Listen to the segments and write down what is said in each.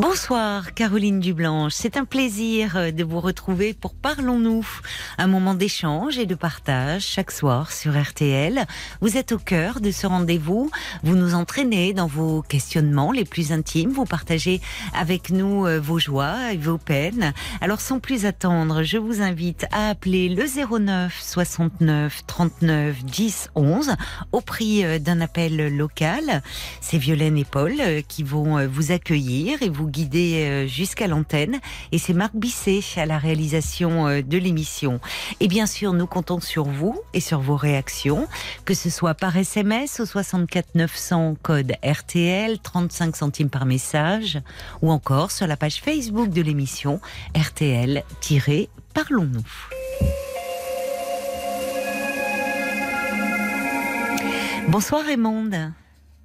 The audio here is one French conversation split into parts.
Bonsoir Caroline Dublanche, c'est un plaisir euh, de vous retrouver pour Parlons-nous, un moment d'échange et de partage chaque soir sur RTL. Vous êtes au cœur de ce rendez-vous, vous nous entraînez dans vos questionnements les plus intimes, vous partagez avec nous euh, vos joies et vos peines. Alors sans plus attendre, je vous invite à appeler le 09 69 39 10 11 au prix euh, d'un appel local. C'est Violaine et Paul qui vont vous accueillir et vous guider euh, jusqu'à l'antenne. Et c'est Marc Bisset à la réalisation euh, de l'émission. Et bien sûr, nous comptons sur vous et sur vos réactions, que ce soit par SMS au 64 900 code RTL, 35 centimes par message, ou encore sur la page Facebook de l'émission RTL-Parlons-nous. Bonsoir Raymond.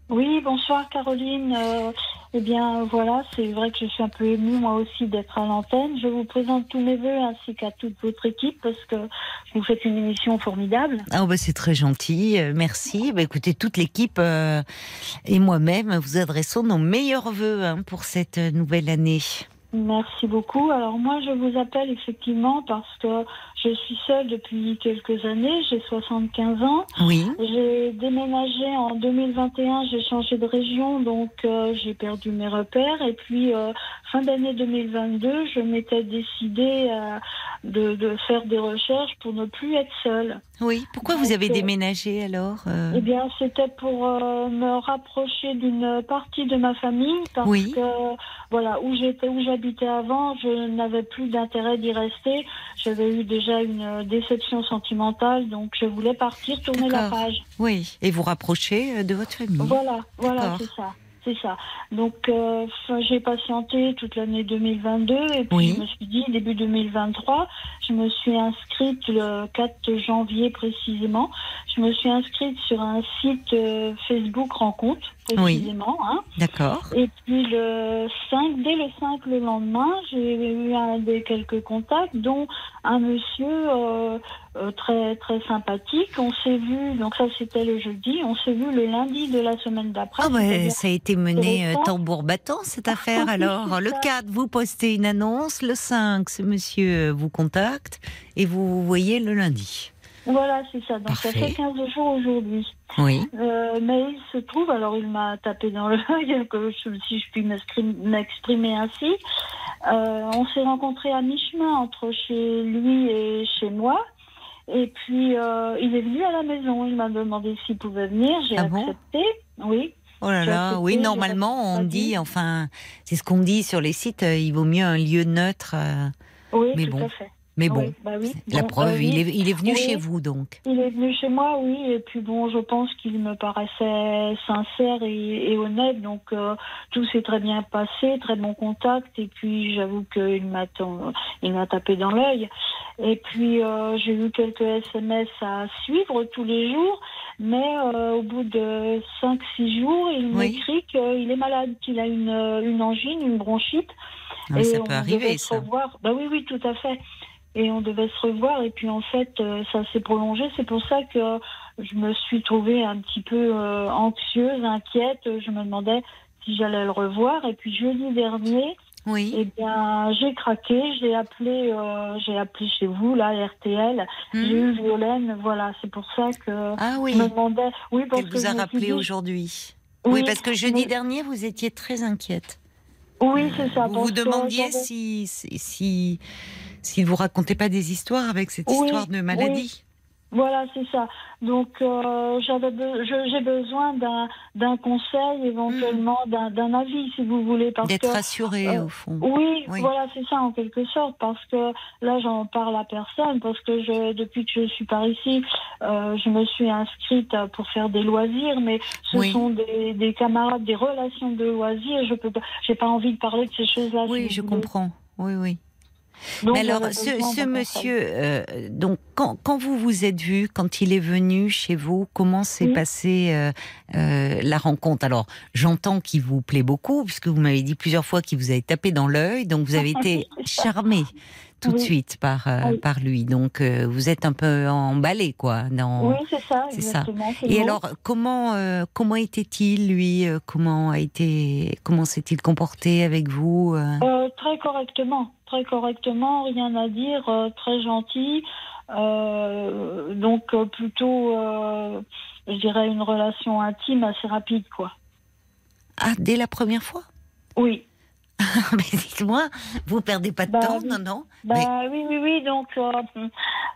Oui, bonsoir Caroline. Euh, eh bien voilà, c'est vrai que je suis un peu émue moi aussi d'être à l'antenne. Je vous présente tous mes voeux ainsi qu'à toute votre équipe parce que vous faites une émission formidable. Ah bah c'est très gentil, euh, merci. Bah, écoutez, toute l'équipe euh, et moi-même vous adressons nos meilleurs voeux hein, pour cette nouvelle année. Merci beaucoup. Alors moi, je vous appelle effectivement parce que je suis seule depuis quelques années. J'ai 75 ans. Oui. J'ai déménagé en 2021. J'ai changé de région, donc euh, j'ai perdu mes repères. Et puis euh, fin d'année 2022, je m'étais décidée euh, de, de, faire des recherches pour ne plus être seule. Oui. Pourquoi vous avez déménagé alors Eh bien, c'était pour me rapprocher d'une partie de ma famille parce oui. que voilà où j'étais, où j'habitais avant, je n'avais plus d'intérêt d'y rester. J'avais eu déjà une déception sentimentale, donc je voulais partir, tourner la page. Oui, et vous rapprocher de votre famille. Voilà, voilà, c'est ça. C'est ça. Donc, euh, j'ai patienté toute l'année 2022 et puis oui. je me suis dit, début 2023, je me suis inscrite le 4 janvier précisément. Je me suis inscrite sur un site euh, Facebook Rencontre, précisément. Oui. Hein. D'accord. Et puis le 5, dès le 5 le lendemain, j'ai eu un, des quelques contacts, dont un monsieur euh, euh, très très sympathique. On s'est vu, donc ça c'était le jeudi, on s'est vu le lundi de la semaine d'après. Ah ouais, ça a été mené euh, tambour battant cette affaire alors. le 4, vous postez une annonce, le 5, ce monsieur vous contacte et vous vous voyez le lundi. Voilà, c'est ça. Donc Parfait. ça fait 15 jours aujourd'hui. Oui. Euh, mais il se trouve, alors il m'a tapé dans l'œil, si je puis m'exprimer ainsi. Euh, on s'est rencontrés à mi-chemin entre chez lui et chez moi. Et puis, euh, il est venu à la maison. Il m'a demandé s'il pouvait venir. J'ai ah accepté. Bon oui. Oh là là, oui, normalement, on dit, enfin, c'est ce qu'on dit sur les sites, euh, il vaut mieux un lieu neutre. Euh, oui, mais tout bon. à fait. Mais oui, bon, bah oui. la bon, preuve, euh, il, est, il est venu chez vous donc. Il est venu chez moi, oui, et puis bon, je pense qu'il me paraissait sincère et, et honnête, donc euh, tout s'est très bien passé, très bon contact, et puis j'avoue qu'il m'a il m'a tapé dans l'œil. Et puis euh, j'ai eu quelques SMS à suivre tous les jours, mais euh, au bout de 5-6 jours, il m'écrit qu'il est malade, qu'il a une, une angine, une bronchite. Ah, et ça on peut arriver, ça. Bah oui, oui, tout à fait. Et on devait se revoir. Et puis en fait, euh, ça s'est prolongé. C'est pour ça que je me suis trouvée un petit peu euh, anxieuse, inquiète. Je me demandais si j'allais le revoir. Et puis jeudi dernier, Oui. eh bien, j'ai craqué. J'ai appelé, euh, j'ai appelé chez vous, là, RTL. Hmm. J'ai eu Violaine. Voilà, c'est pour ça que Ah oui, je me demandais. Oui, parce elle que vous je a rappelé dit- aujourd'hui. Oui, parce que jeudi mais- dernier, vous étiez très inquiète. Oui, c'est ça. Vous vous que demandiez j'avais- si, si, si, s'il vous racontait pas des histoires avec cette Oui, histoire de maladie. Voilà, c'est ça. Donc, euh, j'avais be- j'ai besoin d'un conseil, éventuellement d'un d'un avis, si vous voulez, D'être que rassurée, euh, au fond. oui, Oui. voilà, c'est ça en quelque sorte, parce que là, j'en parle à personne, parce que je, depuis que je suis par ici, euh, je me suis inscrite pour faire des loisirs, mais ce Oui. sont des, des camarades, des relations de loisirs. Je peux, pas- j'ai pas envie de parler de ces choses-là. Oui, si je comprends. Oui, oui. Donc, Mais alors, ce, monsieur, euh, donc quand, quand vous vous êtes vu, quand il est venu chez vous, comment s'est passée euh, euh, la rencontre? Alors, j'entends qu'il vous plaît beaucoup, puisque vous m'avez dit plusieurs fois qu'il vous avait tapé dans l'œil, donc vous avez été ça. charmé tout de suite par Oui. par lui. Donc, vous êtes un peu emballé, quoi. Dans... Oui, c'est ça, c'est ça. exactement. le Et alors, comment comment était-il lui Comment a été Comment s'est-il comporté avec vous très correctement, très correctement, rien à dire, euh, très gentil. Euh, donc euh, plutôt, euh, je dirais, une relation intime assez rapide, quoi. Ah, dès la première fois? Oui. Mais dites-moi, vous perdez pas de Bah temps, oui. non, non? Bah Mais- oui, oui, oui. Donc euh,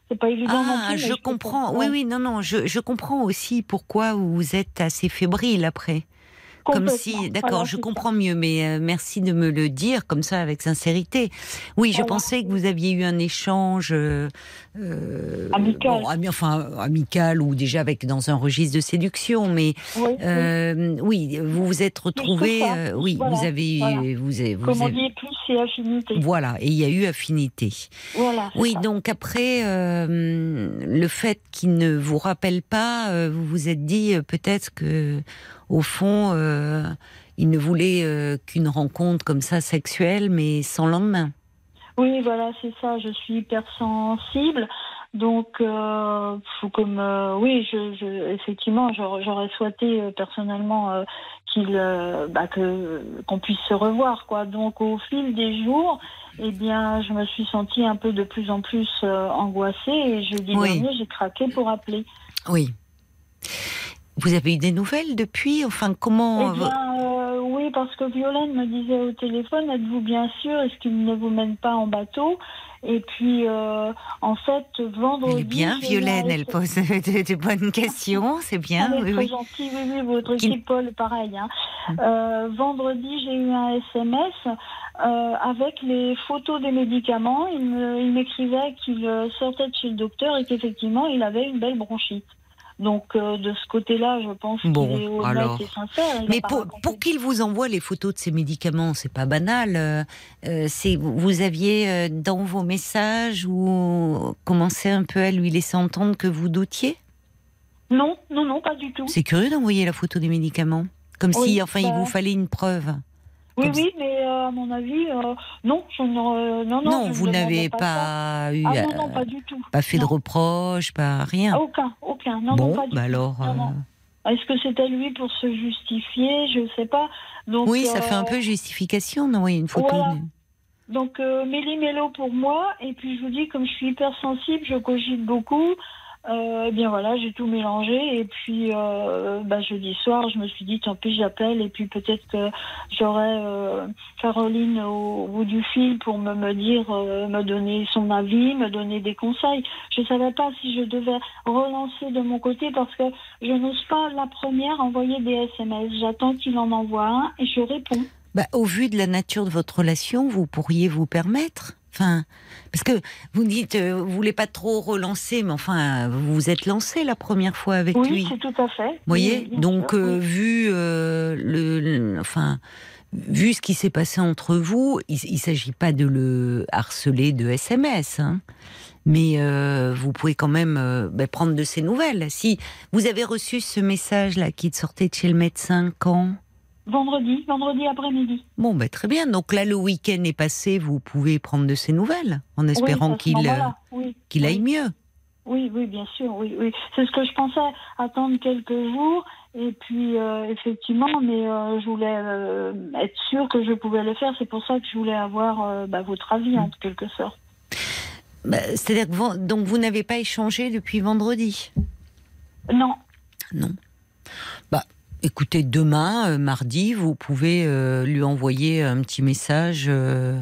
c'est pas évident non Ah, mais je comprends. Oui, oui, non, non, je, je comprends aussi pourquoi vous êtes assez fébrile après. Comme si, d'accord, je comprends mieux, mais euh, merci de me le dire comme ça avec sincérité. Oui, je Voilà. pensais que vous aviez eu un échange euh, euh, Amical. bon, ami- enfin amical ou déjà avec dans un registre de séduction, mais Oui, euh, oui, vous vous êtes retrouvés. ça. euh, oui, Voilà, vous avez, voilà. vous avez, vous Comme on avez- dit, plus c'est affinité. voilà, et il y a eu affinité. Voilà. Oui, ça. donc après, euh, le fait qu'il ne vous rappelle pas, euh, vous vous êtes dit euh, peut-être que, au fond, euh, il ne voulait euh, qu'une rencontre comme ça sexuelle, mais sans lendemain. Oui, voilà, c'est ça. Je suis hypersensible. Donc, euh, comme euh, oui, je, je, effectivement, j'aurais souhaité euh, personnellement qu'il, bah, que qu'on puisse se revoir, quoi. Donc, au fil des jours, eh bien, je me suis sentie un peu de plus en plus angoissée et jeudi Oui. dernier, j'ai craqué pour appeler. Oui. Vous avez eu des nouvelles depuis? Enfin, comment Eh bien, euh, oui, parce que Violaine me disait au téléphone, êtes-vous bien sûr, est-ce qu'il ne vous mène pas en bateau? Et puis, euh, en fait, vendredi... Elle est bien, Violaine, elle pose de, de bonnes questions, c'est bien, Elle est oui, très oui. gentille, oui, oui, votre Qui- équipe, Paul, pareil. hein. Mm. Euh, vendredi, j'ai eu un SMS euh, avec les photos des médicaments. Il m'écrivait qu'il sortait de chez le docteur et qu'effectivement, il avait une belle bronchite. Donc, euh, de ce côté-là, je pense Bon, qu'il est honnête alors. et sincère. Mais pour, qu'il vous envoie les photos de ces médicaments, c'est pas banal. euh, euh, c'est vous aviez euh, dans vos messages ou commencé un peu à lui laisser entendre que vous doutiez? Non, non, non, pas du tout. C'est curieux d'envoyer la photo des médicaments, comme Oui, si enfin il bah. vous fallait une preuve. Oui, oui, mais euh, à mon avis, euh, non, je ne, non, non, Non, vous n'avez pas. pas, eu. Ah euh, non, non, pas du tout. pas fait de non. reproches, pas rien. Aucun, aucun. Non, bon, non, pas du bah tout. alors. Non, non. euh, Est-ce que c'était lui pour se justifier? Je ne sais pas. Donc, oui, ça fait un euh, peu justification d'envoyer une photo. voilà. Donc, euh, méli-mélo pour moi. Et puis, je vous dis, comme je suis hypersensible, je cogite beaucoup. Euh, eh bien voilà, j'ai tout mélangé. Et puis, euh, bah, jeudi soir, je me suis dit, tant pis, j'appelle. Et puis, peut-être que j'aurai euh, Caroline au, bout du fil pour me, dire, euh, me donner son avis, me donner des conseils. Je savais pas si je devais relancer de mon côté parce que je n'ose pas la première envoyer des SMS. J'attends qu'il en envoie un et je réponds. Bah, au vu de la nature de votre relation, vous pourriez vous permettre. Enfin, parce que vous dites, euh, vous voulez pas trop relancer, mais enfin, vous vous êtes lancé la première fois avec Oui, lui. c'est tout à fait. Vous voyez, Oui, donc sûr, euh, oui. vu euh, le, le- enfin, vu ce qui s'est passé entre vous, il, il s'agit pas de le harceler de SMS, hein, mais euh, vous pouvez quand même bah, prendre de ses nouvelles. Si vous avez reçu ce message là qui sortait de chez le médecin quand? Vendredi, vendredi après-midi. Bon, ben très bien. Donc là, le week-end est passé, vous pouvez prendre de ses nouvelles, en espérant qu'il euh, oui. qu'il oui. aille mieux. Oui, oui, bien sûr, oui, oui. C'est ce que je pensais, attendre quelques jours, et puis euh, effectivement, mais euh, je voulais euh, être sûre que je pouvais le faire. C'est pour ça que je voulais avoir bah, votre avis, Mm. en quelque sorte. Bah, C'est-à-dire que vous, donc vous n'avez pas échangé depuis vendredi? Non, Non. Écoutez, demain, euh, mardi, vous pouvez euh, lui envoyer un petit message euh,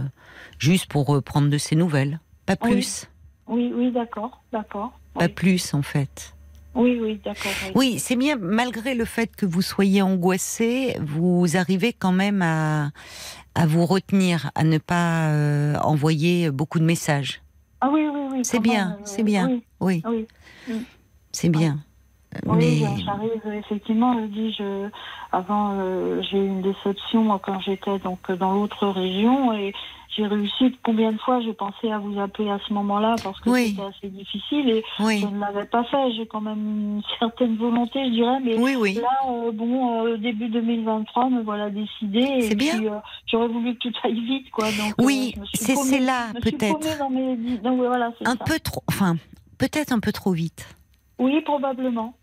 juste pour prendre de ses nouvelles. Pas plus. oui, oui, d'accord, d'accord. Pas Oui, plus, en fait. oui, oui, d'accord. Oui. Oui, c'est bien, malgré le fait que vous soyez angoissé, vous arrivez quand même à, à vous retenir, à ne pas envoyer beaucoup de messages. Ah oui, oui, oui. C'est bien, c'est bien. Oui, Oui, oui. c'est bien. Oui, Mais j'arrive effectivement. Je dis, je, avant, euh, j'ai eu une déception quand j'étais donc dans l'autre région et j'ai réussi. Combien de fois j'ai pensé à vous appeler à ce moment-là parce que Oui. c'était assez difficile et Oui, je ne l'avais pas fait. J'ai quand même une certaine volonté, je dirais, mais oui, là, euh, bon, euh, début 2023, me voilà décidée. C'est et bien. euh, j'aurais voulu que tout aille vite, quoi. Donc, Oui, je me suis c'est là peut-être mes... voilà, un ça. peu trop, enfin peut-être un peu trop vite. Oui, probablement.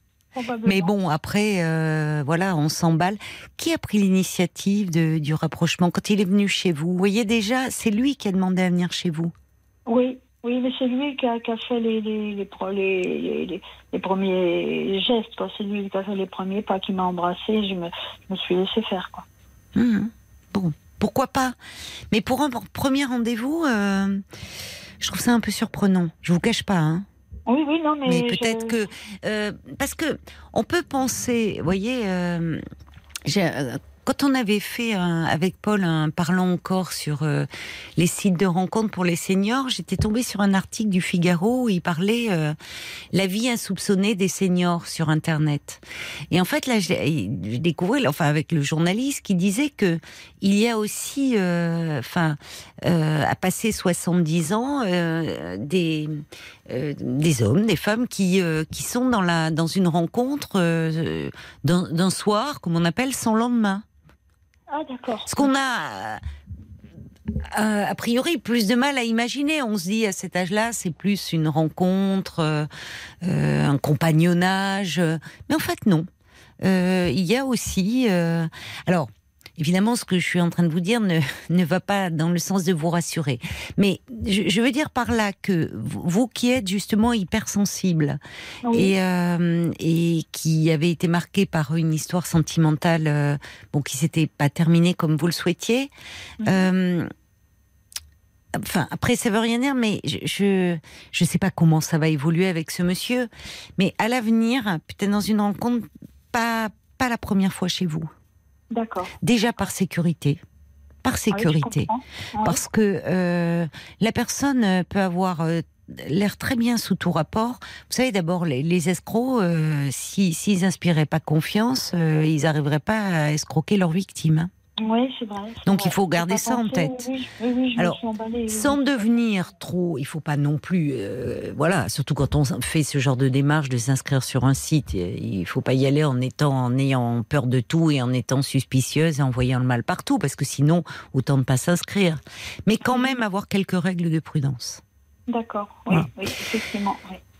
Mais bon, après, euh, voilà, on s'emballe. Qui a pris l'initiative du rapprochement quand il est venu chez vous? Vous voyez déjà, c'est lui qui a demandé à venir chez vous. Oui, oui, mais c'est lui qui a, qui a fait les, les, premiers gestes. C'est lui qui a fait les premiers pas, qui m'a embrassée. Je me, je me suis laissée faire, quoi. Mhm. Bon, pourquoi pas? Mais pour un premier rendez-vous, euh, je trouve ça un peu surprenant. Je vous cache pas, hein. Oui, oui, non, mais. Mais je- peut-être que euh, parce que on peut penser, vous voyez, euh, euh, quand on avait fait un- avec Paul un parlant encore sur euh, les sites de rencontres pour les seniors, j'étais tombée sur un article du Figaro où il parlait euh, la vie insoupçonnée des seniors sur Internet. Et en fait là, j'ai découvert, enfin avec le journaliste qui disait que il y a aussi, enfin, euh, à passer 70 ans, des euh, des hommes, des femmes qui euh, qui sont dans la dans une rencontre euh, d'un soir, comme on appelle, sans lendemain. Ah, d'accord. Ce qu'on a a priori plus de mal à imaginer. On se dit à cet âge-là, c'est plus une rencontre, un compagnonnage, mais en fait non. Il y a aussi, alors. Évidemment, ce que je suis en train de vous dire ne, ne va pas dans le sens de vous rassurer. Mais je, je veux dire par là que vous, vous qui êtes justement hypersensible, Oui. et, euh, et qui avait été marqué par une histoire sentimentale euh, bon, qui s'était pas terminée comme vous le souhaitiez. Mhm. Euh, enfin, après, ça veut rien dire, mais je, je je sais pas comment ça va évoluer avec ce monsieur, mais à l'avenir, peut-être dans une rencontre, pas pas la première fois chez vous. D'accord. Déjà par sécurité, par Ah oui, sécurité. Ouais. parce que euh, la personne euh, peut avoir euh, l'air très bien sous tout rapport. Vous savez, d'abord, les, les escrocs, euh, si- s'ils inspiraient pas confiance, ils n'arriveraient pas à escroquer leur victime. Oui, c'est vrai. Donc, vrai. il faut garder ça en tête. Oui, oui, oui, je Alors, me suis emballée. Sans devenir trop, il faut pas non plus, euh, voilà, surtout quand on fait ce genre de démarche de s'inscrire sur un site, euh, il faut pas y aller en étant, en ayant peur de tout et en étant suspicieuse et en voyant le mal partout, parce que sinon, autant ne pas s'inscrire. Mais quand même avoir quelques règles de prudence. D'accord, oui, Voilà. oui, effectivement.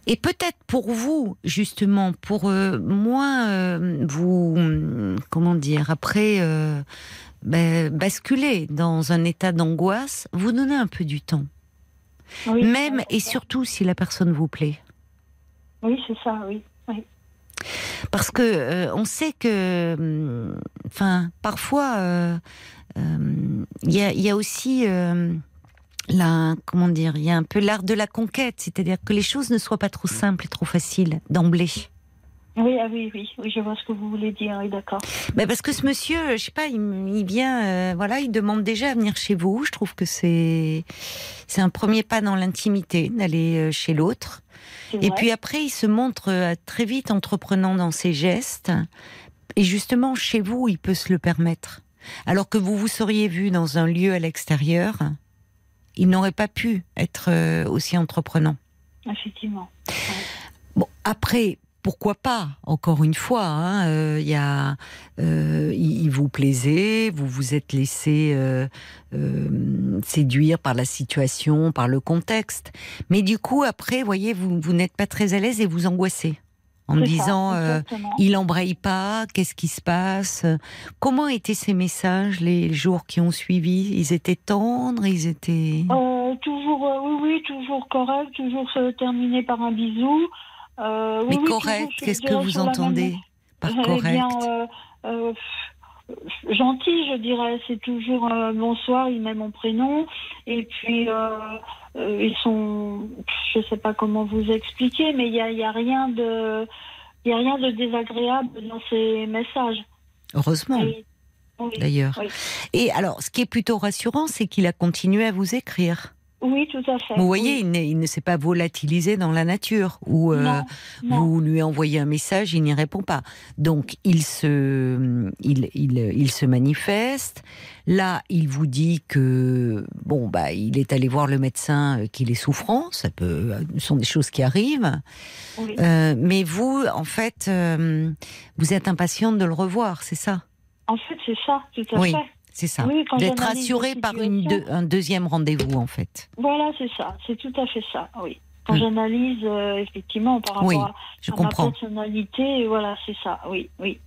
Et peut-être pour vous, justement, pour euh, moins euh, vous, comment dire, après euh, ben, basculer dans un état d'angoisse, vous donnez un peu du temps. Oui, Même et surtout si la personne vous plaît. Oui, c'est ça, oui. Parce que euh, on sait que, hum, enfin, parfois, euh, euh, il y, y a aussi euh, la, comment dire, il y a un peu l'art de la conquête, c'est-à-dire que les choses ne soient pas trop simples et trop faciles d'emblée. Oui, ah oui, oui, oui, je vois ce que vous voulez dire, oui, d'accord. Ben parce que ce monsieur, je sais pas, il, il vient, euh, voilà, il demande déjà à venir chez vous. Je trouve que c'est c'est un premier pas dans l'intimité d'aller euh, chez l'autre. Et puis après, il se montre euh, très vite entreprenant dans ses gestes. Et justement, chez vous, il peut se le permettre. Alors que vous vous seriez vu dans un lieu à l'extérieur, il n'aurait pas pu être aussi entreprenant. Effectivement. Bon, après, pourquoi pas Encore une fois, hein, euh, il y a, euh, il, vous plaisait, vous vous êtes laissé euh, séduire par la situation, par le contexte. Mais du coup, après, voyez, vous, vous n'êtes pas très à l'aise et vous angoissez en me ça, disant, il embraye pas, qu'est-ce qui se passe? Comment étaient ces messages les jours qui ont suivi? Ils étaient tendres, ils étaient. Toujours, oui, oui, toujours correct, toujours se terminer par un bisou. Euh, Mais oui, correct, qu'est-ce que vous entendez par Eh correct? bien, euh, euh, gentil, je dirais. C'est toujours bonsoir, il met mon prénom. Et puis, ils sont. Je sais pas comment vous expliquer, mais il n'y a, y a rien de. Il a rien de désagréable dans ces messages. Heureusement. Et- oui. d'ailleurs. Oui. Et alors, ce qui est plutôt rassurant, c'est qu'il a continué à vous écrire. Oui, tout à fait. Vous voyez, oui. il, ne s'est pas volatilisé dans la nature, ou euh, Non, non. vous lui envoyez un message, il n'y répond pas. Donc, il se, il, il, il se manifeste. Là, il vous dit que, bon, bah, il est allé voir le médecin, euh, qu'il est souffrant. Ça peut, ce sont des choses qui arrivent. Oui. Euh, mais vous, en fait, euh, vous êtes impatiente de le revoir, c'est ça? En fait, c'est ça, tout à Oui. fait. C'est ça. Oui, D'être rassuré par une deux- un deuxième rendez-vous, en fait. Voilà, c'est ça. C'est tout à fait ça, oui. Quand Hmm. j'analyse, euh, effectivement, par rapport Oui, à, Je à ma personnalité, voilà, c'est ça, oui, oui.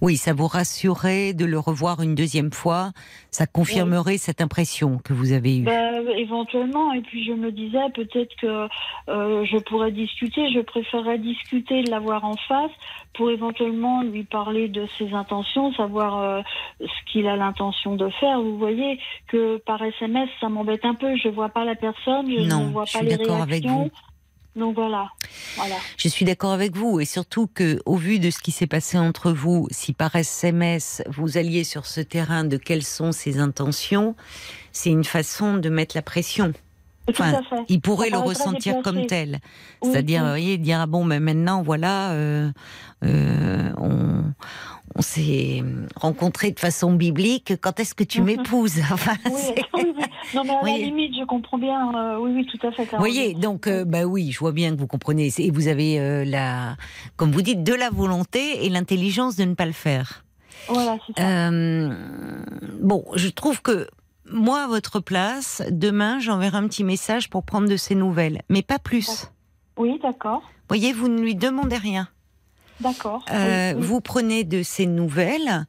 Oui, ça vous rassurait de le revoir une deuxième fois. Ça confirmerait cette impression que vous avez eue. Ben, éventuellement, et puis je me disais peut-être que euh, je pourrais discuter, je préférerais discuter, l'avoir en face, pour éventuellement lui parler de ses intentions, savoir euh, ce qu'il a l'intention de faire. Vous voyez que par SMS, ça m'embête un peu, je vois pas la personne, je Non, ne vois je pas suis les avec réactions. vous. Je suis d'accord avec vous et surtout que, au vu de ce qui s'est passé entre vous, si par SMS vous alliez sur ce terrain de quelles sont ses intentions, c'est une façon de mettre la pression. Enfin. Il pourrait le ressentir déplacé. comme tel. Oui, C'est-à-dire, oui. vous voyez, dire ah bon, mais maintenant voilà, euh, euh, on, on s'est rencontrés de façon biblique. Quand est-ce que tu Mhm. m'épouses? Enfin, Oui, c'est- oui, oui. Non, mais à la limite, je comprends bien. euh, oui, oui, tout à fait. Vous voyez, donc, euh, bah oui, je vois bien que vous comprenez. Et vous avez euh, la, comme vous dites, de la volonté et l'intelligence de ne pas le faire. Voilà, ça. Euh, bon, je trouve que moi, à votre place, demain, j'enverrai un petit message pour prendre de ses nouvelles, mais pas plus. Oui, d'accord. Vous voyez, vous ne lui demandez rien. D'accord. Euh, Oui, oui. Vous prenez de ses nouvelles,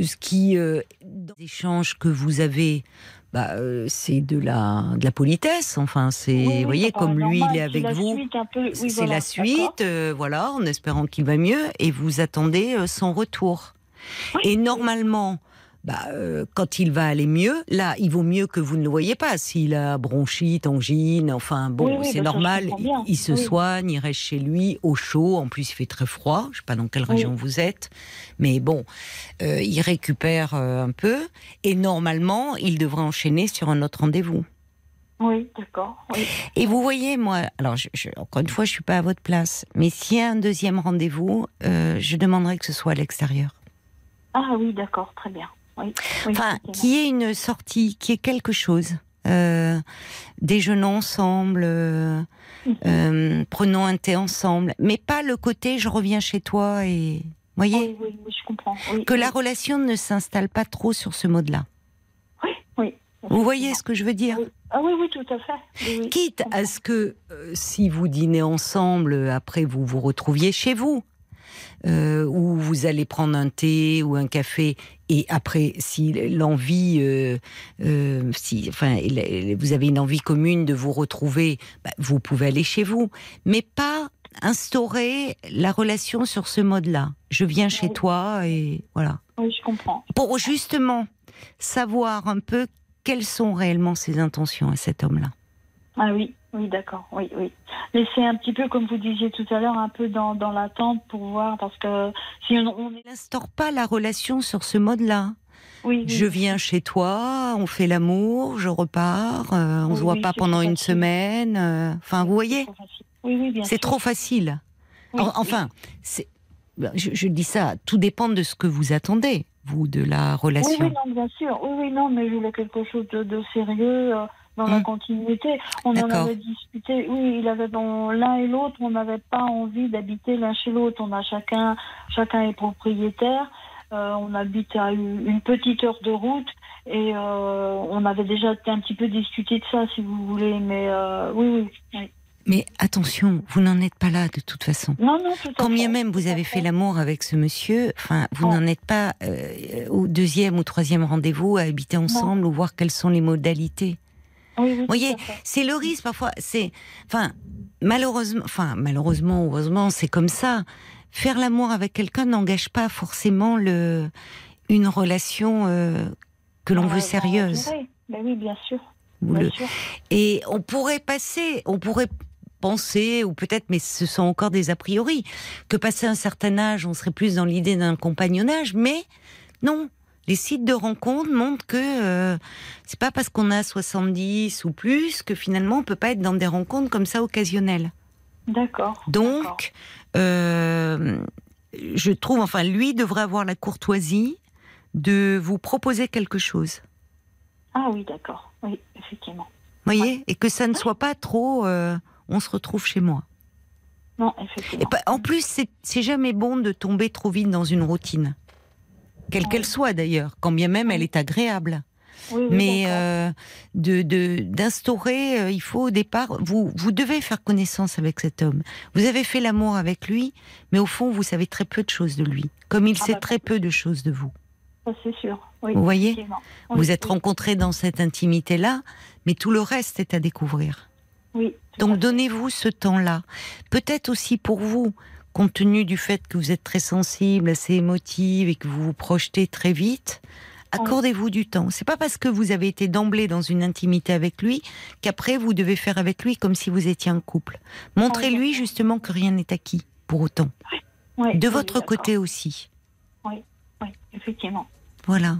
ce qui, euh, dans les échanges que vous avez, bah, euh, c'est de la, de la politesse. Enfin, c'est, Oui, vous voyez, comme lui, il est c'est avec la vous. suite un peu- oui, c'est voilà, la suite, euh, voilà, en espérant qu'il va mieux, et vous attendez son retour. Et normalement, bah, euh, quand il va aller mieux, là, il vaut mieux que vous ne le voyez pas. S'il a bronchite, angine, enfin bon, Oui, oui, c'est normal. il, se Oui. soigne, il reste chez lui au chaud. En plus, il fait très froid. Je sais pas dans quelle région vous êtes, mais bon, euh, il récupère euh, un peu. Et normalement, il devrait enchaîner sur un autre rendez-vous. Oui, d'accord. Oui. Et vous voyez, moi, alors je, je- encore une fois, je suis pas à votre place, mais s'il y a un deuxième rendez-vous, euh, je demanderai que ce soit à l'extérieur. Ah oui, d'accord, très bien. Oui. oui, Enfin, qui est une sortie, qui est quelque chose. Euh, déjeunons ensemble, euh, Mhm. euh, prenons un thé ensemble, mais pas le côté je reviens chez toi et voyez Oui, je comprends. Que la relation ne s'installe pas trop sur ce mode-là. Oui, oui. Vous voyez ce que je veux dire? Oui. Ah oui, oui, tout à fait. Quitte à ce que si vous dînez ensemble, après vous vous retrouviez chez vous, euh, ou vous allez prendre un thé ou un café, et après si l'envie, euh, euh, si, enfin, vous avez une envie commune de vous retrouver, bah, vous pouvez aller chez vous, mais pas instaurer la relation sur ce mode-là. Je viens chez toi et voilà. Oui, je comprends. Pour justement savoir un peu quelles sont réellement ses intentions à cet homme-là. Ah oui, oui, d'accord. Oui, oui. Mais c'est un petit peu, comme vous disiez tout à l'heure, un peu dans, dans l'attente pour voir, parce que si on, on n'instaure pas la relation sur ce mode-là. Oui, oui. Je viens chez toi, on fait l'amour, je repars, euh, on Oui, se voit oui, pas pendant une facile. semaine. euh, Enfin, vous voyez, C'est trop facile. Enfin, c'est, ben, je, je dis ça, tout dépend de ce que vous attendez, vous, de la relation. oui, non, bien sûr. Oui, oui, non, mais je voulais quelque chose de, de sérieux euh, dans la Hum. continuité. On en avait discuté. Oui, il avait dans l'un et l'autre, on n'avait pas envie d'habiter l'un chez l'autre. On a chacun, chacun est propriétaire. Euh, on habite à une petite heure de route et euh, on avait déjà un petit peu discuté de ça, si vous voulez. Mais euh, oui, oui, oui. Mais attention, vous n'en êtes pas là de toute façon. Non, non, tout Quand bien même vous avez fait l'amour avec ce monsieur, enfin, vous n'en êtes pas euh, au deuxième ou troisième rendez-vous à habiter ensemble ou voir quelles sont les modalités. Oui, oui, tout voyez. C'est le risque parfois. C'est, enfin, malheureusement, enfin, malheureusement, heureusement, c'est comme ça. Faire l'amour avec quelqu'un n'engage pas forcément le une relation euh, que l'on Dans veut sérieuse. Ben oui, bien sûr. Bien le- sûr. Et on pourrait passer, on pourrait penser, ou peut-être, mais ce sont encore des a priori, que passé un certain âge, on serait plus dans l'idée d'un compagnonnage, mais non. Les sites de rencontres montrent que euh, c'est pas parce qu'on a 70 ou plus que finalement on peut pas être dans des rencontres comme ça occasionnelles. D'accord. Donc, euh, je trouve, enfin, lui devrait avoir la courtoisie de vous proposer quelque chose. Ah oui, d'accord. Oui, effectivement. Voyez Et que ça ne soit pas trop. euh, on se retrouve chez moi. Non, effectivement. en plus, c'est jamais bon de tomber trop vite dans une routine. Quelle qu'elle soit d'ailleurs, quand bien même elle est agréable. Oui, oui, Mais euh, de d'instaurer, euh, il faut au départ, vous vous devez faire connaissance avec cet homme. Vous avez fait l'amour avec lui, mais au fond vous savez très peu de choses de lui, comme il Ah sait bah, très peu de choses de vous. C'est sûr. Oui, Vous voyez. Vous êtes rencontrés dans cette intimité là, mais tout le reste est à découvrir. Oui. Donc donnez-vous ce temps-là. Peut-être aussi pour vous, compte tenu du fait que vous êtes très sensible, assez émotive et que vous vous projetez très vite, accordez-vous du temps. C'est pas parce que vous avez été d'emblée dans une intimité avec lui qu'après vous devez faire avec lui comme si vous étiez un couple. Montrez-lui justement que rien n'est acquis pour autant. Oui, De oui, votre côté aussi. Oui, effectivement. Voilà.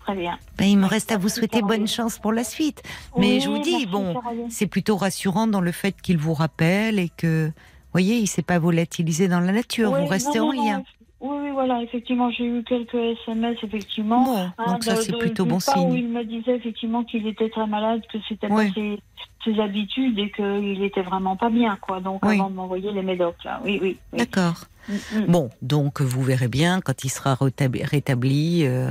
Très bien. Ben, il me reste à vous souhaiter bonne chance pour la suite. Mais Oui, je vous dis, bon, c'est plutôt rassurant dans le fait qu'il vous rappelle et que, voyez, il s'est pas volatilisé dans la nature. Oui, vous restez non, en non, lien. non, Oui, oui, voilà, effectivement, j'ai eu quelques SMS, effectivement. Bon, Hein, donc ça c'est plutôt bon Où signe. il me disait effectivement qu'il était très malade, que c'était Oui. pas ses, ses habitudes et qu'il était vraiment pas bien, quoi. Donc Oui. avant de m'envoyer les médocs, là. Oui, oui. oui. D'accord. Mm, mm. Bon, donc vous verrez bien quand il sera rétabli, rétabli, euh,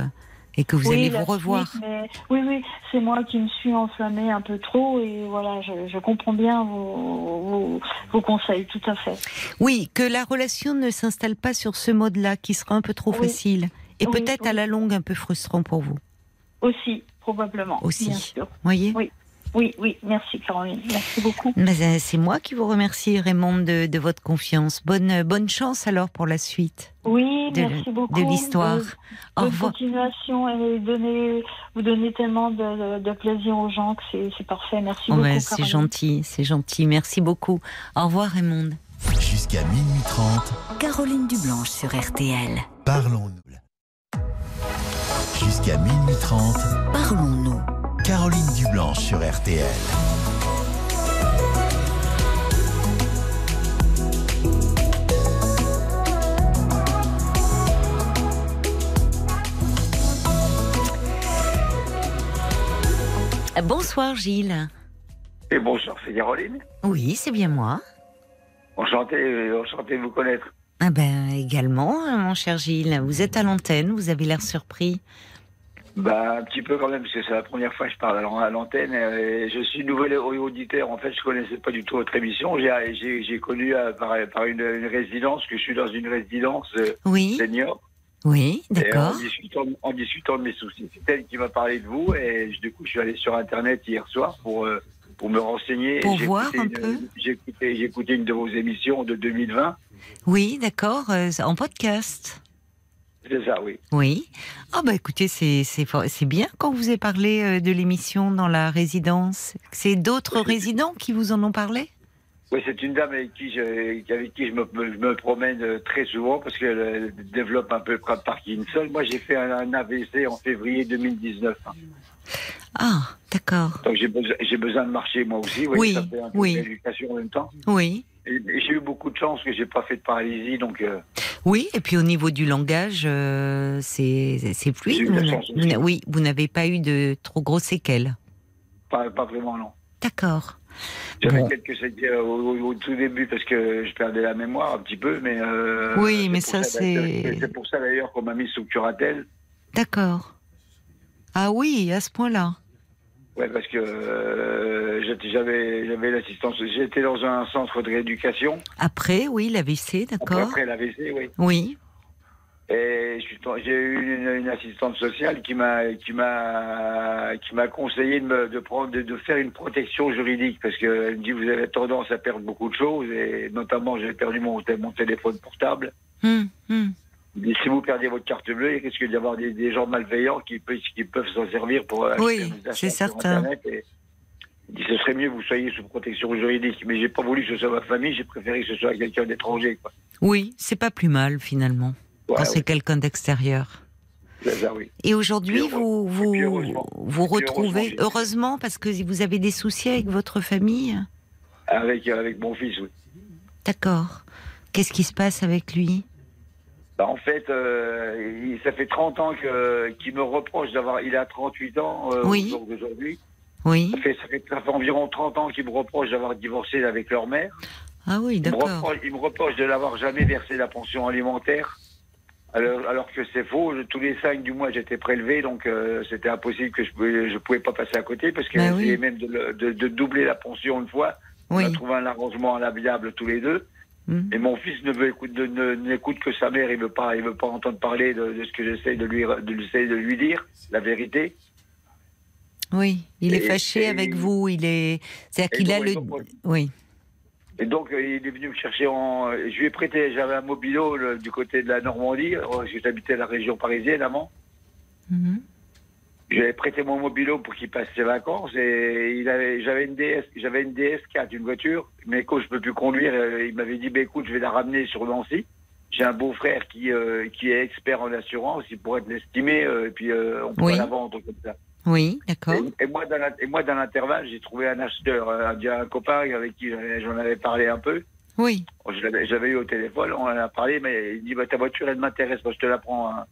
et que vous Oui, allez vous revoir. suite, mais- Oui, oui, c'est moi qui me suis enflammée un peu trop et voilà, je, je comprends bien vos, vos, vos conseils, tout à fait. Oui, que la relation ne s'installe pas sur ce mode-là, qui sera un peu trop Oui. facile et Oui, peut-être à la longue un peu frustrant pour vous. Aussi, probablement. Aussi. Bien sûr. Voyez? Oui. Oui, oui, merci Caroline, merci beaucoup. Mais, euh, c'est moi qui vous remercie, Raymond, de, de votre confiance. Bonne bonne chance alors pour la suite Oui, de, merci beaucoup. de l'histoire. Au revoir. continuation et donner, vous donnez tellement de, de plaisir aux gens que c'est parfait. Merci Oh, beaucoup. ben, c'est gentil, c'est gentil. Merci beaucoup. Au revoir, Raymond. Jusqu'à minuit 30, Caroline Dublanche sur RTL. parlons-nous. Jusqu'à minuit 30, Parlons-nous. Caroline Dublanche sur RTL. Bonsoir, Gilles. Et bonsoir, c'est Caroline. Oui, c'est bien moi. Enchanté, euh, enchanté de vous connaître. Ah ben également, euh, mon cher Gilles. Vous êtes à l'antenne, vous avez l'air surpris. Bah, un petit peu quand même, parce que c'est la première fois que je parle à l'an- à l'antenne. je suis nouvel auditeur. En fait, je connaissais pas du tout votre émission. J'ai, connu euh, par, par une, une résidence, que je suis dans une résidence euh, Oui, senior. oui, d'accord. en discutant, en discutant de mes soucis, c'est elle qui m'a parlé de vous. Et du coup, je suis allé sur Internet hier soir pour, euh, pour me renseigner. Pour voir un une- peu. J'ai écouté, une de vos émissions de 2020. Oui, d'accord, en podcast. C'est ça, oui. Oui. Ah bah écoutez, c'est bien quand vous avez parlé euh, de l'émission dans la résidence. C'est d'autres résidents qui vous en ont parlé? Oui, c'est une dame avec qui je, avec qui je me, me- je me promène euh, très souvent parce qu'elle euh, développe un peu de Parkinson. Moi, j'ai fait un, un AVC en février 2019. hein. Ah, d'accord. Donc, j'ai besoin, de marcher moi aussi. Oui, voyez, ça fait un peu oui. en même temps. Oui. J'ai eu beaucoup de chance que j'ai pas fait de paralysie, donc euh, Oui, et puis au niveau du langage, euh, c'est fluide. Vous oui, vous n'avez pas eu de trop gros séquelles. pas, pas vraiment non. D'accord. J'avais Bon. quelques séquelles au, au- au tout début parce que je perdais la mémoire un petit peu, mais euh, Oui, mais pour ça, c'est- C'est pour ça d'ailleurs qu'on m'a mis sous curatelle. D'accord. Ah oui, à ce point-là. Ouais, parce que euh, j'avais j'avais l'assistance. J'étais dans un centre de rééducation Après, oui, l'AVC, d'accord. après l'AVC, oui. Oui. Et j'ai eu une, une assistante sociale qui m'a qui m'a qui m'a conseillé de, me, de prendre de, de faire une protection juridique parce que elle me dit vous avez tendance à perdre beaucoup de choses et notamment j'ai perdu mon mon téléphone portable. Hum, hum. Si vous perdez votre carte bleue, il risque d'y avoir des, des gens malveillants qui, peuvent- qui peuvent s'en servir pour acheter Oui, c'est certain. Et- il dit, ce serait mieux que vous soyez sous protection juridique. Mais j'ai pas voulu que ce soit ma famille, j'ai préféré que ce soit quelqu'un d'étranger. Oui, c'est pas plus mal finalement. Ouais, quand c'est quelqu'un d'extérieur. Oui. Et aujourd'hui, vous puis vous, heureusement. vous Puis retrouvez heureusement, heureusement parce que vous avez des soucis avec votre famille? Avec, avec mon fils, oui. D'accord. Qu'est-ce qui se passe avec lui? Bah, en fait, euh, il- ça fait 30 ans que- qu'il me reproche d'avoir. Il a 38 ans euh, Oui. au jour d'aujourd'hui. Oui. Ça fait, ça, fait, ça fait environ 30 ans qu'il me reproche d'avoir divorcé avec leur mère. Ah oui, d'accord. reproche, il me reproche de n'avoir jamais versé la pension alimentaire. Alors, alors que c'est faux. Tous les 5 du mois, j'étais prélevé, donc euh, c'était impossible que je pouvais, je pouvais pas passer à côté parce que Bah oui. même de, de- de doubler la pension une fois. On Oui. a trouvé un arrangement viable tous les deux. Mhm. Et mon fils ne veut écoute, n'écoute que sa mère. Il veut pas, il veut pas entendre parler de, de ce que j'essaie de lui, de, de lui dire, la vérité. Oui, il est Et- fâché et- avec vous. Il est. C'est-à-dire qu'il a le. donc, Oui. Et donc, euh, il est venu me chercher en. Je lui ai prêté, j'avais un mobilo le- du côté de la Normandie, euh, parce que j'habitais la région parisienne avant. Mhm. J'avais prêté mon mobilo pour qu'il passe ses vacances et il avait, j'avais une DS, j'avais une DS4, une voiture, mais quand je peux plus conduire, euh, il m'avait dit, bah, écoute, je vais la ramener sur Nancy. J'ai un beau-frère qui, euh, qui est expert en assurance, il pourrait te l'estimer, euh, et puis euh, on pourrait Oui. la vendre comme ça. Oui, d'accord. Et, et moi, dans la- et moi, dans l'intervalle, j'ai trouvé un acheteur, un, un copain avec qui j'en ai- j'en avais parlé un peu. Oui. L'avais eu au téléphone, on en a parlé, mais il dit bah, ta voiture, elle m'intéresse, moi je te la prends. hein.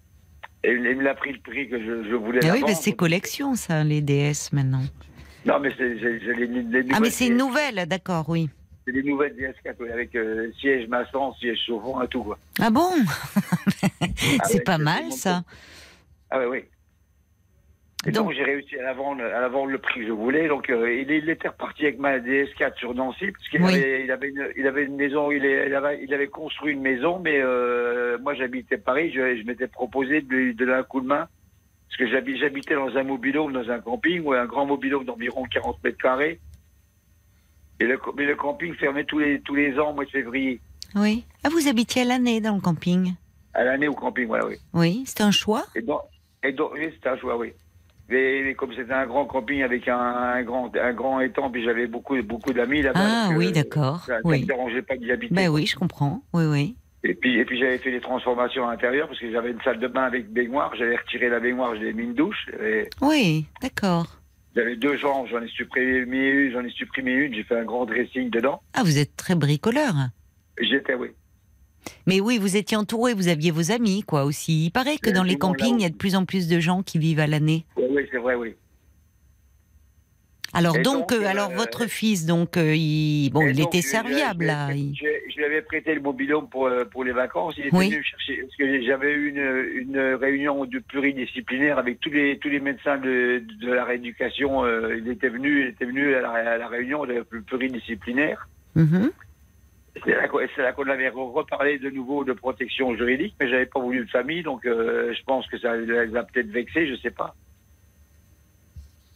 Et il me l'a pris le prix que je, je voulais. Ah oui, mais c'est collection, ça, les DS maintenant. Non, mais c'est, les, les Ah, mais nouvelles c'est une nouvelle, d'accord, oui. c'est les nouvelles DS4 oui, avec euh, siège maçon, siège chauffant et tout. Quoi. Ah bon? Ah C'est pas mal, ça. Ah oui, oui. Et donc, Donc- j'ai réussi à la vendre, à la vendre le prix que je voulais. Donc euh, il, il était reparti avec ma DS4 sur Nancy parce qu'il Oui. avait, il avait, une, il avait une maison, il, est- il avait, il avait construit une maison, mais euh, moi j'habitais Paris, je, je m'étais proposé de lui donner un coup de main parce que j'habi- j'habitais dans un mobilhome, dans un camping, ou un grand mobilhome d'environ 40 mètres carrés. Et le, mais le camping fermait tous les tous les ans au mois de février. Oui. Ah, vous habitiez à l'année dans le camping? À l'année au camping, voilà, oui. Oui, c'était un choix? Et donc, et donc oui, c'était un choix, oui. Mais, mais comme c'était un grand camping avec un, un grand, un grand étang, puis j'avais beaucoup, beaucoup d'amis là-bas. Ah donc, oui, euh, d'accord. Ça ne Oui. me dérangeait pas d'y habiter. Ben oui, je comprends. Oui, oui. Et puis, et puis j'avais fait des transformations à l'intérieur parce que j'avais une salle de bain avec baignoire. J'avais retiré la baignoire, j'avais mis une douche. Et Oui, d'accord. J'avais deux chambres, j'en ai supprimé une, j'en ai supprimé une. J'ai fait un grand dressing dedans. Ah, vous êtes très bricoleur. J'étais, oui. Mais oui, vous étiez entouré, vous aviez vos amis, quoi, aussi. Il paraît que Euh, dans les campings, il y a de plus en plus de gens qui vivent à l'année. Oui, c'est vrai, oui. Alors donc, donc, euh, euh, alors votre fils, donc, euh, il, bon, il donc, était serviable je- là. Je, il- je- je lui avais prêté le mobilhome pour, euh, pour les vacances. Il était Oui. venu me chercher. Parce que j'avais eu une, une réunion de pluridisciplinaire avec tous les, tous les médecins de, de la rééducation. euh, il était venu, il était venu à la, à la réunion de pluridisciplinaire. Mhm. C'est là, qu'on- c'est là qu'on avait re- reparlé de nouveau de protection juridique, mais j'avais pas voulu de famille, donc euh, je pense que ça les a peut-être vexés, je sais pas.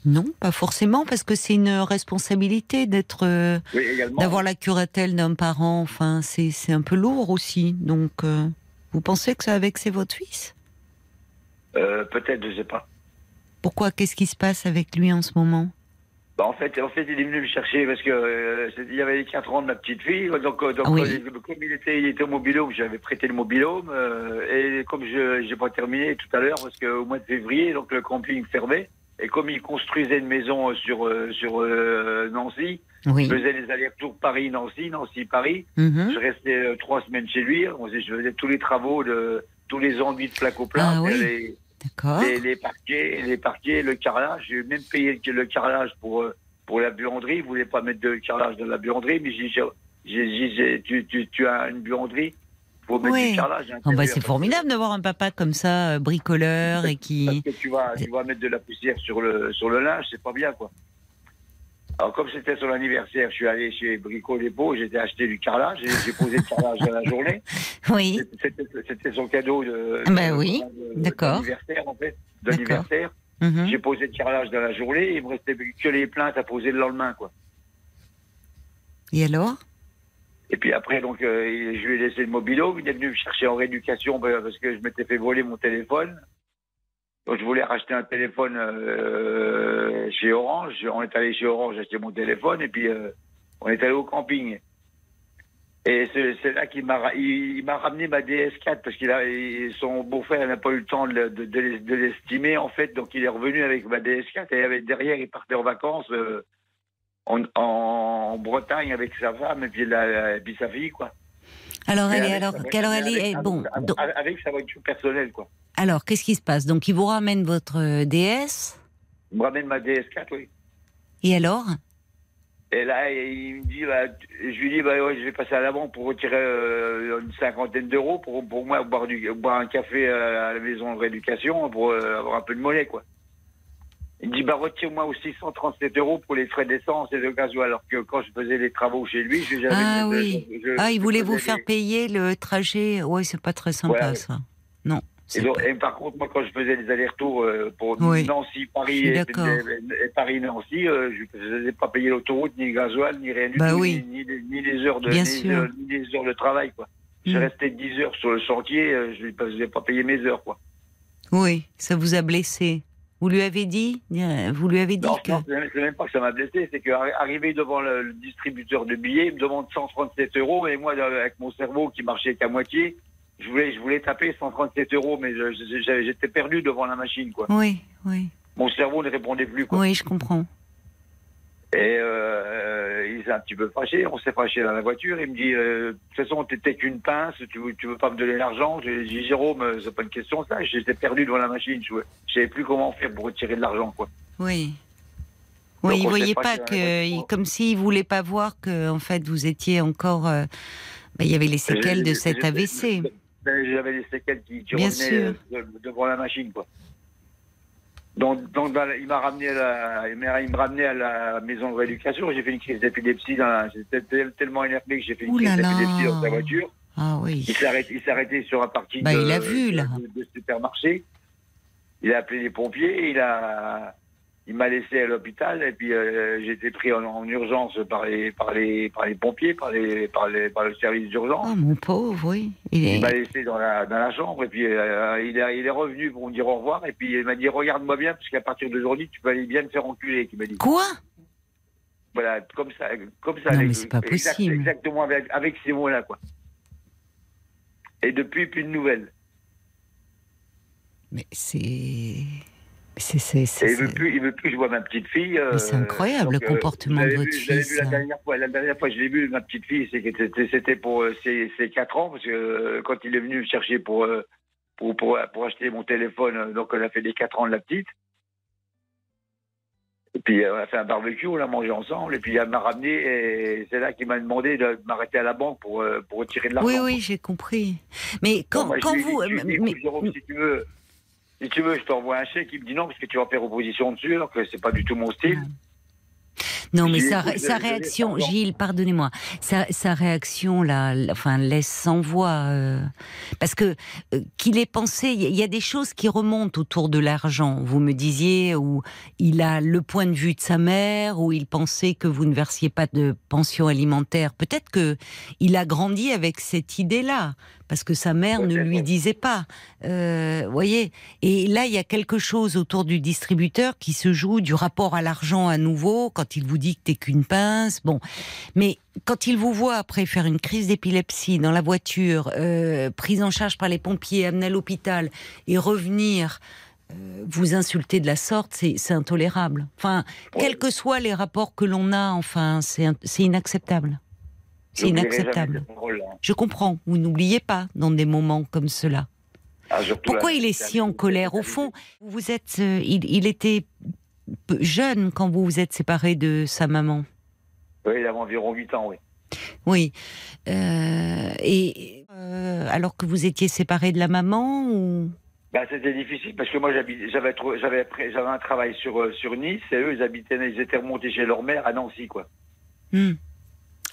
Non, pas forcément, parce que c'est une responsabilité d'être, euh, Oui, d'avoir la curatelle d'un parent. Enfin, c'est c'est un peu lourd aussi. Donc, euh, vous pensez que ça a vexé votre fils? Euh, peut-être, je sais pas. Pourquoi? Qu'est-ce qui se passe avec lui en ce moment? Bah, en fait, en fait, il est venu me chercher parce que euh, c'est- il y avait les 4 ans de ma petite fille. Donc, euh, donc Ah oui. euh, comme il était, il était au mobilhome, j'avais prêté le mobilhome. et comme je n'ai pas terminé tout à l'heure, parce qu'au mois de février, donc le camping fermait. Et comme il construisait une maison euh, sur, euh, sur euh, Nancy, Oui. je faisais les allers-retours Paris-Nancy, Nancy-Paris. Mhm. Je restais trois semaines chez lui. On faisait- Je faisais tous les travaux, de, tous les enduits de au plat. Ah oui. les, les, les parquets, les parquets, le carrelage. J'ai même payé le, carrelage pour pour la buanderie. Ils voulaient pas mettre de carrelage dans la buanderie, mais j'ai- tu, tu, tu as une buanderie, faut du carrelage. Oh, bah, c'est parce formidable d'avoir un papa comme ça, euh, bricoleur et Parce qui. que tu vas tu vas mettre de la poussière sur le sur le linge, c'est pas bien quoi. Alors comme c'était son anniversaire, je suis allé chez Brico Dépôt, j'ai acheté du carrelage, et j'ai posé le carrelage dans la journée. Oui. C'était son cadeau de, Ben de- oui, d'accord. d'anniversaire en fait, d'anniversaire. Mhm. J'ai posé le carrelage dans la journée, il me restait que les plaintes à poser le lendemain, quoi. Et alors? Et puis après, donc, euh, je lui ai laissé le mobilo. Il est venu me chercher en rééducation parce que je m'étais fait voler mon téléphone. Donc, je voulais racheter un téléphone euh, chez Orange. On est allé chez Orange acheter mon téléphone et puis euh, on est allé au camping. Et c'est là qu'il m'a ramené ma DS4 parce qu'il a son beau-frère n'a pas eu le temps de, le- de, de l'es- de l'estimer en fait, donc il est revenu avec ma DS4 et derrière il partait en vacances en, en Bretagne avec sa femme sa fille quoi. Alors, elle est, alors, alors elle est, avec- eh, bon. avec, donc- avec sa voiture personnelle quoi. alors, qu'est-ce qui se passe? Donc, il vous ramène votre euh, DS, Il me ramène ma DS4 oui. et alors? Et là, il me dit, bah, je lui dis, bah, ouais, je vais passer à la banque pour retirer euh, une cinquantaine d'euros pour, pour moi boire, du, boire un café à la maison de rééducation pour euh, avoir un peu de monnaie, quoi. Il dit, bah, retire-moi aussi 137 euros pour les frais d'essence et de gasoil, alors que quand je faisais les travaux chez lui, je-. Ah oui. je- Ah, il voulait vous faire les- payer le trajet. Oui, c'est pas très sympa, Voilà. ça. Non. Et, c'est donc- pas- et par contre, moi, quand je faisais les allers-retours euh, pour Oui. Nancy, Paris et, Paris-Nancy, euh, je ne faisais pas payer l'autoroute, ni le gasoil, ni rien du Bah tout, oui. ni, ni les- ni les heures de, Bien ni, les heures de travail, quoi. Je Mm. restais 10 heures sur le chantier, euh, je ne faisais pas payer mes heures, quoi. Oui, ça vous a blessé. Vous lui avez dit euh, Vous lui avez dit Non, que. non, c'est même- pas que ça m'a blessé, c'est qu'arrivé devant le, le distributeur de billets, il me demande 137 euros, et moi, euh, avec mon cerveau qui marchait qu'à moitié, je voulais, je voulais taper 137 euros, mais j'avais- j'étais perdu devant la machine, quoi. Oui, oui, Mon cerveau ne répondait plus, quoi. oui, je comprends. Et euh, il s'est un petit peu fâché, on s'est fâché dans la voiture, il me dit, euh, de toute façon, t'étais qu'une pince, tu tu veux pas me donner l'argent? J'ai dit, Jérôme, euh, c'est pas une question ça, j'étais perdu devant la machine, je je savais plus comment faire pour retirer de l'argent, quoi. Oui. Donc, Oui, il voyait pas que, comme s'il voulait pas voir que, en fait, vous étiez encore. euh, bah, il y avait les séquelles de cet AVC. Ben, J'avais les séquelles qui, qui revenaient euh, devant la machine, quoi. Donc, donc il m'a ramené à la, il me à la maison de rééducation. J'ai fait une crise d'épilepsie. dans la- J'étais tel- tellement énervé que j'ai fait une crise d'épilepsie dans sa voiture. Ah oui. Il s'est arrêté, il s'est arrêté sur un parking Bah, de, il a vu, là. de- de supermarché. Il a appelé les pompiers. Il a, il m'a laissé à l'hôpital et puis euh, j'ai été pris en, en urgence par les, par les, par les pompiers, par les, par les, par le service d'urgence. Oh mon pauvre, oui. Il m'a laissé dans la, dans la chambre et puis euh, il, est, il est revenu pour me dire au revoir et puis il m'a dit regarde-moi bien parce qu'à partir d'aujourd'hui tu peux aller bien te faire enculer. Il m'a dit Quoi? Voilà comme ça, comme ça. Non, avec- mais c'est pas exact- possible. exactement avec, avec ces mots-là quoi. Et depuis plus de nouvelles. Mais c'est. Il veut c'est- plus, il veut plus que je vois ma petite fille. Mais c'est incroyable, le comportement je de votre vu- fils, vu La hein. dernière fois, la dernière fois que je l'ai vu, ma petite fille, c'était- pour euh, ses, ses 4 ans parce que euh, quand il est venu me chercher pour euh, pour, pour, pour acheter mon téléphone, euh, donc on a fait les 4 ans de la petite. Et puis euh, on a fait un barbecue, on a mangé ensemble, et puis elle m'a ramené, et c'est là qu'il m'a demandé de m'arrêter à la banque pour, euh, pour retirer de l'argent. Oui, oui, j'ai compris. Mais quand, Donc, moi, quand vous. dit, mais- si tu veux, si tu veux, je t'envoie un chèque. Il me dit non, parce que tu vas faire opposition dessus, alors que c'est pas du tout mon style. Non, mais sa, réaction, pardon. Gilles, pardonnez-moi, sa, sa réaction là, l- enfin, laisse sans voix, euh, parce que euh, qu'il ait pensé, il y, y a des choses qui remontent autour de l'argent. Vous me disiez où il a le point de vue de sa mère, où il pensait que vous ne versiez pas de pension alimentaire. Peut-être que il a grandi avec cette idée-là, parce que sa mère ne lui disait pas. Euh, voyez, et là, il y a quelque chose autour du distributeur qui se joue du rapport à l'argent à nouveau, quand il vous dit que t'es qu'une pince. Bon, mais quand il vous voit après faire une crise d'épilepsie dans la voiture, euh, prise en charge par les pompiers, amené à l'hôpital et revenir euh, vous insulter de la sorte, c'est intolérable. Enfin, quels que soient les rapports que l'on a, enfin, c'est in- c'est inacceptable. C'est inacceptable. parole-là. Je comprends. Vous n'oubliez pas dans des moments comme cela. Ah, Pourquoi il est si en colère? Au fond, vous êtes, euh, il, il était jeune quand vous vous êtes séparé de sa maman. Oui, il avait environ 8 ans, oui. Oui. Euh, et euh, alors que vous étiez séparé de la maman ou? Ben, c'était difficile parce que moi j'avais un travail sur sur Nice et eux ils habitaient ils étaient remontés chez leur mère à Nancy quoi. Hmm.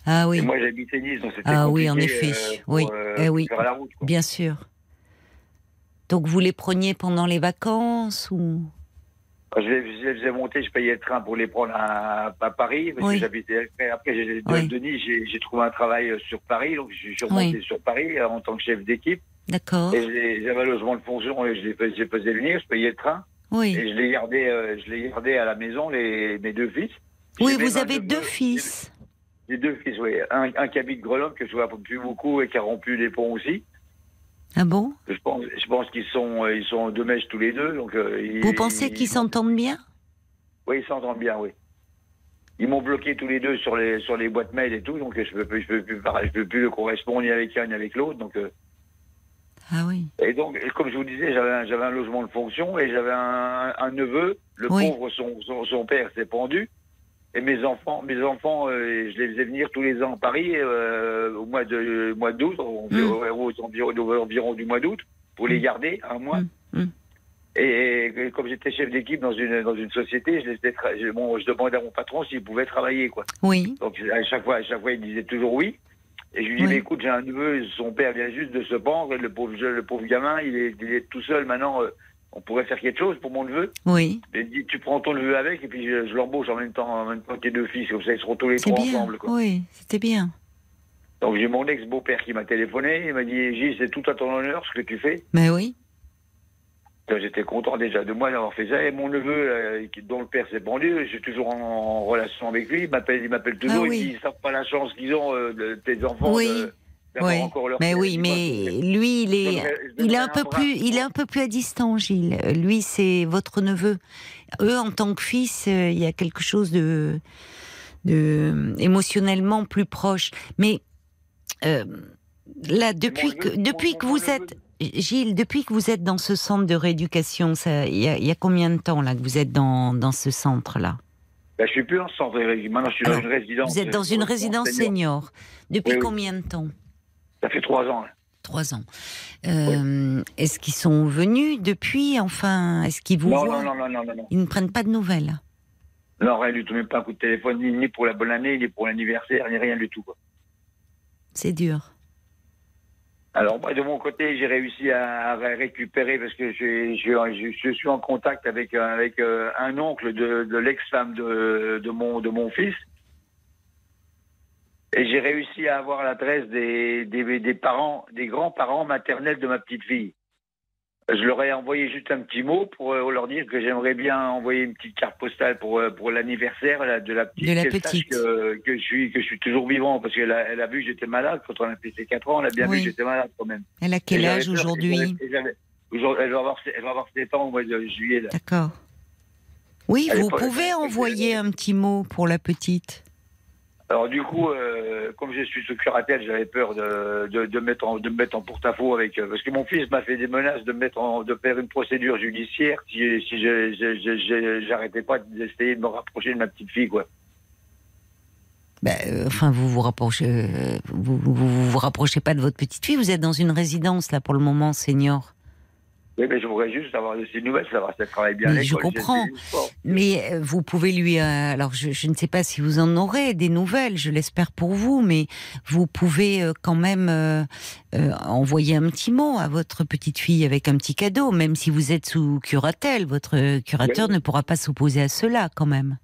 Ah Et oui, moi j'habitais Nice donc c'était Ah oui, en effet. euh, pour, Oui. euh, Eh oui. faire la route. quoi. bien sûr. Donc vous les preniez pendant les vacances ou? Je les, je les faisais monter, je payais le train pour les prendre à, à Paris parce Oui. que j'habitais après, après j'ai de, Oui. de Nice j'ai j'ai trouvé un travail euh, sur Paris donc je suis remonté Oui. sur Paris euh, en tant que chef d'équipe D'accord. et j'avais logement de fonction et je les faisais, venir je payais le train Oui. et je les gardais euh, je les gardais à la maison les mes deux fils. Oui, vous avez deux fils. J'ai deux fils, oui. Un, un qui habite Grenoble, que je vois plus beaucoup et qui a rompu les ponts aussi. Ah bon? Je pense, je pense qu'ils sont, euh, ils sont de mèche tous les deux. Donc, euh, ils- Vous pensez qu'ils s'entendent bien? Oui, ils s'entendent bien, oui. Ils m'ont bloqué tous les deux sur les, sur les boîtes mail et tout, donc je peux, plus- je peux plus, je peux plus correspondre ni avec un ni avec l'autre. Donc, euh, Ah oui. et donc, comme je vous disais, j'avais un, j'avais un logement de fonction et j'avais un, un neveu. Le Oui. pauvre, son, son, son père s'est pendu. Et mes enfants, mes enfants, euh, je les faisais venir tous les ans à Paris euh, au mois de mois d'août, au- Mm. au- aux environs, aux environs du mois d'août, pour les garder un mois. Mm. Mm. Et, et comme j'étais chef d'équipe dans une dans une société, je, bon, demandais à mon patron s'il pouvait travailler quoi. Oui. Donc à chaque fois, à chaque fois, il disait toujours oui. Et je lui dis, Oui. mais écoute, j'ai un neveu, son père vient juste de se pendre, le pauvre, le pauvre gamin, il est, il est tout seul maintenant. euh, on pourrait faire quelque chose pour mon neveu. Oui. Et tu prends ton neveu avec, et puis je, je l'embauche en même temps, en même temps que tes deux fils, comme ça ils seront tous les trois bien. ensemble. Quoi. Oui, c'était bien. Donc j'ai mon ex-beau-père qui m'a téléphoné, il m'a dit, Gilles, c'est tout à ton honneur ce que tu fais. Mais oui. Donc, J'étais content déjà de moi d'avoir fait ça. Et mon neveu, euh, dont le père s'est pendu, je suis toujours en, relation avec lui. Il m'appelle, il m'appelle toujours. Ah oui. Il dit, ils savent pas la chance qu'ils ont euh, de tes enfants. Oui. de- Oui. encore leur Mais oui, mais lui, il est, il est un peu bras. plus, il est un peu plus à distance, Gilles. Lui, c'est votre neveu. Eux, en tant que fils, euh, il y a quelque chose de, de émotionnellement plus proche. Mais euh, là, depuis que, depuis mon- que mon vous êtes, Gilles, depuis que vous êtes dans ce centre de rééducation, ça, il y a, il y a combien de temps là que vous êtes dans, dans ce centre-là? Ben, je suis plus en centre. Maintenant, je suis dans une résidence. Vous êtes dans une euh, résidence senior. senior. Depuis Oui, oui. combien de temps? Ça fait trois ans. là. Trois ans. Euh, Est-ce qu'ils sont venus depuis Enfin, est-ce qu'ils vous Non, voient non, non, non, non, non, non. Ils ne prennent pas de nouvelles. Non, rien du tout. Même pas un coup de téléphone, ni, pour la bonne année, ni pour l'anniversaire, ni rien du tout. C'est dur. Alors, moi, de mon côté, j'ai réussi à, récupérer parce que je, je, je, je suis en contact avec, euh, avec euh, un oncle de, de l'ex-femme de, de, mon, de mon fils. Et j'ai réussi à avoir l'adresse des, des, des parents, des grands-parents maternels de ma petite fille. Je leur ai envoyé juste un petit mot pour euh, leur dire que j'aimerais bien envoyer une petite carte postale pour, euh, pour l'anniversaire là, de la petite. De la petite. Que, que, je suis, que je suis toujours vivant parce qu'elle a, elle a vu que j'étais malade quand on a fait ses 4 ans. Elle a bien Oui. vu que j'étais malade quand même. Elle a quel âge aujourd'hui Elle va avoir, elle va avoir 7 ans au mois de juillet. D'accord. Oui, Elle vous pouvez envoyer un petit mot pour la petite. Alors du coup, euh, comme je suis sous curatelle, j'avais peur de, de, mettre en, de me mettre en porte-à-faux avec euh, parce que mon fils m'a fait des menaces de me mettre de faire une procédure judiciaire si, si j'arrêtais pas d'essayer de me rapprocher de ma petite fille quoi. Ben, euh, enfin, vous vous rapprochez, euh, vous, vous, vous vous rapprochez pas de votre petite fille. Vous êtes dans une résidence là pour le moment, senior. Oui, mais je voudrais juste avoir de ces nouvelles, savoir si elle travaille bien. Mais je comprends. Mais euh, vous pouvez lui. euh, alors, je, je ne sais pas si vous en aurez des nouvelles, je l'espère pour vous, mais vous pouvez euh, quand même euh, envoyer un petit mot à votre petite fille avec un petit cadeau, même si vous êtes sous curatelle. Votre curateur Oui. ne pourra pas s'opposer à cela, quand même.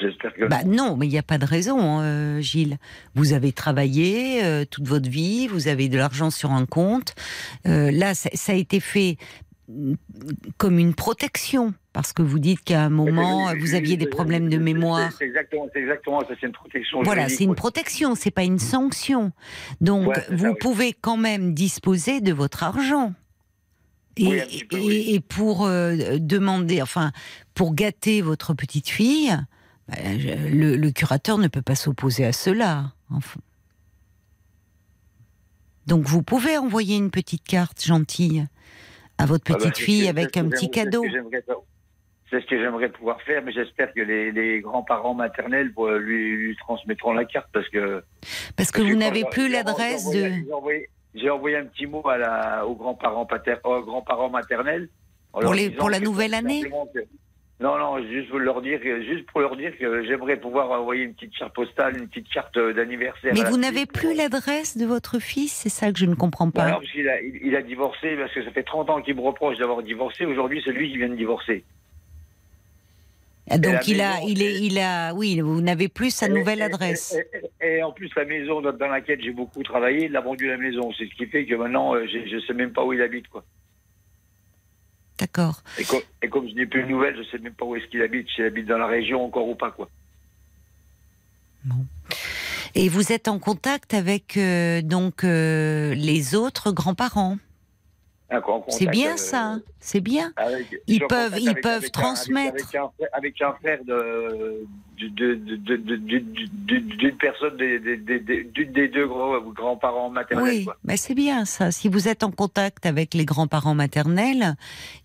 J'espère que Bah non, mais il n'y a pas de raison, euh, Gilles. Vous avez travaillé euh, toute votre vie, vous avez de l'argent sur un compte. Euh, là, ça, ça a été fait mm, comme une protection, parce que vous dites qu'à un moment, Oui, oui, vous aviez des problèmes de mémoire. C'est exactement, ça, c'est une protection. Voilà, c'est une protection, c'est pas une sanction. Donc, Ouais, c'est ça, vous oui. pouvez quand même disposer de votre argent. Et, Oui, peu, et- oui. et pour euh, demander, enfin, pour gâter votre petite fille, le, le curateur ne peut pas s'opposer à cela. Enfin. Donc, vous pouvez envoyer une petite carte gentille à votre Ah bah, petite fille avec un petit cadeau. c'est ce que j'aimerais pouvoir faire, mais j'espère que les, les grands-parents maternels lui, lui transmettront la carte parce que. Parce que vous n'avez plus l'adresse j'ai de. envoyé- j'ai envoyé- un petit mot à la, aux grands-parents grands-parents maternels. Pour les- pour la nouvelle année? que- Non, non, juste pour leur dire, que- juste pour leur dire que j'aimerais pouvoir envoyer une petite carte postale, une petite carte euh, d'anniversaire. Mais vous n'avez plus l'adresse de votre fils C'est ça que je ne comprends Bah pas. non, parce qu'il a, il, il a divorcé, parce que ça fait 30 ans qu'il me reproche d'avoir divorcé. Aujourd'hui, c'est lui qui vient de divorcer. Ah, Donc il a, maison, il est, il a, oui, vous n'avez plus sa nouvelle et- adresse. Et, et- et en plus, la maison dans laquelle j'ai beaucoup travaillé, il a vendu la maison. C'est ce qui fait que maintenant, euh, je ne sais même pas où il habite. quoi. D'accord. Et, co- et comme je n'ai plus de nouvelles, je ne sais même pas où est-ce qu'il habite, s'il habite dans la région encore ou pas. quoi. Bon. Et vous êtes en contact avec euh, donc euh, les autres grands-parents? Un grand contact, C'est bien euh, ça, c'est bien. avec- Ils peuvent- ils avec- peuvent avec transmettre. Avec, un, frère- avec un d'une personne, des- des- deux grands- grands-parents maternels. Oui, quoi. bah c'est bien ça. Si vous êtes en contact avec les grands-parents maternels,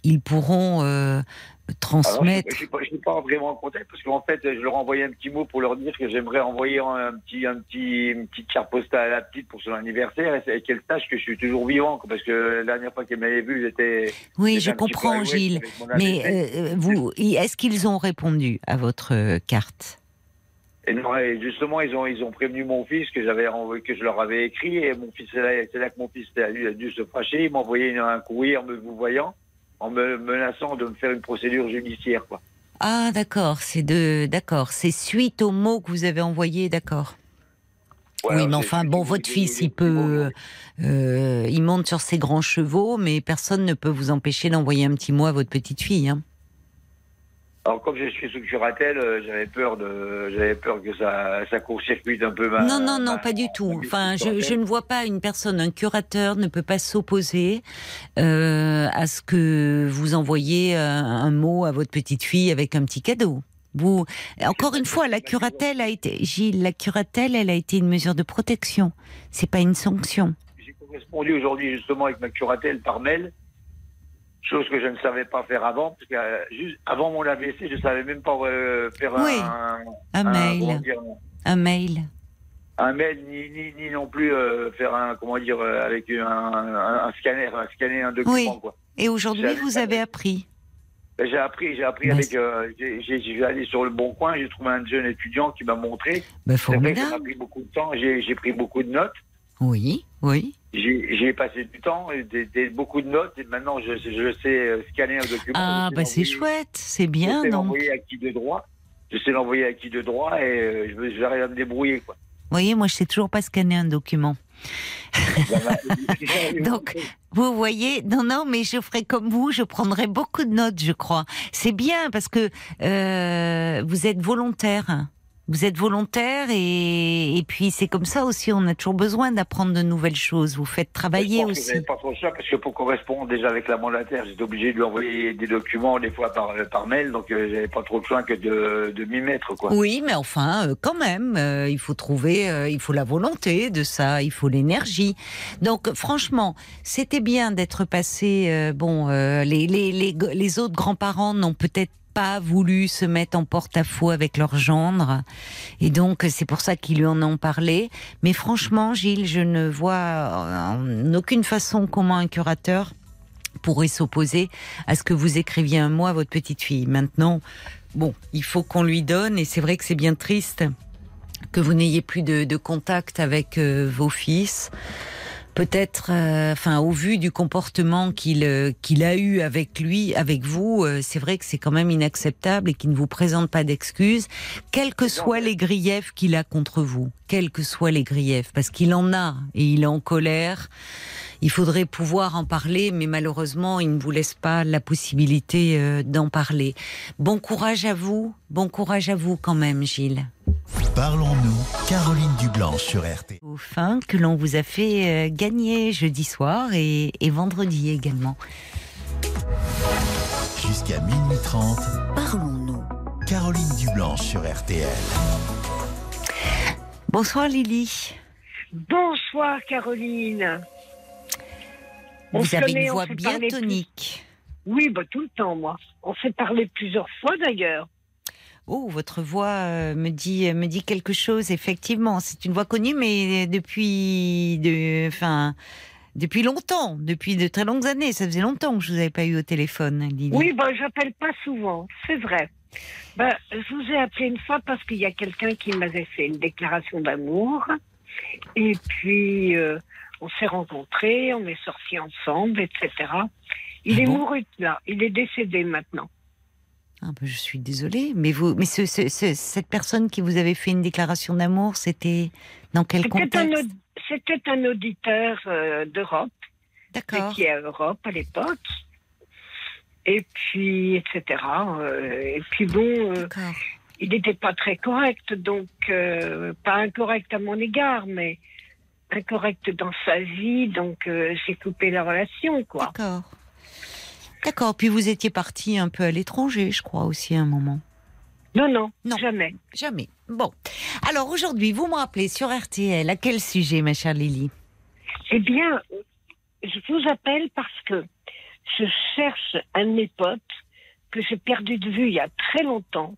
ils pourront euh, Alors, transmettre. je suis, pas- pas vraiment en contact parce qu'en fait, je leur ai envoyé un petit mot pour leur dire que j'aimerais envoyer un petit, un petit, une petite carte postale à la petite pour son anniversaire et, qu'elle sache que je suis toujours vivant. Parce que la dernière fois qu'elle m'avait vu, j'étais. Oui, je comprends, Gilles. Mais AVC. euh, vous, est-ce qu'ils ont répondu à votre euh, carte? Et non, et justement, ils ont, ils ont prévenu mon fils que j'avais envoyé, que je leur avais écrit, et mon fils, c'est là, là que mon fils a dû, a dû se fâcher. Il m'a envoyé un courrier en me vous voyant, en me menaçant de me faire une procédure judiciaire, quoi. Ah, d'accord, c'est de, d'accord, c'est suite au mot que vous avez envoyé, d'accord. Oui, mais enfin, bon, votre fils, il peut, euh, il monte sur ses grands chevaux, mais personne ne peut vous empêcher d'envoyer un petit mot à votre petite fille. Hein. Alors, comme je suis sous curatelle, euh, j'avais peur de, j'avais peur que ça, ça court-circuite un peu ma. non, non, non, ma- pas du tout. Enfin, je, ne vois pas une personne, un curateur ne peut pas s'opposer euh, à ce que vous envoyez un, un mot à votre petite fille avec un petit cadeau. Vous, encore une fois, la curatelle a été, Gilles, la curatelle, elle a été une mesure de protection. C'est pas une sanction. J'ai correspondu aujourd'hui justement avec ma curatelle par mail, chose que je ne savais pas faire avant, parce que euh, juste avant mon AVC, je savais même pas euh, faire Oui, un, mail, dire, un mail. un mail, ni, ni, ni non plus euh, faire un, comment dire, avec un, scanner, un scanner un document, Oui. quoi. Et aujourd'hui, vous avez appris. Ben, J'ai appris, j'ai appris Ben, avec, euh, j'ai, allé sur le bon coin, j'ai trouvé un jeune étudiant qui m'a montré. Ben, C'est vrai que ça m'a formidable. pris beaucoup de temps, j'ai pris beaucoup de notes. Oui, oui. J'ai passé du temps, des, des- beaucoup de notes, et maintenant je, sais- je sais euh, scanner un document. Ah, bah c'est chouette, c'est bien, Je sais l'envoyer à qui de droit. Je sais l'envoyer à qui de droit, et euh, je j'arrive à me débrouiller. Quoi. Vous voyez, moi, je sais toujours pas scanner un document. Donc, Vous voyez, non, non, mais je ferai comme vous, je prendrai beaucoup de notes, je crois. C'est bien parce que euh, vous êtes volontaire. Vous êtes volontaire et, et puis c'est comme ça aussi, on a toujours besoin d'apprendre de nouvelles choses. Vous faites travailler je pense que aussi. j'avais pas trop choix, parce que pour correspondre déjà avec la mandataire, j'étais obligé de lui envoyer des documents, des fois par, par mail, donc euh, j'avais pas trop le choix que de, de m'y mettre. Quoi. Oui, mais enfin, euh, quand même, euh, il faut trouver, euh, il faut la volonté de ça, il faut l'énergie. Donc, franchement, c'était bien d'être passé. bon, les, les, les, les autres grands-parents n'ont peut-être pas voulu se mettre en porte-à-faux avec leur gendre, et donc c'est pour ça qu'ils lui en ont parlé. Mais franchement, Gilles, je ne vois en aucune façon comment un curateur pourrait s'opposer à ce que vous écriviez un mot à votre petite fille. Maintenant, bon, il faut qu'on lui donne, et c'est vrai que c'est bien triste que vous n'ayez plus de, de contact avec euh, vos fils. Peut-être, euh, enfin, au vu du comportement qu'il euh, qu'il a eu avec lui, avec vous, euh, c'est vrai que c'est quand même inacceptable et qu'il ne vous présente pas d'excuses, quels que soient les griefs qu'il a contre vous, quels que soient les griefs, parce qu'il en a et il est en colère. Il faudrait pouvoir en parler, mais malheureusement, il ne vous laisse pas la possibilité euh, d'en parler. Bon courage à vous, bon courage à vous quand même, Gilles. Parlons-nous, Caroline Dublanche sur RT. Au fin que l'on vous a fait euh, gagner jeudi soir et, et vendredi également. Jusqu'à minuit 30, Parlons-nous. Caroline Dublanche sur RTL. Bonsoir Lily. Bonsoir Caroline. On Vous avez connaît, une voix bien plus- tonique. Oui, bah, tout le temps, moi. On s'est parlé plusieurs fois d'ailleurs. Oh, votre voix euh, me dit me dit quelque chose. Effectivement, c'est une voix connue, mais depuis de, enfin, depuis longtemps, depuis de très longues années. Ça faisait longtemps que je vous avais pas eu au téléphone, Lily. Oui, bah, j'appelle pas souvent, c'est vrai. Bah, je vous ai appelé une fois parce qu'il y a quelqu'un qui m'avait fait une déclaration d'amour. Et puis, euh, on s'est rencontrés, on est sortis ensemble, etc. Il Ah est bon? mouru là, il est décédé maintenant. Ah, bah, je suis désolée, mais vous, mais ce- ce- ce- cette personne qui vous avait fait une déclaration d'amour, c'était dans quel contexte? c'était un auditeur euh, d'Europe. D'accord. qui est à Europe à l'époque. Et puis, etc. euh, et puis bon, euh, il n'était pas très correct, donc pas incorrect à mon égard, mais incorrect dans sa vie, donc j'ai coupé la relation, quoi. D'accord. D'accord. Puis vous étiez parti un peu à l'étranger, je crois aussi à un moment. Non, non, Non. jamais. Jamais. Bon. Alors aujourd'hui, vous me rappelez sur RTL à quel sujet, ma chère Lily? Eh bien, je vous appelle parce que je cherche un de mes potes que j'ai perdu de vue il y a très longtemps.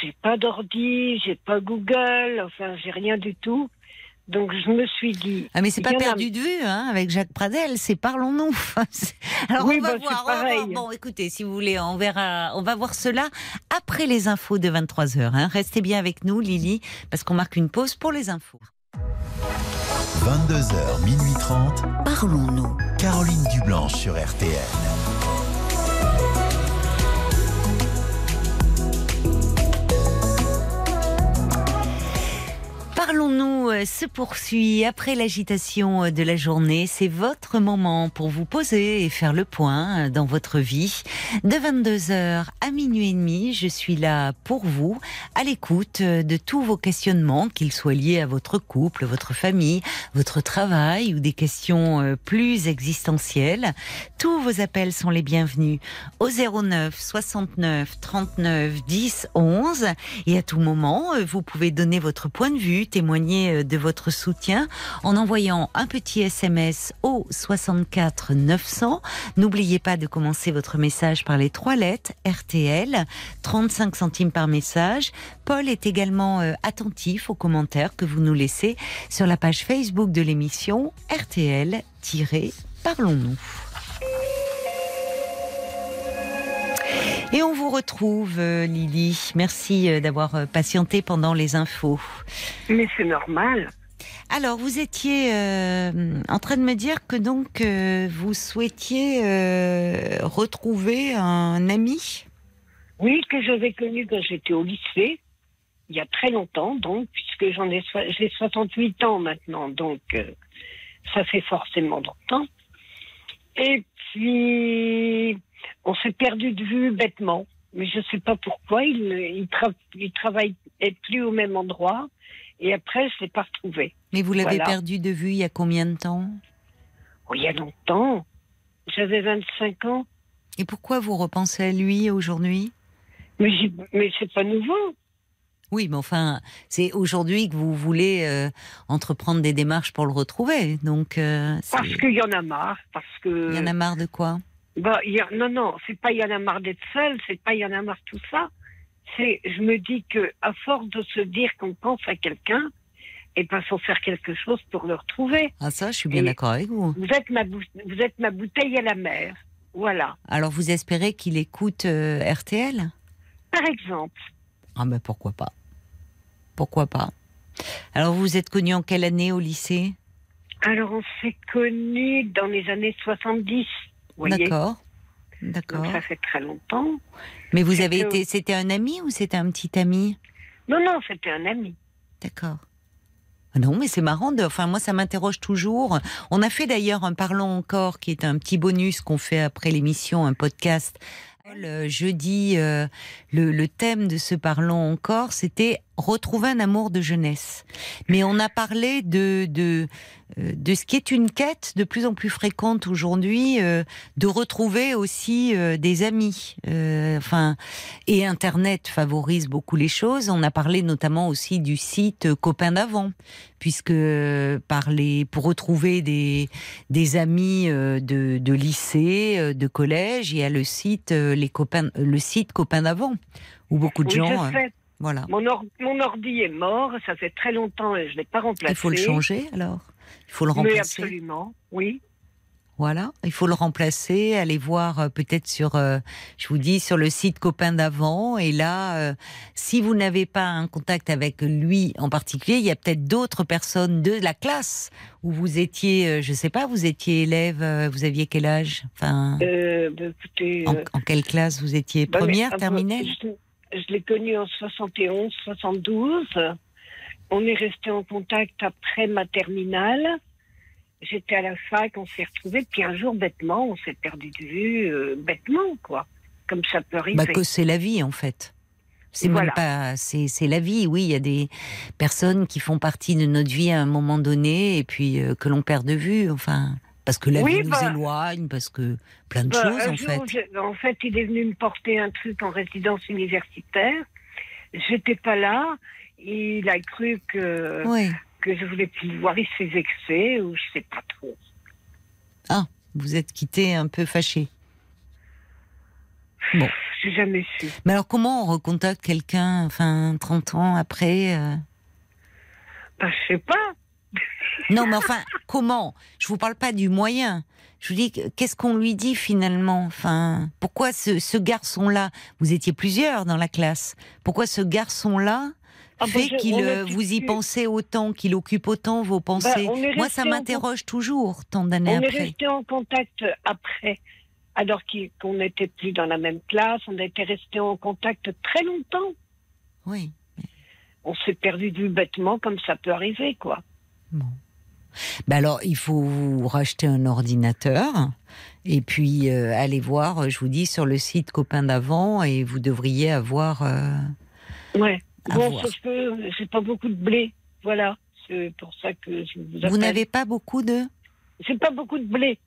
J'ai pas d'ordi, j'ai pas Google, enfin j'ai rien du tout. Donc je me suis dit. Ah mais c'est pas a- perdu de vue, hein, avec Jacques Pradel, c'est parlons-nous. Alors Oui, on va bah, voir, on va. Bon, écoutez, si vous voulez, on verra, on va voir cela après les infos de 23 h Hein. Restez bien avec nous, Lily, parce qu'on marque une pause pour les infos. 22h, minuit 30. Parlons-nous. Caroline Dublanche sur RTL. Parlons-nous euh, se poursuit après l'agitation euh, de la journée. C'est votre moment pour vous poser et faire le point euh, dans votre vie. De 22h à minuit et demi, je suis là pour vous, à l'écoute de tous vos questionnements, qu'ils soient liés à votre couple, votre famille, votre travail ou des questions plus existentielles. Tous vos appels sont les bienvenus au 09 69 39 10 11 et à tout moment, vous pouvez donner votre point de vue, témoigner euh, de votre soutien en envoyant un petit SMS au 64 900. N'oubliez pas de commencer votre message par les trois lettres RTL, 35 centimes par message. Paul est également euh, attentif aux commentaires que vous nous laissez sur la page Facebook de l'émission RTL-Parlons-nous. Et on vous retrouve, euh, Lily. Merci euh, d'avoir euh, patienté pendant les infos. Mais c'est normal. Alors, vous étiez euh, en train de me dire que donc euh, vous souhaitiez euh, retrouver un ami. Oui, que j'avais connu quand j'étais au lycée, il y a très longtemps, donc, puisque j'en ai, so- j'ai 68 ans maintenant, donc euh, ça fait forcément longtemps. Et on s'est perdu de vue bêtement, mais je ne sais pas pourquoi. Il, il, tra- il travaille plus au même endroit, et après, je ne l'ai pas retrouvé. Mais vous l'avez Voilà. perdu de vue il y a combien de temps? Oh, il y a longtemps. J'avais 25 ans, Et pourquoi vous repensez à lui aujourd'hui? Mais, mais c'est pas nouveau. Oui, mais enfin, c'est aujourd'hui que vous voulez euh, entreprendre des démarches pour le retrouver. Donc, euh, Parce qu'il y en a marre, parce que... il y en a marre de quoi? Bah, il y a- non, non, c'est pas il y en a marre d'être seul, c'est pas il y en a marre tout ça. C'est, je me dis que à force de se dire qu'on pense à quelqu'un, et ben faut faire quelque chose pour le retrouver. Ah ça, je suis bien d'accord avec vous. Vous êtes ma bou- vous êtes ma bouteille à la mer, voilà. Alors, vous espérez qu'il écoute euh, RTL Par exemple, Ah ben pourquoi pas Pourquoi pas Alors, vous êtes connu en quelle année au lycée? Alors on s'est connus dans les années 70, vous voyez. D'accord. D'accord. ça fait très longtemps. Mais vous avez été, c'était un ami ou c'était un petit ami? Non, non, c'était un ami. D'accord. Ah Non, mais c'est marrant. De, enfin, moi, ça m'interroge toujours. On a fait d'ailleurs un Parlons encore, qui est un petit bonus qu'on fait après l'émission, un podcast. Le jeudi, euh, le, le thème de ce Parlons encore, c'était retrouver un amour de jeunesse. Mais on a parlé de de euh, de ce qui est une quête de plus en plus fréquente aujourd'hui, euh, de retrouver aussi euh, des amis. Euh, enfin, et Internet favorise beaucoup les choses. On a parlé notamment aussi du site euh, Copains d'avant, puisque euh, par les, pour retrouver des, des amis euh, de, de lycée, euh, de collège, il y a le site, euh, les copains, le site Copains d'avant, où beaucoup de Oui, gens, euh, voilà. Mon, or- mon ordi est mort, ça fait très longtemps et je l'ai pas remplacé. Il faut le changer alors. Il faut le Mais remplacer. absolument, oui. Voilà, il faut le remplacer, aller voir euh, peut-être sur, euh, je vous dis, sur le site Copain d'avant. Et là, euh, si vous n'avez pas un contact avec lui en particulier, il y a peut-être d'autres personnes de la classe où vous étiez, je sais pas, vous étiez élève, vous aviez quel âge? Enfin, bah, écoutez, en, en quelle classe vous étiez? bah, mais, Première, terminale? Je, je l'ai connu en 71, 72. On est resté en contact après ma terminale. J'étais à la fac, on s'est retrouvés, puis un jour, bêtement, on s'est perdu de vue, euh, bêtement, quoi. Comme ça peut arriver. Bah que c'est la vie en fait. C'est Voilà. pas, c'est la vie. Oui, il y a des personnes qui font partie de notre vie à un moment donné et puis euh, que l'on perd de vue. Enfin, parce que la Oui, vie nous bah- éloigne, parce que plein de Bah, choses en jour, fait. je- en fait, il est venu me porter un truc en résidence universitaire. J'étais pas là. Il a cru que, Oui. que je voulais plus voir ses excès ou je sais pas trop. Vous êtes quitté un peu fâché. Bon. J'ai jamais su. Mais alors, comment on recontacte quelqu'un, enfin, 30 ans après euh? Bah, je sais pas. Non, mais enfin, comment? Je vous parle pas du moyen. Je vous dis, qu'est-ce qu'on lui dit finalement? Enfin, pourquoi ce, ce garçon-là? Vous étiez plusieurs dans la classe. Pourquoi ce garçon-là Ah, bah, fait qu'il euh, vous y pensez autant, qu'il occupe autant vos pensées Bah, est Moi, ça m'interroge toujours, tant d'années On est après. resté en contact après, alors qu'on n'était plus dans la même classe. On était resté en contact très longtemps. Oui. On s'est perdu du bêtement, comme ça peut arriver, quoi. Bon. Ben alors, il faut vous racheter un ordinateur et puis euh, aller voir, je vous dis, sur le site Copain d'avant et vous devriez avoir. euh, Ouais. Bon, voir. sauf que j'ai pas beaucoup de blé. Voilà. C'est pour ça que je vous appelle. Vous n'avez pas beaucoup de. J'ai pas beaucoup de blé.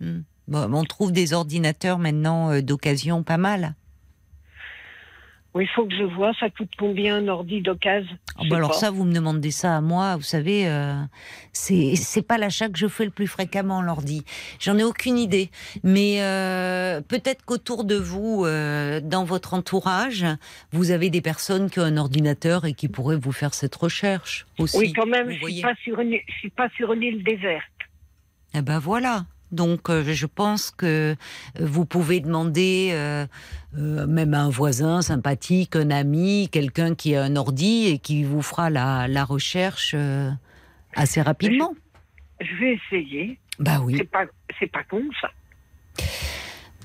Hmm. Bon, on trouve des ordinateurs maintenant euh, d'occasion pas mal. Oui, il faut que je vois, ça coûte combien un ordi d'occasion Ah bah alors ça, vous me demandez ça à moi, vous savez, euh, c'est pas l'achat que je fais le plus fréquemment l'ordi. J'en ai aucune idée, mais euh, peut-être qu'autour de vous, euh, dans votre entourage, vous avez des personnes qui ont un ordinateur et qui pourraient vous faire cette recherche aussi. Oui, quand même, je je suis pas sur une île déserte. Eh ben voilà. Donc euh, je pense que euh, vous pouvez demander euh, euh, même à un voisin sympathique, un ami, quelqu'un qui a un ordi et qui vous fera la, la recherche assez rapidement. Je vais essayer. Bah oui. C'est pas, pas con, ça.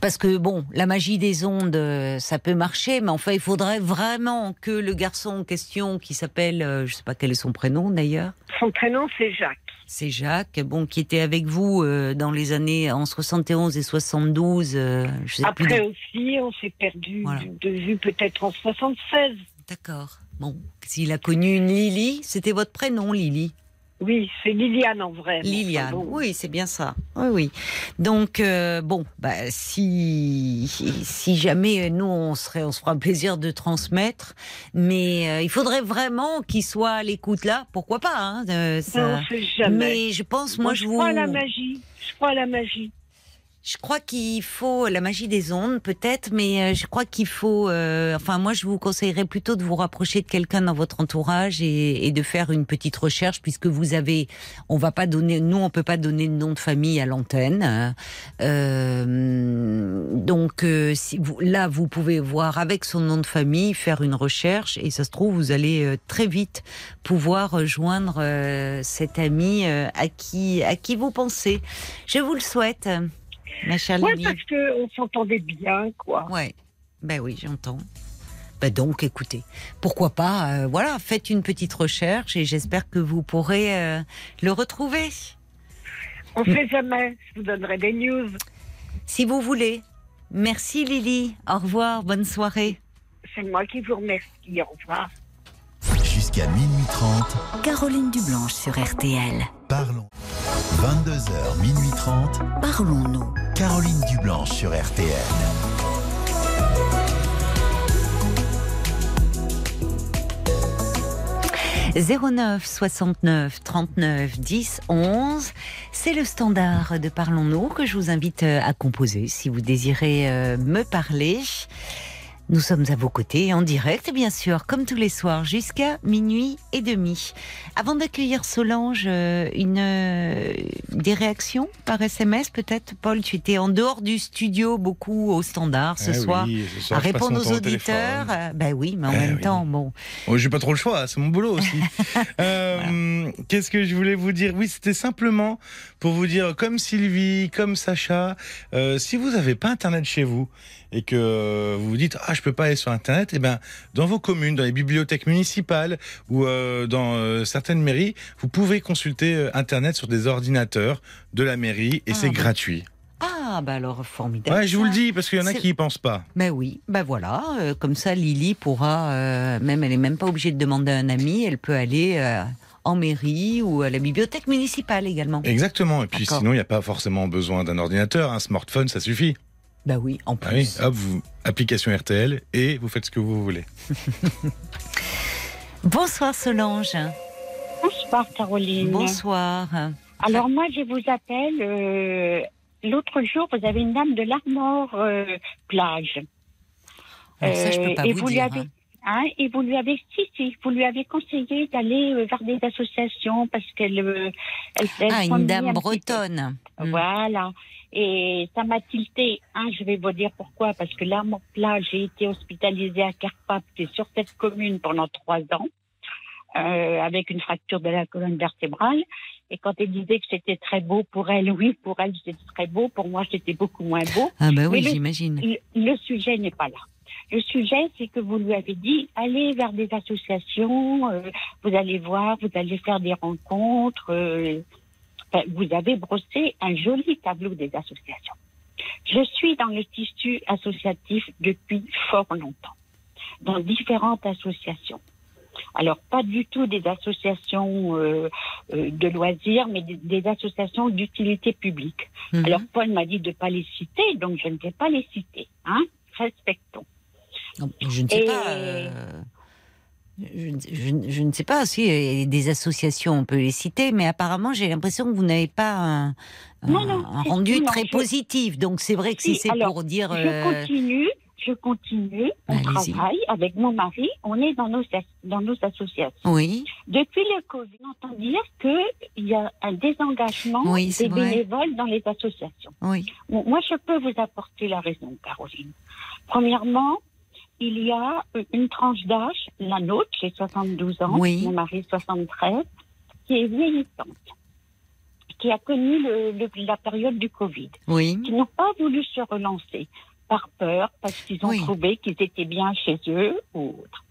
Parce que bon, la magie des ondes, ça peut marcher, mais enfin, il faudrait vraiment que le garçon en question, qui s'appelle, je sais pas quel est son prénom d'ailleurs, Son prénom, c'est Jacques. C'est Jacques, bon, qui était avec vous euh, dans les années en 71 et 72, euh, je sais plus. Après aussi, on s'est perdu Voilà. de vue peut-être en 76. D'accord. Bon, s'il a connu une Lily, c'était votre prénom, Lily. Oui, c'est Liliane en vrai. Liliane. bon. Oui, c'est bien ça. Oui, oui. Donc euh, bon, bah si si jamais euh, nous on serait, on se fera un plaisir de transmettre, mais euh, il faudrait vraiment qu'il soit à l'écoute là. Pourquoi pas hein, euh, ça- Non, jamais. Mais je pense, moi, Moi, je je vous. crois à la magie. Je crois à la magie. Je crois qu'il faut la magie des ondes, peut-être, mais euh, je crois qu'il faut. euh, enfin, moi, je vous conseillerais plutôt de vous rapprocher de quelqu'un dans votre entourage et, de faire une petite recherche, puisque vous avez. On va pas donner. Nous, on peut pas donner de nom de famille à l'antenne. Donc, euh, vous, là, vous pouvez voir avec son nom de famille, faire une recherche, et ça se trouve, vous allez très vite pouvoir rejoindre euh, cet ami à qui à qui vous pensez. Je vous le souhaite. Ma chère Ouais, parce qu'on s'entendait bien, quoi. Ouais. Ben oui, j'entends. Ben donc, écoutez, pourquoi pas, euh, voilà, faites une petite recherche et j'espère que vous pourrez euh, le retrouver. On sait jamais. Je vous donnerai des news. Si vous voulez. Merci Lily. Au revoir. Bonne soirée. C'est moi qui vous remercie. Au revoir. Jusqu'à minuit 30, Caroline Dublanche sur RTL. parlons. 22h, minuit 30, Parlons-nous. Caroline Dublanche sur RTL. 09 69 39 10 11. C'est le standard de Parlons-nous que je vous invite euh, à composer si vous désirez euh, me parler. Nous sommes à vos côtés en direct, bien sûr, comme tous les soirs, jusqu'à minuit et demi. Avant d'accueillir Solange, euh, une, euh, des réactions par SMS peut-être Paul, tu étais en dehors du studio beaucoup au standard ce Eh soir. oui, ce à soir, passe répondre aux auditeurs. Euh, ben oui, mais en Eh même oui. temps, bon, Oh, J'ai pas trop le choix, c'est mon boulot aussi. Euh, Qu'est-ce que je voulais vous dire? Oui, c'était simplement pour vous dire, comme Sylvie, comme Sacha, euh, si vous n'avez pas Internet chez vous et que vous vous dites ah je peux pas aller sur Internet, et ben dans vos communes, dans les bibliothèques municipales ou euh, dans euh, certaines mairies, vous pouvez consulter Internet sur des ordinateurs de la mairie et Ah, c'est gratuit. Ah, Ah, bah alors, formidable. Ouais, je vous le dis, parce qu'il y en a qui y pensent pas. Ben oui, ben voilà, euh, comme ça Lily pourra, euh, même elle est même pas obligée de demander à un ami, elle peut aller euh, en mairie ou à la bibliothèque municipale également. Exactement. Et puis sinon, il n'y a pas forcément besoin d'un ordinateur. Un smartphone, ça suffit. Ben oui, en Ah oui, plus. hop, vous, application RTL et vous faites ce que vous voulez. Bonsoir Solange. Bonsoir Caroline. Bonsoir. Alors moi je vous appelle. euh, L'autre jour vous avez une dame de l'Armor euh, plage. Alors ça, je peux Euh, pas et vous, vous lui dire. avez- hein. Et vous lui avez si si vous lui avez conseillé d'aller euh, vers des associations parce qu'elle elle, elle Ah, une dame un petit peu. bretonne. Hmm. Voilà. Et ça m'a tilté. Hein, je vais vous dire pourquoi. Parce que là, mon plat, j'ai été hospitalisée à Carpath, c'est sur cette commune pendant trois ans, euh, avec une fracture de la colonne vertébrale. Et quand elle disait que c'était très beau pour elle, oui, pour elle, c'était très beau. Pour moi, c'était beaucoup moins beau. Ah ben oui, j'imagine. Le, le sujet n'est pas là. Le sujet, c'est que vous lui avez dit, allez vers des associations, euh, vous allez voir, vous allez faire des rencontres. euh, vous avez brossé un joli tableau des associations. Je suis dans le tissu associatif depuis fort longtemps, dans différentes associations. Alors, pas du tout des associations euh, euh, de loisirs, mais des, des associations d'utilité publique. Mhm. Alors, Paul m'a dit de ne pas les citer, donc je ne vais pas les citer. Hein Respectons. Je ne sais Et- pas. euh, Je, ne- je ne- je ne sais pas si il y a des associations, on peut les citer, mais apparemment j'ai l'impression que vous n'avez pas un, un- Non, non, un c'est- rendu non, très je- positif. Donc c'est vrai que si, Si, c'est pour dire, Je euh, continue, je continue. On travaille avec mon mari. On est dans nos, dans nos associations. oui, Depuis le Covid, on entend dire qu'il y a un désengagement Oui, des vrai. bénévoles dans les associations. oui, Bon, moi, je peux vous apporter la raison, Caroline. Premièrement, il y a une tranche d'âge, la nôtre, j'ai 72 ans, Oui. mon mari 73, qui est vieillissante, qui a connu le- le- la période du Covid, oui, qui n'ont pas voulu se relancer par peur, parce qu'ils ont Oui. trouvé qu'ils étaient bien chez eux ou autre.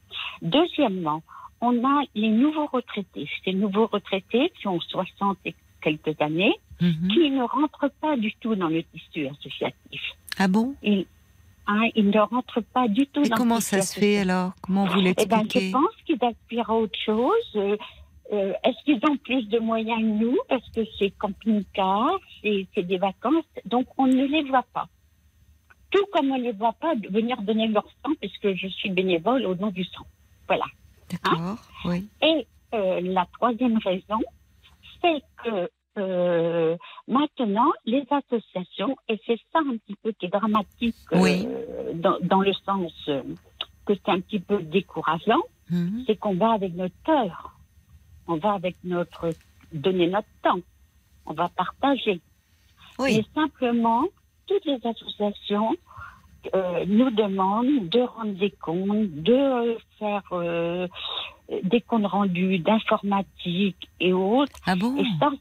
Deuxièmement, on a les nouveaux retraités, ces nouveaux retraités qui ont 60 et quelques années, mhm. qui ne rentrent pas du tout dans le tissu associatif. ah bon? Ils, hein, ils ne rentrent pas du tout Et dans comment ça se fait alors? Comment vous Eh ben, l'expliquez? je pense qu'ils aspirent à autre chose. Euh, euh, Est-ce qu'ils ont plus de moyens que nous? Parce que c'est camping-car, c'est des vacances, donc on ne les voit pas. Tout comme on ne les voit pas venir donner leur sang, puisque je suis bénévole au nom du sang. Voilà. D'accord, oui, Et euh, la troisième raison, c'est que euh, maintenant, les associations, et c'est ça un petit peu qui est dramatique euh, dans, dans le sens euh, que c'est un petit peu décourageant, Mhm. c'est qu'on va avec notre cœur, on va avec notre donner notre temps, on va partager. oui, Mais simplement, toutes les associations euh, nous demandent de rendre des comptes, de faire euh, des comptes rendus d'informatique et autres. ah bon? Et ça, c'est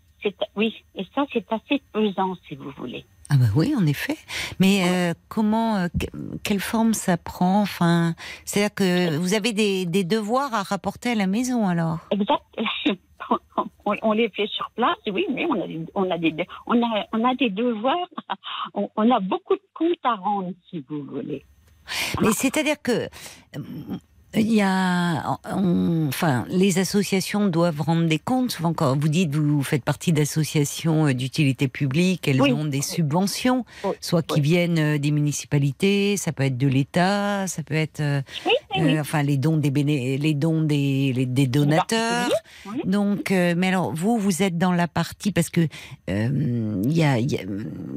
oui, et ça c'est assez pesant si vous voulez. Ah bah oui, en effet. Mais euh, comment, euh, que- quelle forme ça prend Enfin, c'est-à-dire que vous avez des, des devoirs à rapporter à la maison alors? Exact. on, on les fait sur place, oui, mais on a, des- on a des, on a, on a des devoirs, on, on a beaucoup de comptes à rendre, si vous voulez. Mais c'est-à-dire que il y a, on- enfin, les associations doivent rendre des comptes. Souvent, quand vous dites vous faites partie d'associations euh, d'utilité publique, elles Oui. ont des subventions, Oui, soit qui oui. viennent euh, des municipalités, ça peut être de l'État, ça peut être, euh, enfin, les dons des béné- les dons des, les- des donateurs. Donc, euh, mais alors vous, vous êtes dans la partie parce que euh, il y, a, y, a,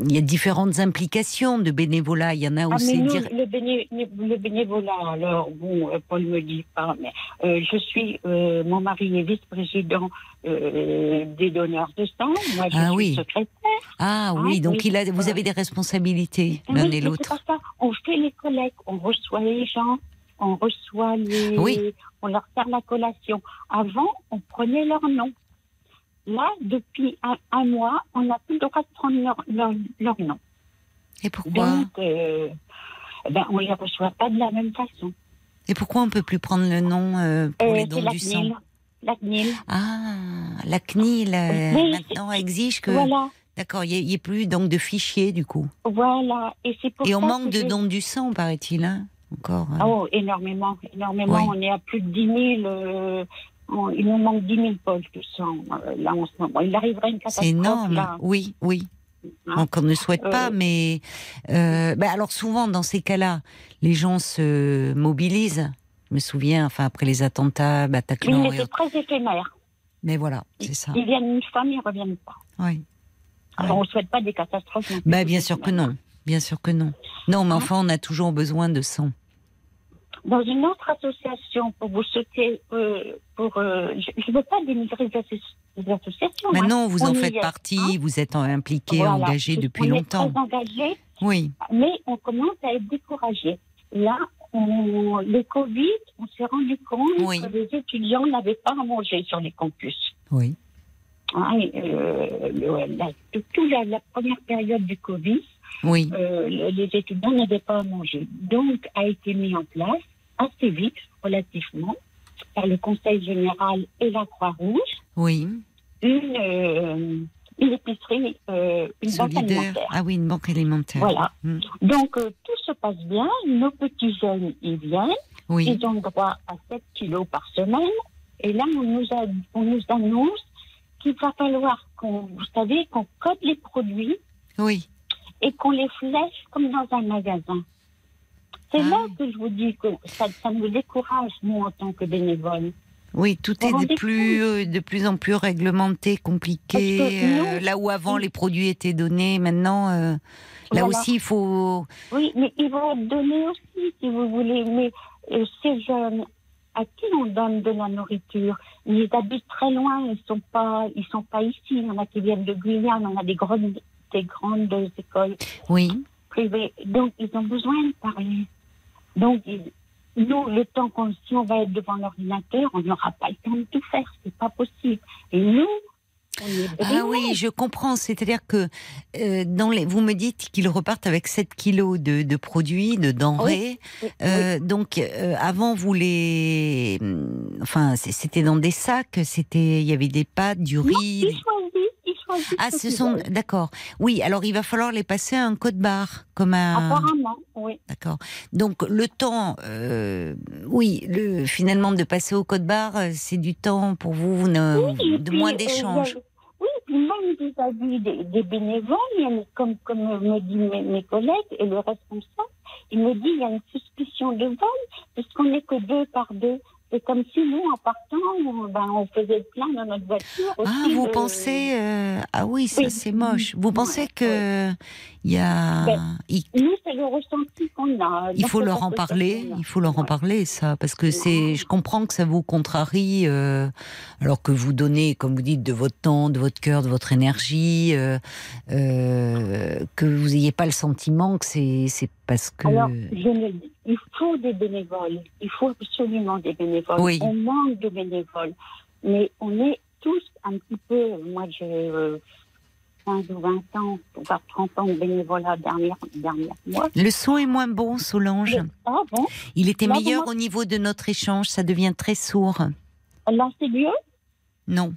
il y a différentes implications de bénévolat. Il y en a où Ah, mais c'est nous, dire- le, béné- le bénévolat, alors, bon, euh, Me dit pas, mais euh, je suis, euh, mon mari est vice-président euh, des donneurs de sang, moi je Ah suis oui. secrétaire. Ah Ah, oui, donc il a, vous avez des responsabilités l'un et l'autre. On fait les collectes, on reçoit les gens, on reçoit les. Oui. On leur sert la collation. Avant, on prenait leur nom. Là, depuis un, un mois, on n'a plus le droit de prendre leur, leur, leur nom. Et pourquoi? Donc, ben, on ne les reçoit pas de la même façon. Et pourquoi on peut plus prendre le nom euh, pour Euh, les dons du sang? La CNIL. Ah, la CNIL euh, Oui, maintenant exige que Voilà. D'accord, il n'y a, plus donc de fichiers du coup. Voilà. Et c'est pour Et on ça manque que de dons du sang, paraît-il, hein Encore. hein. Oh, énormément, énormément. Oui. On est à plus de 10 000. euh, on- il nous manque 10 000 poches de sang là en ce moment. Il arriverait une catastrophe C'est énorme. là. Oui, oui. Hein? On ne souhaite pas, mais bah, alors souvent dans ces cas-là, les gens se mobilisent. Je me souviens, enfin après les attentats, Mais Bataclan, était autres. très éphémère. mais voilà, c'est ça. Ils viennent une fois, mais ils ne reviennent pas. Oui. Alors, on ne souhaite pas des catastrophes. non Bah bien sûr que non, bien sûr que non. Non, mais Hein enfin on a toujours besoin de sang. Dans une autre association, pour vous sauter, euh, pour, euh, je ne veux pas dénigrer les, associ- les associations. hein. Maintenant vous On en faites est, partie, hein. vous êtes impliqué, Voilà. engagé On depuis est longtemps. Très engagé, Oui, mais on commence à être découragé. Là, on, le Covid, on s'est rendu compte Oui. que les étudiants n'avaient pas à manger sur les campus. oui, Hein, euh, le- la, toute la, la première période du Covid, oui, euh, le- les étudiants n'avaient pas à manger. Donc, a été mis en place assez vite, relativement, par le Conseil général et la Croix-Rouge, oui. une, euh, une épicerie, euh, une banque alimentaire. Ah oui, une banque alimentaire. Voilà. Mm. Donc, euh, tout se passe bien. Nos petits jeunes, ils viennent. Oui, Ils ont droit à 7 kilos par semaine. Et là, on nous, a, on nous annonce qu'il va falloir qu'on, vous savez, qu'on code les produits oui. et qu'on les flèche comme dans un magasin. C'est Ah. là que je vous dis que ça, ça nous décourage, nous, en tant que bénévoles. Oui, tout est de plus, euh, de plus en plus réglementé, compliqué. Nous- euh, là où avant les produits étaient donnés, maintenant, euh, là Voilà. aussi, il faut. Oui, mais ils vont être donnés aussi, si vous voulez. Mais euh, ces jeunes, à qui on donne de la nourriture? Ils habitent très loin, ils sont pas, ils sont pas ici. Il y en a qui viennent de Guyane, on a des grandes, des grandes écoles Oui, privées. Donc, ils ont besoin de parler. Donc, ils- nous, le temps qu'on, si on va être devant l'ordinateur, on n'aura pas le temps de tout faire. C'est pas possible. Et nous, Ah oui, je comprends. C'est-à-dire que euh, dans les, vous me dites qu'ils repartent avec 7 kilos de, de produits, de denrées. Oui, Euh, Donc euh, avant, vous les, hum, enfin, c'était dans des sacs. C'était, il y avait des pâtes, du Non, riz. ils choisissent, choisissent. Ah, ce sont, d'accord. Oui, alors il va falloir les passer à un code barre, comme un. Apparemment, oui. D'accord. Donc le temps, euh, oui, le, finalement de passer au code barre, euh, c'est du temps pour vous, vous ne- Oui, de puis, moins euh, d'échanges. oui, puis même vis-à-vis des, des bénévoles, comme me disent mes, mes collègues et le responsable, il me dit il y a une suspicion de vol, puisqu'on n'est que deux par deux. C'est comme si nous, en partant, on, ben, on faisait le plein dans notre voiture. Ah, aussi vous de- pensez euh, Ah oui, ça Oui. c'est moche. Vous pensez Ouais, que il y a, Ben, il, Nous, c'est le ressenti qu'on a. il faut leur en parler. Il faut leur en parler, ça, parce que c'est. Je comprends que ça vous contrarie, euh, alors que vous donnez, comme vous dites, de votre temps, de votre cœur, de votre énergie, euh, euh, que vous n'ayez pas le sentiment que c'est parce que. Alors, je dis, il faut des bénévoles. Il faut absolument des bénévoles. Oui. On manque de bénévoles. Mais on est tous un petit peu. Moi, euh, 15 ou 20 ans, voire 30 ans bénévolat dernière, dernière mois. Le son est moins bon, Solange. Ah bon? Il était Là, meilleur au niveau de notre échange. Ça devient très sourd. Là, c'est mieux Non.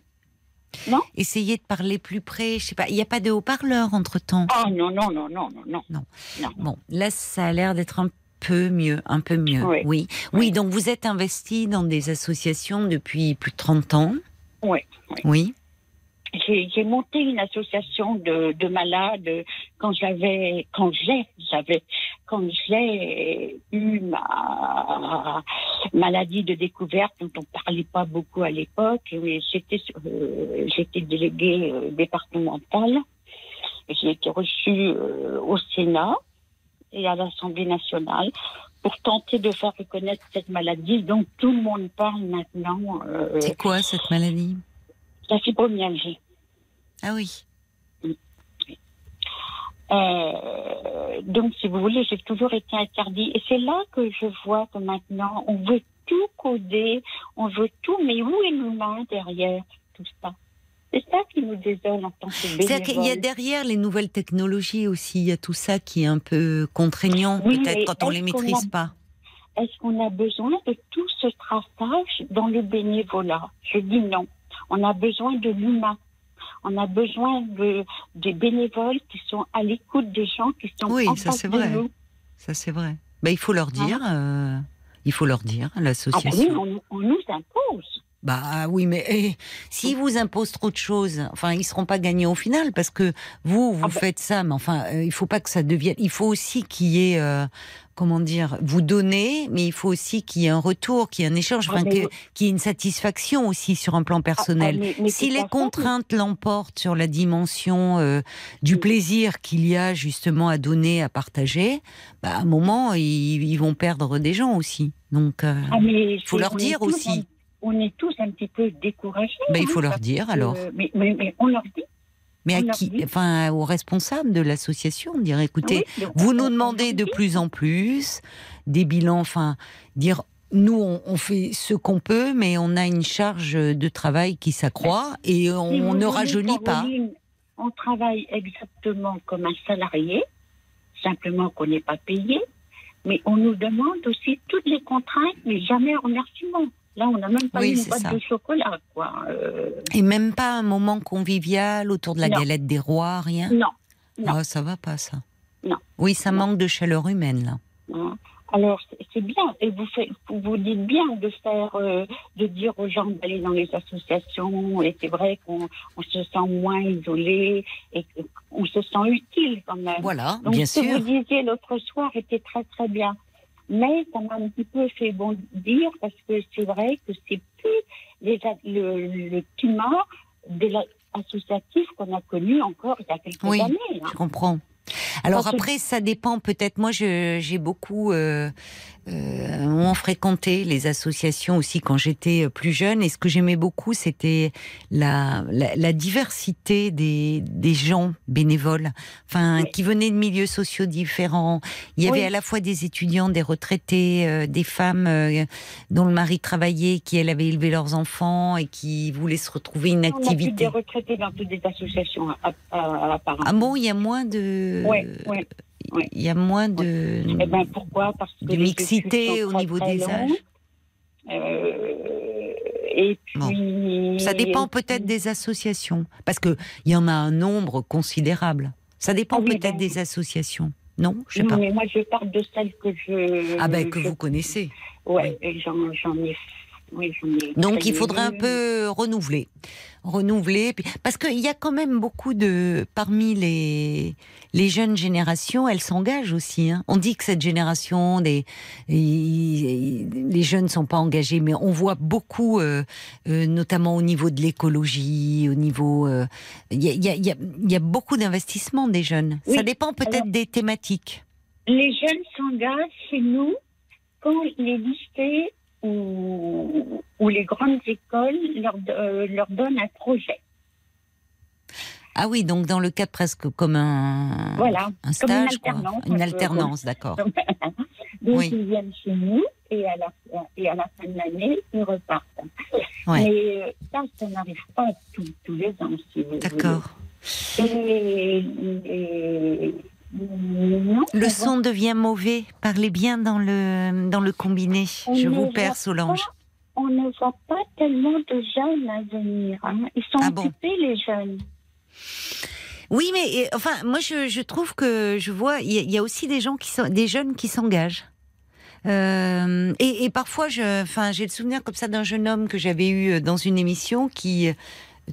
Non? Essayez de parler plus près. Je sais pas. Il n'y a pas de haut-parleur entre temps. Ah non, non, non, non, non, non. Non. Non. Bon, là, ça a l'air d'être un peu mieux, un peu mieux. Oui. Oui. Oui, donc vous êtes investi dans des associations depuis plus de 30 ans. Oui, oui. Oui. J'ai monté une association de, de malades quand j'avais, quand j'ai, j'avais, quand j'ai eu ma maladie de découverte dont on parlait pas beaucoup à l'époque, j'étais, euh, j'étais déléguée euh, départementale. J'ai été reçue euh, au Sénat et à l'Assemblée nationale pour tenter de faire reconnaître cette maladie dont tout le monde parle maintenant, euh, C'est quoi cette maladie? La fibromyalgie. Ah oui. Euh, donc, si vous voulez, j'ai toujours été interdit. Et c'est là que je vois que maintenant, on veut tout coder, on veut tout, mais où est l'humain derrière tout ça? C'est ça qui nous désole en tant que C'est-à-dire qu'il y a derrière les nouvelles technologies aussi, il y a tout ça qui est un peu contraignant, Oui, peut-être quand on les est-ce qu'on maîtrise a- pas. Est-ce qu'on a besoin de tout ce traçage dans le bénévolat? Je dis non. On a besoin de l'humain. On a besoin de, des bénévoles qui sont à l'écoute des gens, qui sont Oui, en ça, face de vrai. nous. Ça, c'est vrai. Ben, il faut leur dire. euh, il faut leur dire, Ah oui, l'association. on nous impose. Bah oui, mais eh, s'ils vous imposent trop de choses, enfin, ils seront pas gagnants au final parce que vous, vous Ah faites ça, mais enfin, euh, il faut pas que ça devienne. Il faut aussi qu'il y ait, euh, comment dire, vous donner, mais il faut aussi qu'il y ait un retour, qu'il y ait un échange, Ah, enfin, qu'il y ait une satisfaction aussi sur un plan Ah, personnel. ah, mais- mais si les contraintes l'emportent sur la dimension euh, du Oui. plaisir qu'il y a justement à donner, à partager, bah, à un moment, ils, ils vont perdre des gens aussi. Donc, euh, Ah, mais faut leur dire aussi. On est tous un petit peu découragés. bah, il hein, faut leur dire que- alors. mais, mais, mais on leur dit. Mais à qui dit. Enfin, aux responsables de l'association, dire écoutez, Oui, mais vous nous demandez de plus en plus des bilans, enfin, dire nous on, on fait ce qu'on peut, mais on a une charge de travail qui s'accroît et Si on ne rajeunit pas. On travaille exactement comme un salarié, simplement qu'on n'est pas payé, mais on nous demande aussi toutes les contraintes, mais jamais un remerciement. Là, on n'a même pas Oui, eu une boîte ça. de chocolat, quoi. Euh, Et même pas un moment convivial autour de la Non. galette des rois, rien? non. non. Ah, ça va pas ça. Non. Oui, ça manque de chaleur humaine là. Alors, c'est- bien. Et vous, vous dites bien de faire, euh, de dire aux gens d'aller dans les associations. Et c'est vrai qu'on on se sent moins isolé et qu'on se sent utile quand même. Voilà, Donc, bien ce que sûr. vous disiez l'autre soir était très très bien. Mais ça m'a un petit peu fait bondir parce que c'est vrai que c'est plus les le, le climat de l'associatif qu'on a connu encore il y a quelques Oui. années. hein. Je comprends. Alors Parce après, ça dépend peut-être. Moi, j'ai beaucoup euh, euh, on fréquenté les associations aussi quand j'étais plus jeune. Et ce que j'aimais beaucoup, c'était la, la, la diversité des, des gens bénévoles, enfin Oui. qui venaient de milieux sociaux différents. Il y avait Oui. à la fois des étudiants, des retraités, euh, des femmes euh, dont le mari travaillait, qui elles avaient élevé leurs enfants et qui voulaient se retrouver une On a plus des activité. retraités dans toutes les associations à-. Ah bon, il y a moins de. Ouais, ouais. Il y a moins de. Eh ben pourquoi? Parce que de mixité au niveau des âges. Euh, et puis. Ça dépend peut-être des associations, parce que il y en a un nombre considérable. Ça dépend Ah oui, peut-être ben- des associations. Non, je sais Non, pas. mais moi je parle de celles que je. Ah ben que je- vous connaissez. Ouais, j'en j'en ai. Oui. Donc il faudrait un eu. peu renouveler, renouveler, parce qu'il y a quand même beaucoup de parmi les les jeunes générations, elles s'engagent aussi. hein. On dit que cette génération des les jeunes sont pas engagés, mais on voit beaucoup, euh, euh, notamment au niveau de l'écologie, au niveau euh, il y, a, il y, a, il y a- il y a beaucoup d'investissements des jeunes. Oui, Ça dépend peut-être des thématiques. Les jeunes s'engagent chez nous quand les lycées ou les grandes écoles leur, euh, leur donnent un projet. Ah oui, donc dans le cadre presque comme un Voilà, un comme une stage, alternance, une alternance, d'accord. Donc Oui. ils viennent chez nous et à la, et à la fin de l'année, ils repartent. Ouais. Mais ça, ça n'arrive pas tous, tous les ans, si D'accord. et- non, Le on son devient mauvais. Parlez bien dans le, dans le combiné. On Je vous perds, Solange. on ne voit pas tellement de jeunes à venir. hein. Ils sont Ah bon occupés, les jeunes. Oui, mais et, enfin, moi, je, je trouve que je vois, il y, a- il y a aussi des gens qui sont, des jeunes qui s'engagent. Euh, et, et parfois, je, enfin, j'ai le souvenir comme ça d'un jeune homme que j'avais eu euh, dans une émission qui,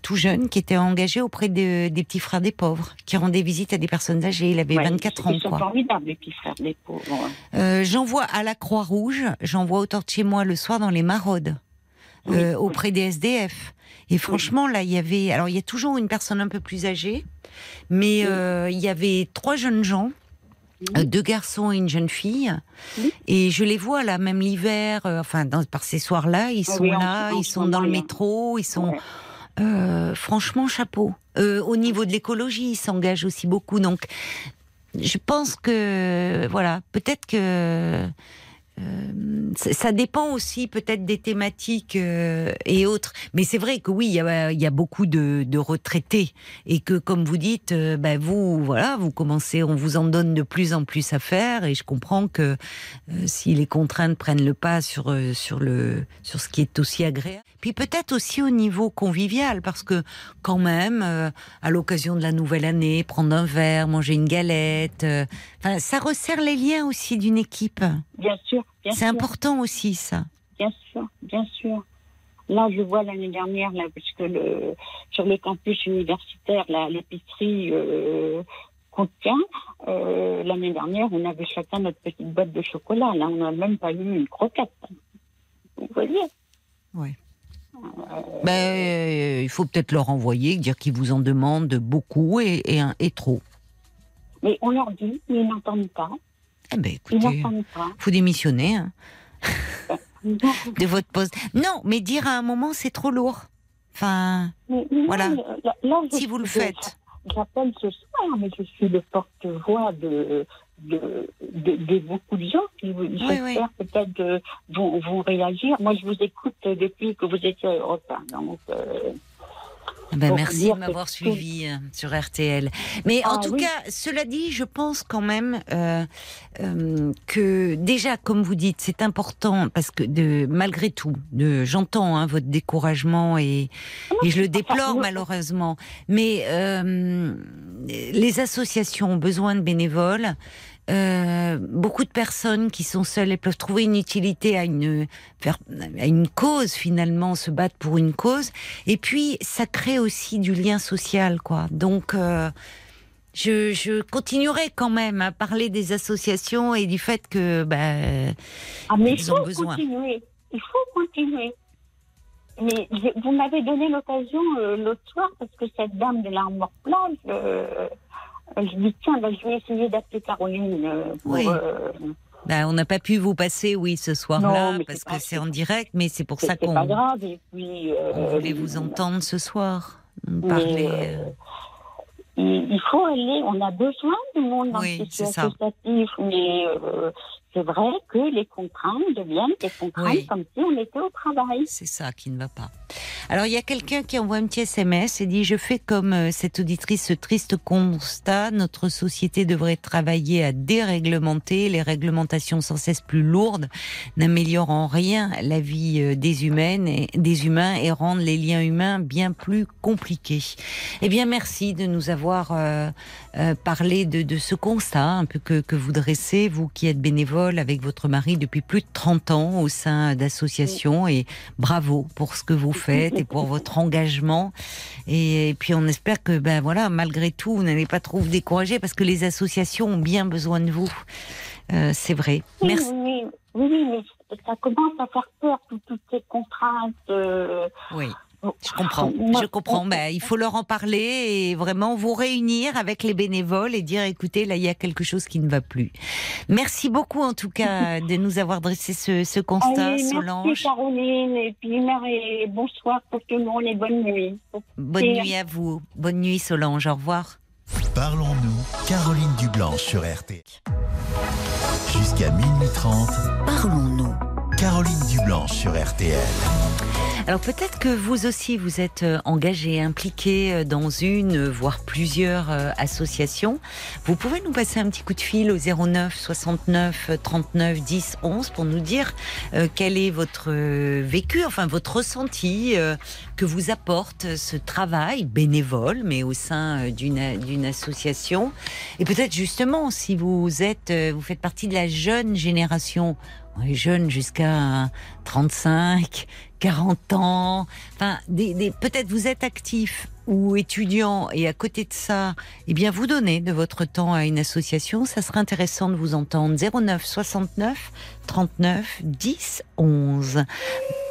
tout jeune, qui était engagé auprès de- des petits frères des pauvres, qui rendait visite à des personnes âgées. Il avait Ouais, 24 ans, Ils sont quoi. formidables, les petits frères des pauvres. Euh, j'en vois à la Croix-Rouge, j'en vois autour de chez moi le soir dans les maraudes, Oui, euh, auprès des SDF. Et franchement, là, il y avait. Alors, il y a toujours une personne un peu plus âgée, mais Oui. euh, il y avait trois jeunes gens. euh, deux garçons et une jeune fille, Oui. et je les vois là, même l'hiver, euh, enfin dans, par ces soirs-là, ils Ah sont oui, là, ils sont dans le métro, ils sont. Euh, franchement chapeau. Euh, au niveau de l'écologie, ils s'engagent aussi beaucoup. Donc, je pense que voilà, peut-être que euh, ça dépend aussi peut-être des thématiques euh, et autres. Mais c'est vrai que oui, il y a, y a beaucoup de, de retraités et que, comme vous dites, ben vous, voilà, vous commencez, on vous en donne de plus en plus à faire et je comprends que euh, si les contraintes prennent le pas sur sur le sur ce qui est aussi agréable. Puis peut-être aussi au niveau convivial parce que quand même, à l'occasion de la nouvelle année, prendre un verre, manger une galette, enfin, ça resserre les liens aussi d'une équipe. Bien sûr, C'est important aussi ça. Bien sûr, bien sûr. Là, je vois l'année dernière, là, parce que le, sur le campus universitaire, l'épicerie euh, contient, euh, l'année dernière, on avait chacun notre petite boîte de chocolat. Là, on n'a même pas eu une croquette. Vous voyez? Ben, euh, il faut peut-être leur envoyer, dire qu'ils vous en demandent beaucoup et, et trop. Mais on leur dit, mais ils n'entendent pas. Eh ben, écoutez, faut démissionner hein, de votre poste. Non, mais dire à un moment, c'est trop lourd. Enfin, Mais- mais Voilà. non, là- là, si vous le faites. J'appelle ce soir, mais je suis le porte-voix de, de, de, de beaucoup de gens qui, j'espère, peut-être euh, vont, vont réagir. Moi, je vous écoute depuis que vous étiez 1, donc euh, ben, Pour merci de m'avoir suivi euh, sur RTL. Mais en Ah, tout oui. cas, cela dit, je pense quand même euh, euh, que déjà, comme vous dites, c'est important parce que de, malgré tout, de, j'entends hein, votre découragement et, et je le déplore malheureusement. Mais euh, les associations ont besoin de bénévoles. Euh, beaucoup de personnes qui sont seules, elles peuvent trouver une utilité à une à une cause finalement, se battre pour une cause. Et puis ça crée aussi du lien social, quoi. Donc euh, je, je continuerai quand même à parler des associations et du fait que ben ah, mais Ils ont faut besoin. continuer. Il faut continuer. Mais vous m'avez donné l'occasion euh, l'autre soir parce que cette dame de l'armoire plage, je dis tiens, ben, je vais essayer d'appeler Caroline. euh, pour, Oui. euh, ben, on n'a pas pu vous passer, oui, ce soir-là parce que c'est en direct, mais c'est pour ça c'est qu'on pas grave. Et puis, euh, on voulait vous entendre ce soir, parler. il, faut aller, on a besoin du monde dans Oui, associatif, mais c'est vrai que les contraintes deviennent des contraintes Oui. comme si on était au travail. C'est ça qui ne va pas. Alors, il y a quelqu'un qui envoie un petit SMS et dit Je fais comme euh, cette auditrice ce triste constat. Notre société devrait travailler à déréglementer. Les réglementations sans cesse plus lourdes n'améliorent en rien la vie euh, des humaines et des humains et rendent les liens humains bien plus compliqués. Eh bien, merci de nous avoir euh, euh, parlé de, de ce constat un peu que, que vous dressez, vous qui êtes bénévole avec votre mari depuis plus de 30 ans au sein d'associations et bravo pour ce que vous faites et pour votre engagement. Et, puis on espère que, ben voilà, malgré tout, vous n'allez pas trop vous décourager parce que les associations ont bien besoin de vous. Euh, c'est vrai. Merci. oui, oui, oui, mais ça commence à faire peur, tout- toutes ces contraintes. euh, Oui. Je comprends, Moi, je comprends. on- Ben, il faut leur en parler et vraiment vous réunir avec les bénévoles et dire écoutez, là, il y a quelque chose qui ne va plus. Merci beaucoup, en tout cas, de nous avoir dressé ce, ce constat, Allez, Solange. merci Caroline, et puis et bonsoir pour tout le monde et bonne nuit. Bonne Et- nuit à vous. Bonne nuit, Solange. Au revoir. Parlons-nous, Caroline Dublanche sur RT. Jusqu'à minuit 30, Parlons-nous. Caroline Dublanche sur RTL. Alors peut-être que vous aussi vous êtes euh, engagé, impliqué euh, dans une, euh, voire plusieurs associations. Vous pouvez nous passer un petit coup de fil au 09 69 39 10 11 pour nous dire quel est votre vécu, enfin votre ressenti que vous apporte ce travail bénévole, mais au sein d'une association. Et peut-être justement si vous êtes, vous faites partie de la jeune génération. On est jeune jusqu'à 35, 40 ans. Enfin, des, des- peut-être vous êtes actif ou étudiant et à côté de ça, eh bien, vous donnez de votre temps à une association. Ça serait intéressant de vous entendre. 09 69 39 10 11.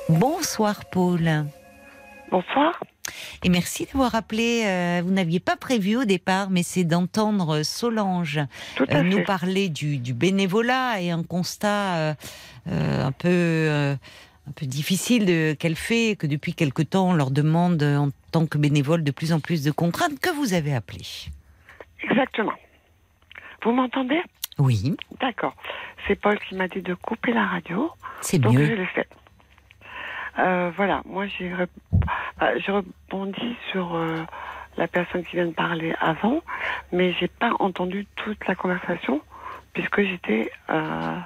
Bonsoir, Paul. Bonsoir. Et merci d'avoir appelé. euh, vous n'aviez pas prévu au départ, mais c'est d'entendre Solange euh, nous parler du, du bénévolat et un constat euh, euh, un peu un peu difficile qu'elle fait, que depuis quelque temps on leur demande en tant que bénévole de plus en plus de contraintes que vous avez appelé? Exactement. Vous m'entendez? Oui, D'accord. c'est Paul qui m'a dit de couper la radio. C'est Donc je mieux. l'ai fait. Euh, voilà, moi j'ai je rebondis sur euh, la personne qui vient de parler avant, mais j'ai pas entendu toute la conversation puisque j'étais euh,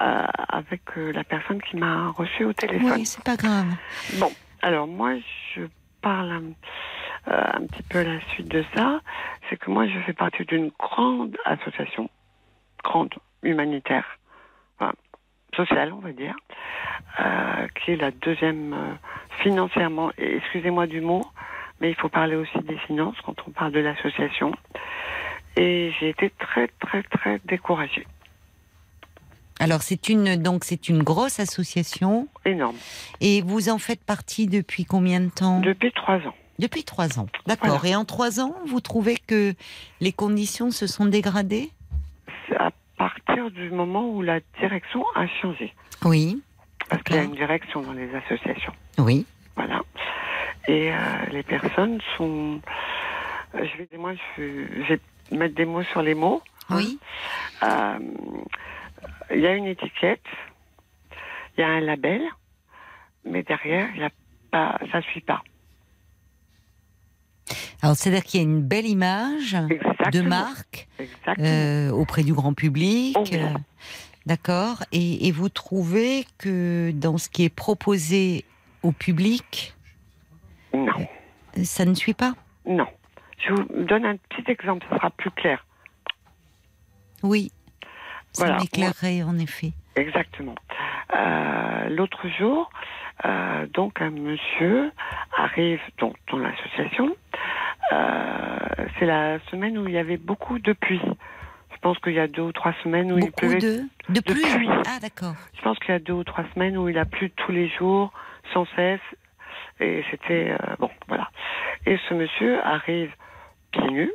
euh, avec euh, la personne qui m'a reçu au téléphone. Oui, c'est pas grave. Bon, alors moi, je parle un, euh, un petit peu à la suite de ça. C'est que moi, je fais partie d'une grande association, grande, humanitaire, sociale, on va dire, euh, qui est la deuxième euh, financièrement, excusez-moi du mot, mais il faut parler aussi des finances quand on parle de l'association. Et j'ai été très, très, très découragée. Alors c'est une donc c'est une grosse association Énorme. et vous en faites partie depuis combien de temps? Depuis trois ans. Depuis trois ans. D'accord. Voilà. Et en trois ans, vous trouvez que les conditions se sont dégradées? À partir du moment où la direction a changé. Oui. Parce qu'il y a une direction dans les associations. Oui. Voilà. Et euh, les personnes sont. euh, Je vais, moi, je, je vais mettre des mots sur les mots. Oui. Euh, Il y a une étiquette, il y a un label, mais derrière, il y a pas, ça suit pas. Alors c'est-à-dire qu'il y a une belle image de marque euh, auprès du grand public. Oh euh, D'accord. Et, et vous trouvez que dans ce qui est proposé au public, Non, ça ne suit pas? Non. Je vous donne un petit exemple, ce sera plus clair. Oui. Ça Voilà. m'éclairerait en effet. Exactement. Euh, L'autre jour, euh, donc un monsieur arrive donc, dans l'association. Euh, C'est la semaine où il y avait beaucoup de pluie. Je pense qu'il y a deux ou trois semaines où il Beaucoup pleuvait. de, de de pluie. pluie. Ah d'accord. Je pense qu'il y a deux ou trois semaines où il a plu tous les jours, sans cesse. Et c'était euh, bon, voilà. Et ce monsieur arrive pieds nus.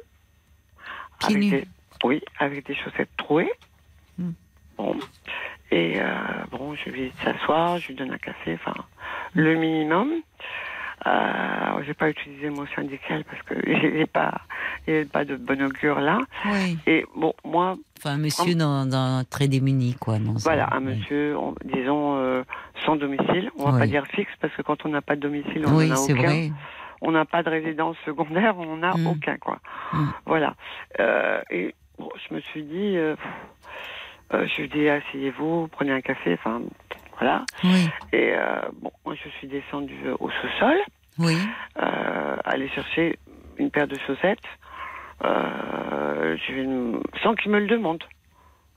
Pieds avec nus. des- oui, avec des chaussettes trouées. Hmm. Bon. Et euh, bon, je lui dis de s'asseoir, je lui donne un café, enfin, le minimum. Euh, je vais pas utiliser le mot syndical parce que n'est pas, pas de bon augure là. Oui. Et bon, moi, Enfin, un monsieur dans, dans- très démuni, quoi. dans voilà, un- un oui. monsieur, on- disons, euh, sans domicile. On va Oui. pas dire fixe parce que quand on n'a pas de domicile, on Oui, n'en a c'est aucun. vrai. On n'a pas de résidence secondaire, on n'a Mm. aucun, quoi. Mm. Voilà. Euh, et bon, je me suis dit, euh, euh, je lui dis, asseyez-vous, prenez un café, enfin, voilà. Oui. Et euh, bon, moi, je suis descendue euh, au sous-sol, Oui. euh, aller chercher une paire de chaussettes, euh, sans qu'il me le demande.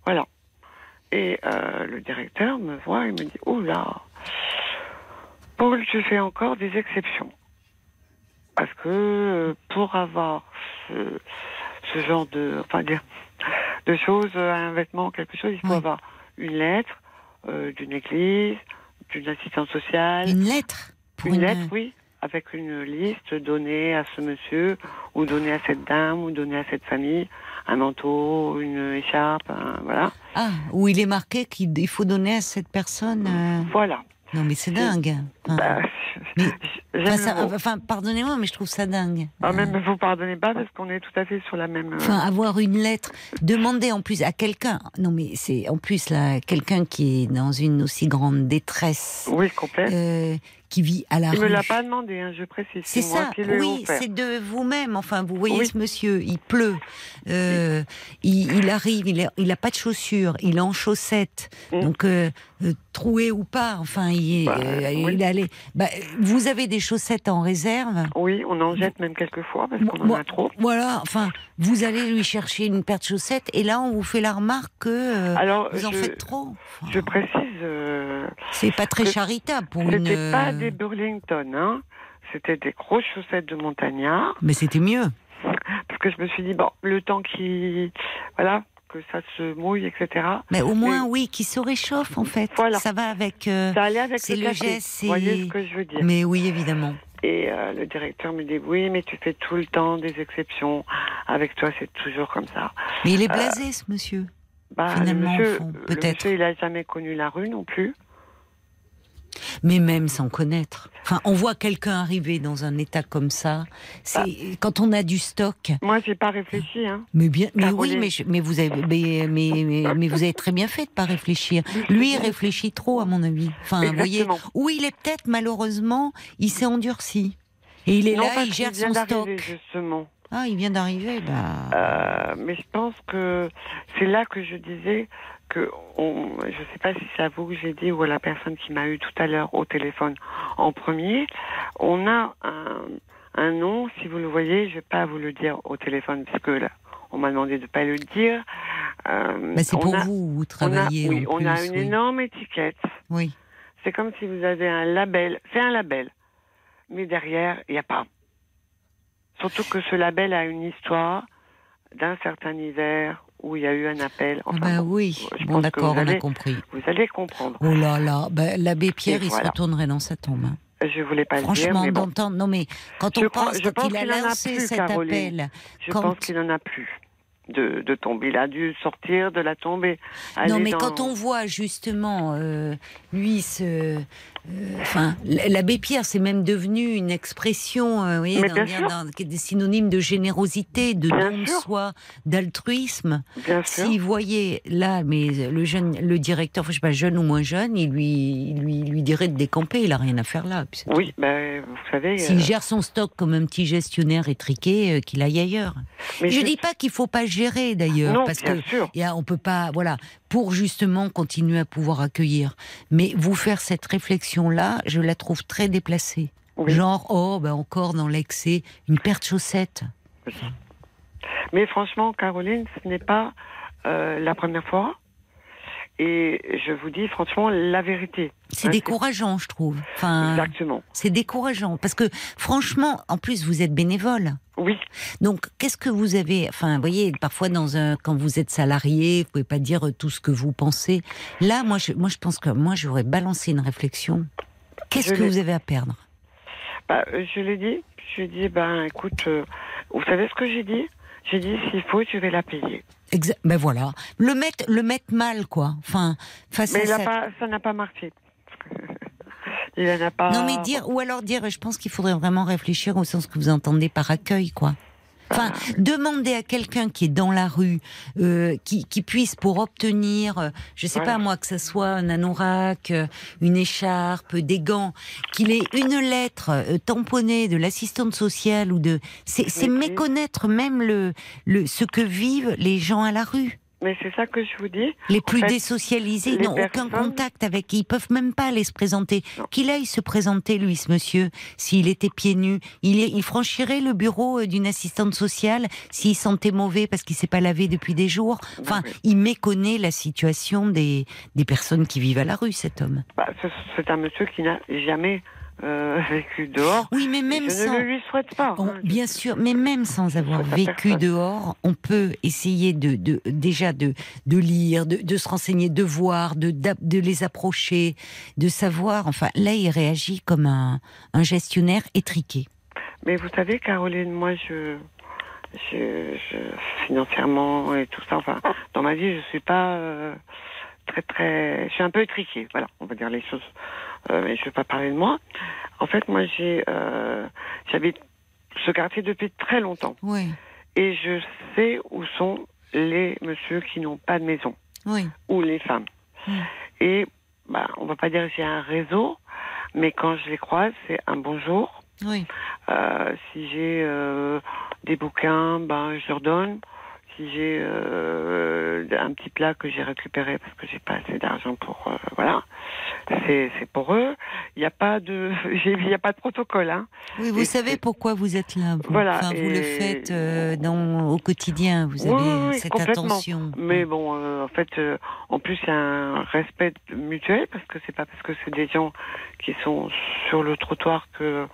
Voilà. Et le directeur me voit et me dit, oh là, Paul, tu fais encore des exceptions. Parce que pour avoir ce, ce genre de, enfin, de, de choses, un vêtement, quelque chose, il faut Oui. avoir une lettre euh, d'une église, d'une assistance sociale, Une lettre une lettre, oui, avec une liste donnée à ce monsieur, ou donnée à cette dame, ou donnée à cette famille, un manteau, une écharpe, un- voilà. Ah, où il est marqué qu'il il faut donner à cette personne. euh, Voilà. Non, mais c'est dingue. Enfin, Bah, Mais- enfin, ça- pardonnez-moi, mais je trouve ça dingue. Ah, Euh, même vous pardonnez pas parce qu'on est tout à fait sur la même. euh, Enfin, avoir une lettre, demander en plus à quelqu'un. Non, mais c'est en plus là, quelqu'un qui est dans une aussi grande détresse, Oui, complet. euh, qui vit à la Il rue. me l'a pas demandé, hein, je précise. C'est ça, oui, c'est de vous-même. Enfin, vous voyez Oui. ce monsieur, il pleut, euh, il, il arrive, il a, il a pas de chaussures, il est en chaussettes, Mm. donc euh, euh, troué ou pas, enfin, il, est- Bah, euh, oui. il allait. Bah, vous avez des chaussettes en réserve. Oui, on en jette même quelques fois parce qu'on en a trop. Voilà, enfin, vous allez lui chercher une paire de chaussettes et là, on vous fait la remarque que euh, Alors, vous en je, faites trop. Enfin, je précise, c'est pas très charitable pour une. c'était pas des Burlington, hein. C'était des grosses chaussettes de montagnard. Mais c'était mieux. Parce que je me suis dit, bon, le temps qui. Voilà, que ça se mouille, etc. Mais au moins, oui, qui se réchauffe en fait. Voilà. Ça va avec. euh, Ça allait avec le café. geste, Vous voyez ce que je veux dire Mais oui, évidemment. Et euh, le directeur me dit, oui, mais tu fais tout le temps des exceptions. Avec toi, c'est toujours comme ça. Mais il est blasé, ce monsieur. Bah, Finalement, le monsieur, peut-être. il a jamais connu la rue non plus. Mais même sans connaître. Enfin, on voit quelqu'un arriver dans un état comme ça. C'est quand on a du stock. Moi, j'ai pas réfléchi. Hein. Mais bien, mais oui, mais, je- mais vous avez, mais, mais, mais, mais vous avez très bien fait de pas réfléchir. Lui, il réfléchit trop, à mon avis. Enfin, vous voyez, où il est peut-être malheureusement, il s'est endurci. Et il est Non, là, il gère vient son stock. d'arriver, justement. Ah, il vient d'arriver, bah. Euh, mais je pense que c'est là que je disais que on, je sais pas si c'est à vous que j'ai dit ou à la personne qui m'a eu tout à l'heure au téléphone en premier. On a un, un nom, si vous le voyez, je vais pas vous le dire au téléphone parce que là, on m'a demandé de pas le dire. Euh, Bah, c'est pour a- vous, vous On a, travaillez. oui, en on a plus, une oui. énorme étiquette. Oui. C'est comme si vous avez un label. C'est un label. Mais derrière, il n'y a pas. Surtout que ce label a une histoire d'un certain hiver où il y a eu un appel. Ah Enfin, bah bon, oui, bon d'accord, on a compris. Vous allez comprendre. Oh là là, bah, l'abbé Pierre, Et il se retournerait dans sa tombe. hein. Je voulais pas le dire, Franchement, bon. d'entendre. Non, mais quand on pense, qu'il a lancé plus, cet Caroline. appel. Je quand- pense qu'il n'en a plus de, de tombe. Il a dû sortir de la tombe et Non, mais dans- quand on voit justement euh, lui se. Enfin, l'abbé Pierre, c'est même devenu une expression, euh, vous voyez, dans- dans- qui est des synonymes de générosité, de Bien don de soi, d'altruisme. Sûr. S'il voyait là, mais le jeune, le directeur, je sais pas, jeune ou moins jeune, il lui, lui, lui dirait de décamper. Il a rien à faire là. Oui, ben, vous savez. S'il euh, gère son stock comme un petit gestionnaire étriqué, euh, qu'il aille ailleurs. mais je je- dis pas qu'il faut pas gérer d'ailleurs, parce que y a- on peut pas, voilà, pour justement continuer à pouvoir accueillir. Mais vous faire cette réflexion là, je la trouve très déplacée. Oui. Genre, oh, ben encore dans l'excès, une paire de chaussettes. Mais franchement, Caroline, ce n'est pas euh, la première fois. Et je vous dis franchement la vérité. C'est Hein, décourageant, je trouve. Enfin, Exactement. c'est décourageant parce que franchement, en plus, vous êtes bénévole. Oui. Donc, qu'est-ce que vous avez Enfin, vous voyez, parfois dans un, quand vous êtes salarié, vous pouvez pas dire tout ce que vous pensez. Là, moi, je, moi, je pense que moi, j'aurais balancé une réflexion. Qu'est-ce que vous avez à perdre? Bah, euh, je l'ai dit. Je lui ai dit, ben écoute, euh, vous savez ce que j'ai dit? J'ai dit, s'il faut, je vais la payer. Exa- Ben voilà, le mettre, le mettre mal, quoi. Enfin, face Mais à il a ça. pas, ça n'a pas marché. il n'a pas. Non, mais dire, ou alors dire, je pense qu'il faudrait vraiment réfléchir au sens que vous entendez par accueil, quoi. Enfin, demander à quelqu'un qui est dans la rue, euh, qui, qui puisse pour obtenir, euh, je sais pas moi, que ce soit un anorak, euh, une écharpe, des gants, qu'il ait une lettre euh, tamponnée de l'assistante sociale ou de, c'est méconnaître même le, le, ce que vivent les gens à la rue. Mais c'est ça que je vous dis. Les plus fait, désocialisés n'ont aucun contact avec, ils peuvent même pas aller se présenter. Qu'il aille se présenter, lui, ce monsieur, s'il était pieds nus. Il, il franchirait le bureau euh, d'une assistante sociale s'il sentait mauvais parce qu'il s'est pas lavé depuis des jours. Enfin, oui. il méconnaît la situation des, des personnes qui vivent à la rue, cet homme. Bah, ce- c'est un monsieur qui n'a jamais euh, vécu dehors. Oui, mais même je sans... ne le lui souhaite pas. On- bien sûr, mais même sans avoir vécu dehors, on peut essayer de, de déjà de, de lire, de, de se renseigner, de voir, de, de les approcher, de savoir. Enfin, là, il réagit comme un, un gestionnaire étriqué. Mais vous savez, Caroline, moi, je, je, je- financièrement et tout ça, enfin, dans ma vie, je suis pas euh, très, très, je suis un peu étriquée. Voilà, on va dire les choses. Euh, mais je vais pas parler de moi. En fait, moi, j'ai, euh, j'habite ce quartier depuis très longtemps Oui, et je sais où sont les messieurs qui n'ont pas de maison oui. ou les femmes. Mm. Et bah, on va pas dire que j'ai un réseau, mais quand je les croise, c'est un bonjour. Oui. Euh, si j'ai des bouquins, ben je leur donne. Si j'ai euh, un petit plat que j'ai récupéré parce que j'ai pas assez d'argent pour euh, voilà, c'est pour eux. Il n'y a pas de il a pas de protocole hein. Oui, vous Et savez pourquoi vous êtes là. Vous, Voilà, Enfin, vous le faites euh, dans, au quotidien. Vous avez Oui, cette attention. Mais bon, en fait, en plus, il y a un respect mutuel parce que c'est pas parce que c'est des gens qui sont sur le trottoir que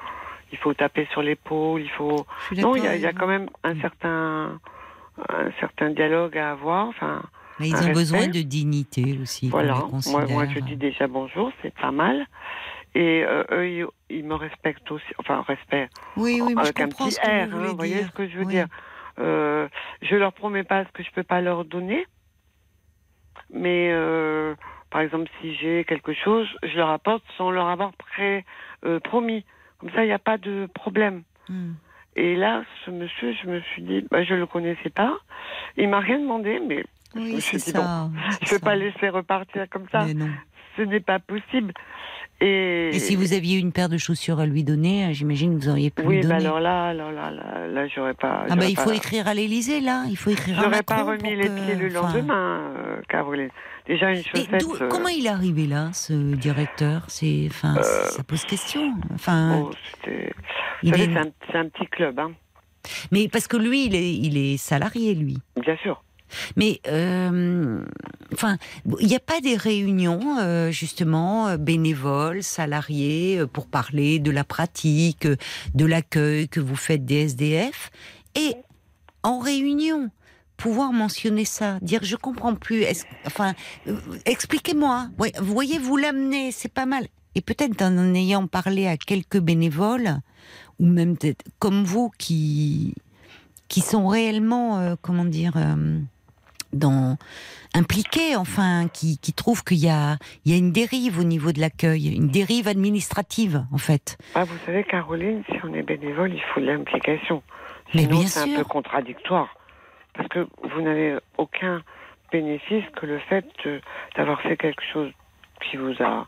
il faut taper sur l'épaule, il faut. Non, il y a, il y a avec quand même un certain, un certain dialogue à avoir. Enfin, Mais ils ont besoin de dignité aussi. voilà. Moi, je dis déjà bonjour, c'est pas mal. Et euh, eux, ils, ils me respectent aussi. Enfin, respect Oui, oui, mais je avec un petit ce que air. vous hein, vous voyez ce que je veux Oui. dire euh, Je leur promets pas ce que je peux pas leur donner, mais euh, par exemple, si j'ai quelque chose, je leur apporte sans leur avoir pré, euh, promis. Comme ça, il n'y a pas de problème. Hmm. Et là, ce monsieur, je me suis dit, bah, je le connaissais pas. Il m'a rien demandé, mais je me suis dit, ça. je ne vais ça. pas laisser repartir comme ça. Mais non. Ce n'est pas possible. Et, Et si vous aviez une paire de chaussures à lui donner, euh, j'imagine que vous auriez pu Oui, lui bah donner. alors là, alors là, là, là, j'aurais pas. ah bah il faut écrire à l'Élysée là, il faut écrire à J'aurais pas remis les que- pieds le lendemain, euh, Caroline. Déjà une Et chaussette. euh, comment il est arrivé là, ce directeur? C'est, enfin, ça pose question. Enfin, est- un, c'est un petit club, hein. mais parce que lui, il est, il est salarié, lui. Bien sûr. Mais, euh, enfin, il n'y a pas des réunions, euh, justement, euh, bénévoles, salariés, pour parler de la pratique, de l'accueil que vous faites des SDF. Et en réunion, pouvoir mentionner ça, dire je comprends plus, enfin, expliquez-moi. Voyez, vous l'amenez, c'est pas mal. Et peut-être en ayant parlé à quelques bénévoles, ou même peut-être comme vous qui qui sont réellement, comment dire, dans impliqués, enfin, qui, qui trouvent qu'il y a, il y a une dérive au niveau de l'accueil, une dérive administrative, en fait. Ah, vous savez, Caroline, si on est bénévole, il faut de l'implication. Mais bien c'est un sûr. peu contradictoire. Parce que vous n'avez aucun bénéfice que le fait de- d'avoir fait quelque chose qui vous a,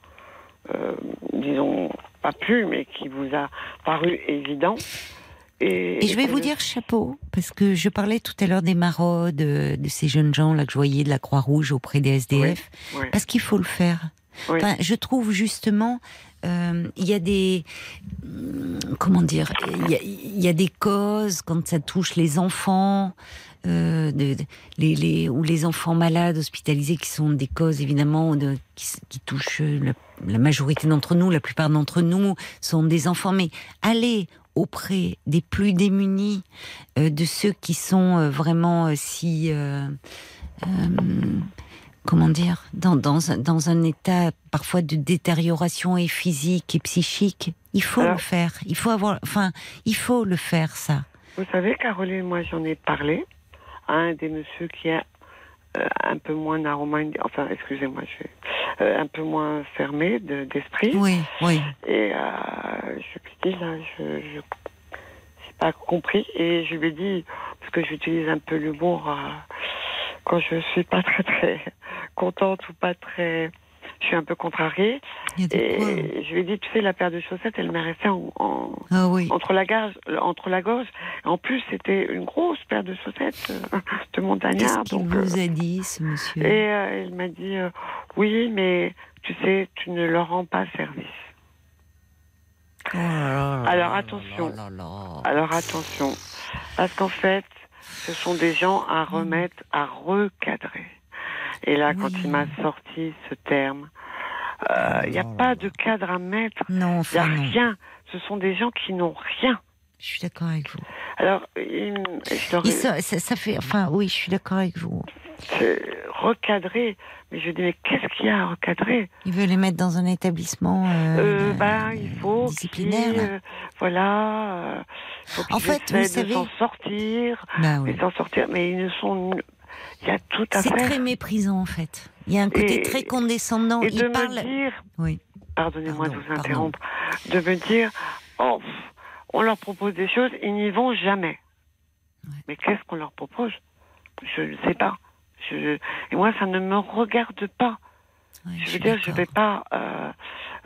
euh, disons, pas plu, mais qui vous a paru évident. Et, Et je vais vous dire chapeau, parce que je parlais tout à l'heure des maraudes, de, de ces jeunes gens là que je voyais de la Croix-Rouge auprès des SDF, Oui. parce qu'il faut le faire. Oui. Enfin, je trouve justement, euh, il y a des, hum, comment dire, il y a, il y a des causes quand ça touche les enfants, euh, de, de- les, les, ou les enfants malades hospitalisés, qui sont des causes évidemment de, qui, s- qui touchent la, la majorité d'entre nous, la plupart d'entre nous sont des enfants. Mais allez auprès des plus démunis, euh, de ceux qui sont euh, vraiment euh, si comment dire, dans, dans, un, dans un état parfois de détérioration et physique et psychique. Il faut Alors- le faire. Il faut avoir, enfin, il faut le faire ça. Vous savez, Caroline, moi j'en ai parlé à un des messieurs qui euh, un peu moins narroman, enfin excusez-moi, je, un peu moins fermé de- d'esprit. Oui, oui. Et euh, je lui dis là, je j'ai pas compris et je lui ai dit parce que j'utilise un peu l'humour euh, quand je suis pas très très contente ou pas très, je suis un peu contrariée. Et quoi. je lui ai dit, tu sais, la paire de chaussettes, elle m'est restée en, en- Ah oui. entre la gorge, entre la gorge. En plus, c'était une grosse paire de chaussettes euh, de Qu'est-ce montagnard. qu'il donc, vous euh, a dit, ce monsieur? et euh, il m'a dit, euh, oui, mais tu sais, tu ne leur rends pas service. Oh là là là Alors, attention. là. Alors attention, parce qu'en fait, ce sont des gens à remettre, à recadrer. Et là, quand il m'a sorti ce terme, euh, il n'y a pas de cadre à mettre, Non, il n'y a non. rien. Ce sont des gens qui n'ont rien. Je suis d'accord avec vous. Alors, Et ça, ça, ça fait, enfin, oui, je suis d'accord avec vous. recadrer. Mais je dis, mais qu'est-ce qu'il y a à recadrer? Il veut les mettre dans un établissement. Euh, euh, bah, Il faut disciplinaire. euh, voilà, faut En fait, vous savez- s'en sortir, Bah oui. sortir. Mais ils ne sont, il y a tout à C'est très méprisant en fait. Il y a un côté Et- très condescendant. Et Il de parle. me dire, Oui. pardonnez-moi Pardon, de vous interrompre, de me dire, oh, on leur propose des choses, ils n'y vont jamais. Ouais. Mais qu'est-ce qu'on leur propose? Je ne sais pas. Je, et moi, ça ne me regarde pas. Ouais, Je veux dire, je ne vais pas euh,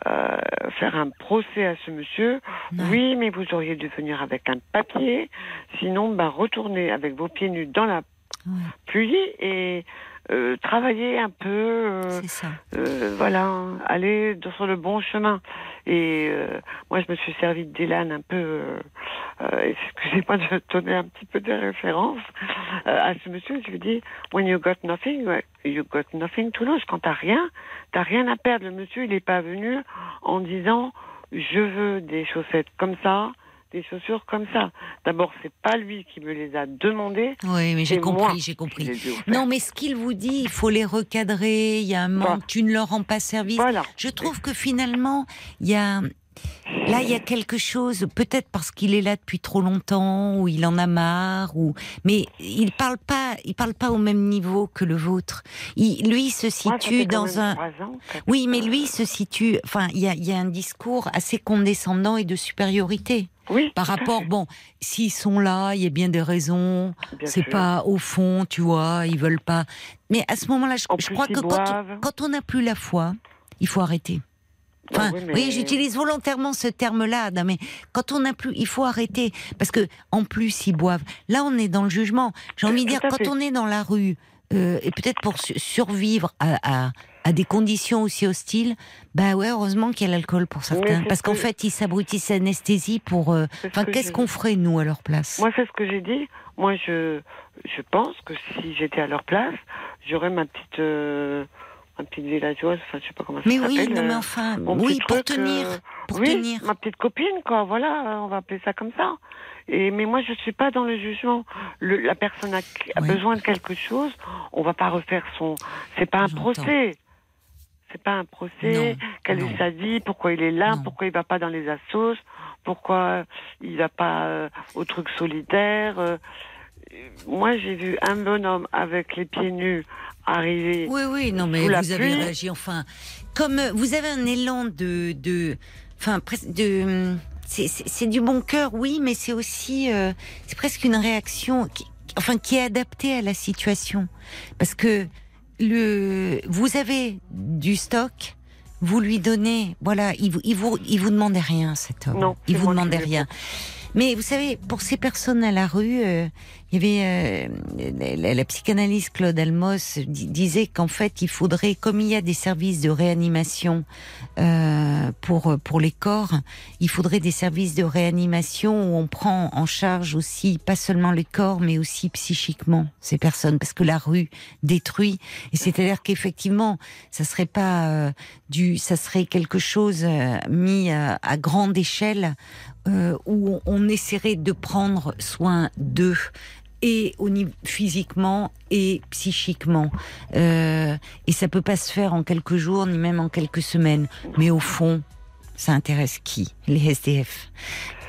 euh, faire un procès à ce monsieur. Non. Oui, mais vous auriez dû venir avec un papier. Sinon, bah, retournez avec vos pieds nus dans la Ouais, pluie et euh, travailler un peu. euh, ça. euh, voilà, aller sur le bon chemin. Et moi, je me suis servi d'Elan un peu, excusez-moi de donner un petit peu de référence à ce monsieur. Je lui dis, when you got nothing, you got nothing to lose. Quand t'as rien, t'as rien à perdre. Le monsieur, il n'est pas venu en disant, je veux des chaussettes comme ça, des chaussures comme ça. D'abord, c'est pas lui qui me les a demandées. Oui, mais j'ai compris, j'ai compris. Non, mais ce qu'il vous dit, il faut les recadrer. Il y a un manque. Voilà. Tu ne leur rends pas service. Voilà. Je trouve que finalement, il y a, Là, il y a quelque chose, peut-être parce qu'il est là depuis trop longtemps, ou il en a marre, ou mais il parle pas, il parle pas au même niveau que le vôtre. Il, lui il se situe dans un. ans, Oui, mais lui il se situe. Enfin, il y a, y a un discours assez condescendant et de supériorité Oui, par rapport. Bon, s'ils sont là, il y a bien des raisons. C'est pas au fond, tu vois, ils veulent pas. Mais à ce moment-là, je, crois que quand on n'a plus la foi, il faut arrêter. Ah Enfin, oui, mais- oui, j'utilise volontairement ce terme-là, mais quand on n'a plus, il faut arrêter parce que en plus ils boivent. Là, on est dans le jugement. J'ai envie de dire, quand fait. on est dans la rue euh, et peut-être pour su- survivre à, à, à des conditions aussi hostiles, bah ouais, heureusement qu'il y a l'alcool pour certains, parce ce qu'en que- fait, ils s'abrutissent anesthésie pour. euh, Enfin, que qu'est-ce qu'on ferait nous à leur place? Moi, c'est ce que j'ai dit. Moi, je, je pense que si j'étais à leur place, j'aurais ma petite, euh, ma petite villageoise, enfin, je sais pas comment ça Mais s'appelle. oui, non, mais euh, enfin, oui, pour truc, tenir, euh, pour oui, tenir. ma petite copine, quoi. Voilà, on va appeler ça comme ça. Et mais moi, je suis pas dans le jugement. Le, la personne a, a Oui. besoin de quelque chose. On va pas refaire son. C'est pas un procès. C'est pas un procès. Non. est sa vie Pourquoi il est là Non. Pourquoi il va pas dans les assos Pourquoi il va pas euh, au truc solidaire euh, Moi, j'ai vu un bonhomme avec les pieds nus arriver. Oui, oui, non, mais vous avez réagi. Enfin, comme euh, vous avez un élan de, de, enfin, de, c'est- du bon cœur, oui, mais c'est aussi, euh, c'est presque une réaction, qui, enfin, qui est adaptée à la situation, parce que le, vous avez du stock. Vous lui donnez, voilà, il vous, il vous, il vous demandait rien, cet homme. Non, il vous demandait rien. Mais vous savez, pour ces personnes à la rue, euh, il y avait euh, la, la psychanalyste Claude Almos di- disait qu'en fait, il faudrait, comme il y a des services de réanimation euh, pour pour les corps, il faudrait des services de réanimation où on prend en charge aussi pas seulement les corps, mais aussi psychiquement ces personnes, parce que la rue détruit. Et c'est-à-dire qu'effectivement, ça serait pas euh, du, ça serait quelque chose euh, mis à, à grande échelle euh, où on essaierait de prendre soin d'eux et au niveau physiquement et psychiquement. Euh, et ça peut pas se faire en quelques jours ni même en quelques semaines. Mais au fond ça intéresse qui? Les SDF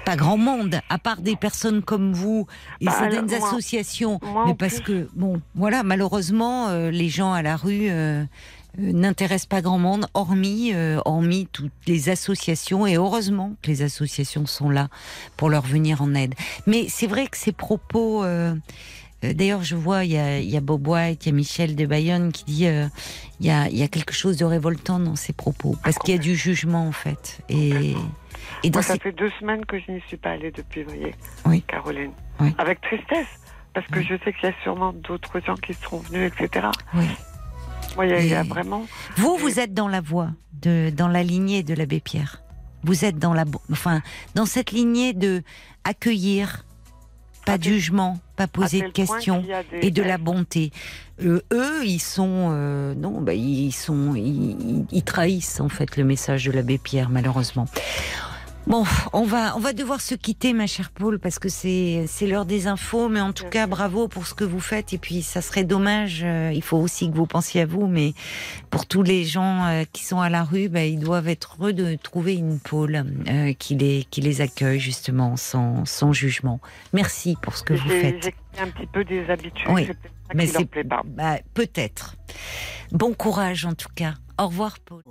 pas grand monde à part des personnes comme vous et Bah, certaines moi- associations. moi, mais parce plus- que bon voilà malheureusement euh, les gens à la rue euh, euh, n'intéressent pas grand monde, hormis, euh, hormis toutes les associations, et heureusement que les associations sont là pour leur venir en aide. Mais c'est vrai que ces propos, euh, d'ailleurs je vois, il y a, il y a Bob White, il y a Michel de Bayonne qui dit, euh, il, y a, il y a quelque chose de révoltant dans ces propos, parce qu'il y a du jugement en fait. Et, et dans Moi, ça ces... fait deux semaines que je n'y suis pas allée depuis, voyez, Oui. Caroline. Oui. Avec tristesse, parce que je sais qu'il y a sûrement d'autres gens qui seront venus, etc. Oui. Moi, il y a- il y, a Et- vraiment. Vous, vous êtes dans la voie, de, dans la lignée de l'abbé Pierre. Vous êtes dans la, enfin, dans cette lignée de accueillir, pas de jugement, pas poser de questions et de la bonté. Euh, eux, ils sont, euh, non, bah, ils sont, ils trahissent en fait le message de l'abbé Pierre, malheureusement. Bon, on va, on va devoir se quitter, ma chère Paul, parce que c'est, c'est l'heure des infos. Mais en tout cas, bravo pour ce que vous faites. Et puis, ça serait dommage. euh, il faut aussi que vous pensiez à vous, mais pour tous les gens euh, qui sont à la rue, bah, ils doivent être heureux de trouver une Paul euh, qui les, qui les accueille justement sans, sans jugement. Merci pour ce que vous faites. un petit peu des habitudes. Oui, Mais c'est bah, peut-être. Bon courage en tout cas. Au revoir, Paul.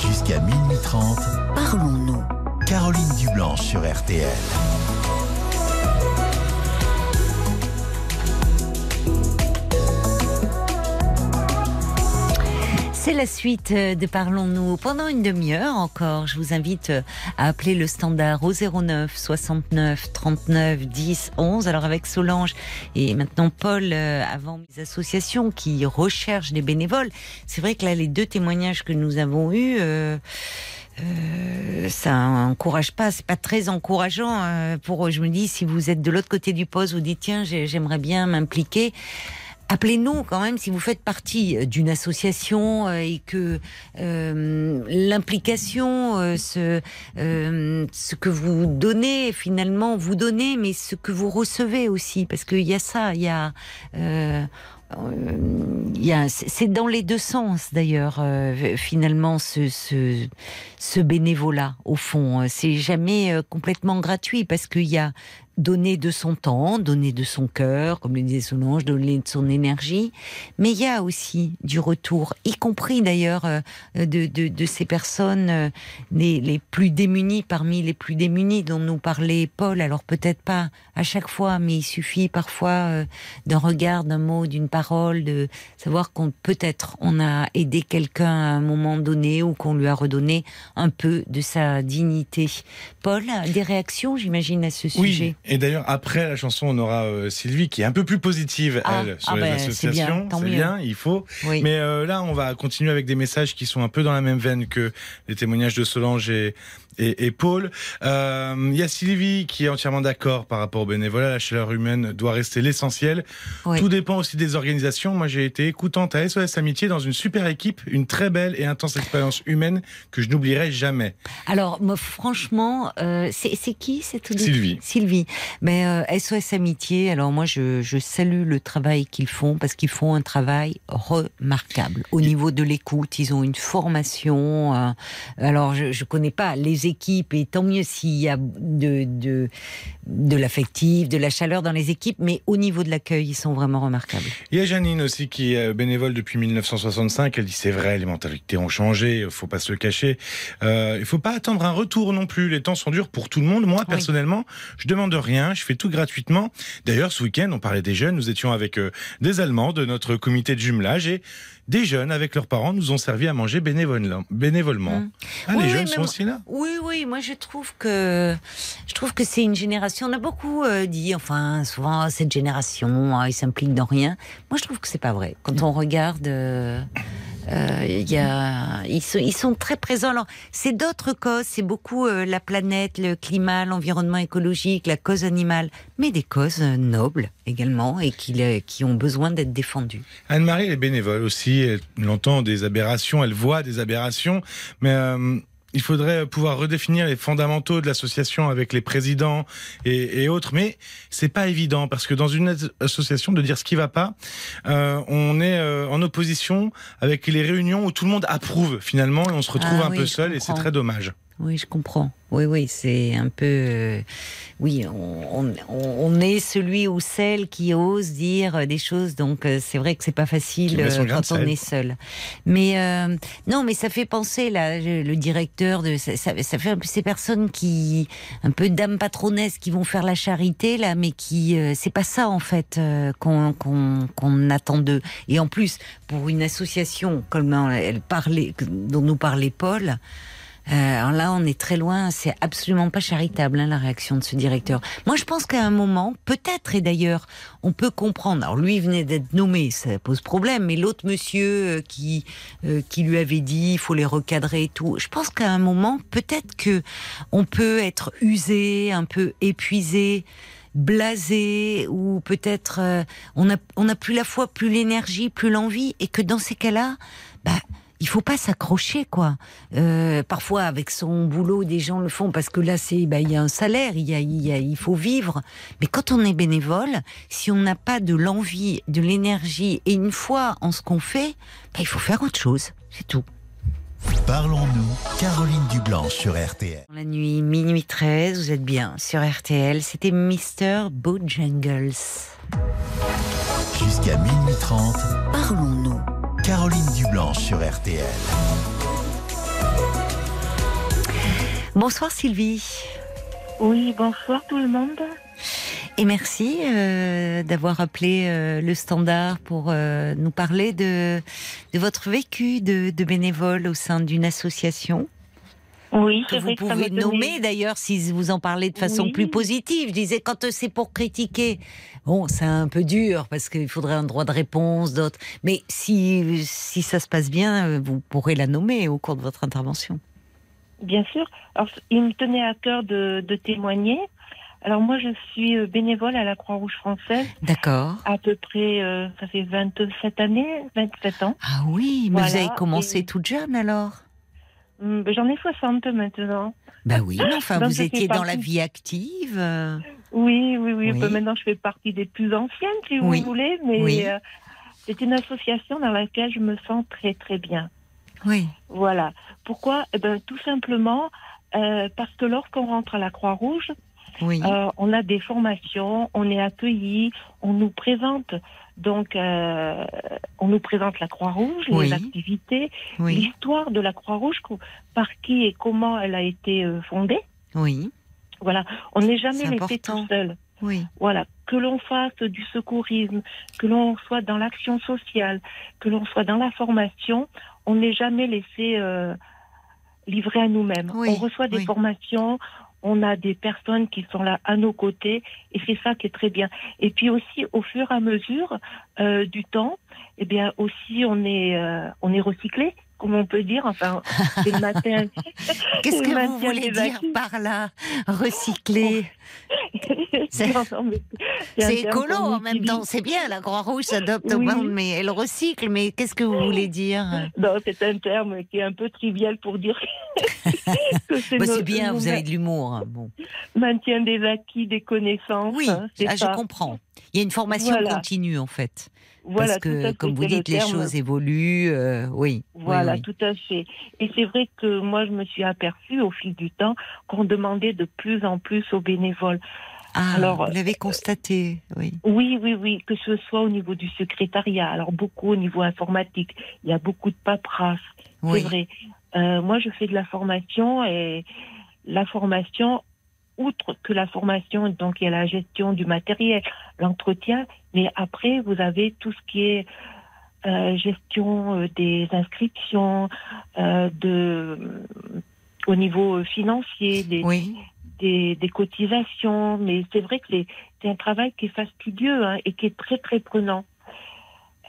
Jusqu'à minuit 30, Parlons-nous. Caroline Dublanche sur RTL. C'est la suite de Parlons-nous pendant une demi-heure encore. Je vous invite à appeler le standard au 09 69 39 10 11. Alors avec Solange et maintenant Paul euh, avant les associations qui recherchent des bénévoles. C'est vrai que là les deux témoignages que nous avons eus. euh, euh, ça encourage pas, c'est pas très encourageant euh, pour. Je me dis, si vous êtes de l'autre côté du poste, vous dites tiens, j'ai- j'aimerais bien m'impliquer. Appelez-nous quand même si vous faites partie euh, d'une association euh, et que euh, l'implication, euh, ce, euh, ce que vous donnez finalement, vous donnez, mais ce que vous recevez aussi, parce qu'il y a ça, il y a, y a- c'est dans les deux sens d'ailleurs finalement ce, ce, ce bénévolat au fond. C'est jamais complètement gratuit parce qu'il y a donner de son temps, donner de son cœur, comme le disait Solange, donner de son énergie, mais il y a aussi du retour, y compris d'ailleurs euh, de, de, de ces personnes euh, les, les plus démunies parmi les plus démunis dont nous parlait Paul. Alors peut-être pas à chaque fois, mais il suffit parfois euh, d'un regard, d'un mot, d'une parole, de savoir qu'on peut-être on a aidé quelqu'un à un moment donné ou qu'on lui a redonné un peu de sa dignité. Paul, des réactions, j'imagine, à ce sujet? Et d'ailleurs, après la chanson, on aura euh, Sylvie qui est un peu plus positive, Ah, elle, sur ah les ben, associations. C'est bien, il faut. Oui. Mais euh, là, on va continuer avec des messages qui sont un peu dans la même veine que les témoignages de Solange et, et, et Paul. Euh, Il y a Sylvie qui est entièrement d'accord par rapport au bénévolat. La chaleur humaine doit rester l'essentiel. Oui. Tout dépend aussi des organisations. Moi, j'ai été écoutante à SOS Amitié dans une super équipe, une très belle et intense expérience humaine que je n'oublierai jamais. Alors, moi, franchement, euh, c'est qui cette Sylvie. Sylvie. Mais euh, SOS Amitié, alors moi, je, je salue le travail qu'ils font parce qu'ils font un travail remarquable. Au niveau de l'écoute, ils ont une formation. alors, je ne connais pas les équipes et tant mieux s'il y a de, de, de l'affectif, de la chaleur dans les équipes, mais au niveau de l'accueil, ils sont vraiment remarquables. Il y a Janine aussi qui est bénévole depuis 1965. Elle dit c'est vrai, les mentalités ont changé, il faut pas se le cacher. Euh, il faut pas attendre un retour non plus. Les temps sont durs pour tout le monde. Moi personnellement, je demande rien, je fais tout gratuitement. D'ailleurs, ce week-end, on parlait des jeunes. Nous étions avec euh, des Allemands de notre comité de jumelage et des jeunes avec leurs parents nous ont servi à manger bénévolement. bénévolement. Mm. Ah, Oui, les oui, jeunes sont moi- aussi là. Oui, oui, moi je trouve que je trouve que c'est une génération. On a beaucoup euh, dit, enfin, souvent cette génération, ah, ils s'impliquent dans rien. Moi, je trouve que c'est pas vrai. Quand on regarde, euh, euh, y a, ils sont, très présents. C'est d'autres causes. C'est beaucoup euh, la planète, le climat, l'environnement écologique, la cause animale, mais des causes euh, nobles également et qui ont besoin d'être défendues. Anne-Marie, elle est bénévole aussi. Elle entend des aberrations, elle voit des aberrations. Mais euh, il faudrait pouvoir redéfinir les fondamentaux de l'association avec les présidents et, et autres. Mais c'est pas évident parce que dans une as- association, de dire ce qui va pas, euh, on est euh, en opposition avec les réunions où tout le monde approuve finalement et on se retrouve Ah un oui, peu seul et c'est très dommage. Oui, je comprends. Oui, oui, c'est un peu. euh, oui, on, on- on est celui ou celle qui ose dire des choses, donc euh, c'est vrai que c'est pas facile euh, quand on est seul. Mais euh, non, mais ça fait penser là, le directeur de ça, ça, ça fait un peu ces personnes qui un peu dames patronesses qui vont faire la charité là, mais qui euh, c'est pas ça en fait euh, qu'on qu'on qu'on attend d'eux. Et en plus, pour une association comme elle parlait, dont nous parlait Paul. Euh, alors là, on est très loin. C'est absolument pas charitable hein, la réaction de ce directeur. Moi, je pense qu'à un moment, peut-être, et d'ailleurs, on peut comprendre. Alors lui venait d'être nommé, ça pose problème. Mais l'autre monsieur euh, qui euh, qui lui avait dit, il faut les recadrer et tout. Je pense qu'à un moment, peut-être que on peut être usé, un peu épuisé blasé ou peut-être euh, on a on n'a plus la foi, plus l'énergie, plus l'envie et que dans ces cas-là, bah il faut pas s'accrocher quoi. Euh, parfois avec son boulot, des gens le font parce que là c'est bah il y a un salaire, il y a, il y a il faut vivre. Mais quand on est bénévole, si on n'a pas de l'envie, de l'énergie et une foi en ce qu'on fait, bah, il faut faire autre chose. C'est tout. Parlons-nous, Caroline Dublanche sur RTL. La nuit, minuit 13, vous êtes bien sur RTL. C'était Mr. Bojangles. Jusqu'à minuit 30, Parlons-nous. Caroline Dublanche sur RTL. Bonsoir Sylvie. Oui, bonsoir tout le monde. Et merci euh, d'avoir appelé euh, le standard pour euh, nous parler de, de votre vécu de, de bénévole au sein d'une association. Oui, Que vous pouvez nommer d'ailleurs si vous en parlez de façon Oui. plus positive. Je disais quand c'est pour critiquer, bon c'est un peu dur parce qu'il faudrait un droit de réponse, d'autres. Mais si, si ça se passe bien, vous pourrez la nommer au cours de votre intervention. Bien sûr. Alors, il me tenait à cœur de, de témoigner. Alors moi, je suis euh, bénévole à la Croix-Rouge française, D'accord. à peu près, euh, ça fait 27 années, 27 ans. Ah oui, mais vous avez commencé et- toute jeune alors? Hum, ben, J'en ai 60 maintenant. Ben oui, mais enfin Donc, vous étiez dans la vie active. euh. Oui, oui, oui. Oui. Ben, maintenant, je fais partie des plus anciennes, si Oui. vous voulez. Mais Oui. euh, c'est une association dans laquelle je me sens très très bien. Oui. Voilà. Pourquoi? Eh ben, Tout simplement euh, parce que lorsqu'on rentre à la Croix-Rouge, Oui. euh, on a des formations, on est accueilli, on nous présente donc euh, on nous présente la Croix-Rouge, Oui. les activités, Oui. l'histoire de la Croix-Rouge, par qui et comment elle a été euh, fondée. Oui. Voilà, on n'est jamais laissé tout seul. Oui. Voilà, que l'on fasse du secourisme, que l'on soit dans l'action sociale, que l'on soit dans la formation, on n'est jamais laissé euh, livré à nous-mêmes. Oui, on reçoit des oui. formations, on a des personnes qui sont là à nos côtés, et c'est ça qui est très bien. Et puis aussi, au fur et à mesure euh, du temps, eh bien aussi, on est euh, on est recyclé, comme on peut dire. Enfin, c'est le matin. Qu'est-ce que vous voulez dire par là Recycler C'est- écolo en même temps, c'est bien, la Croix-Rouge s'adopte au Oui. monde, mais elle recycle, mais qu'est-ce que vous voulez dire? C'est un terme qui est un peu trivial pour dire que c'est Bah, C'est bien, nos vous avez de l'humour. hein, Bon. maintien des acquis, des connaissances. Oui, hein, ah, je comprends. Il y a une formation Voilà. continue en fait. Voilà, parce que, comme vous le dites, les choses évoluent. euh, oui. oui, Voilà, oui. tout à fait. Et c'est vrai que moi, je me suis aperçue au fil du temps qu'on demandait de plus en plus aux bénévoles. Ah, Alors, vous l'avez constaté, oui. Oui, oui, oui, que ce soit au niveau du secrétariat, alors beaucoup au niveau informatique, il y a beaucoup de paperasse, Oui. c'est vrai. Euh, moi, je fais de la formation et la formation, outre que la formation, donc il y a la gestion du matériel, l'entretien, mais après, vous avez tout ce qui est euh, gestion euh, des inscriptions, euh, de, au niveau financier, des, Oui. des, des cotisations, mais c'est vrai que c'est c'est un travail qui est fastidieux hein, et qui est très très prenant.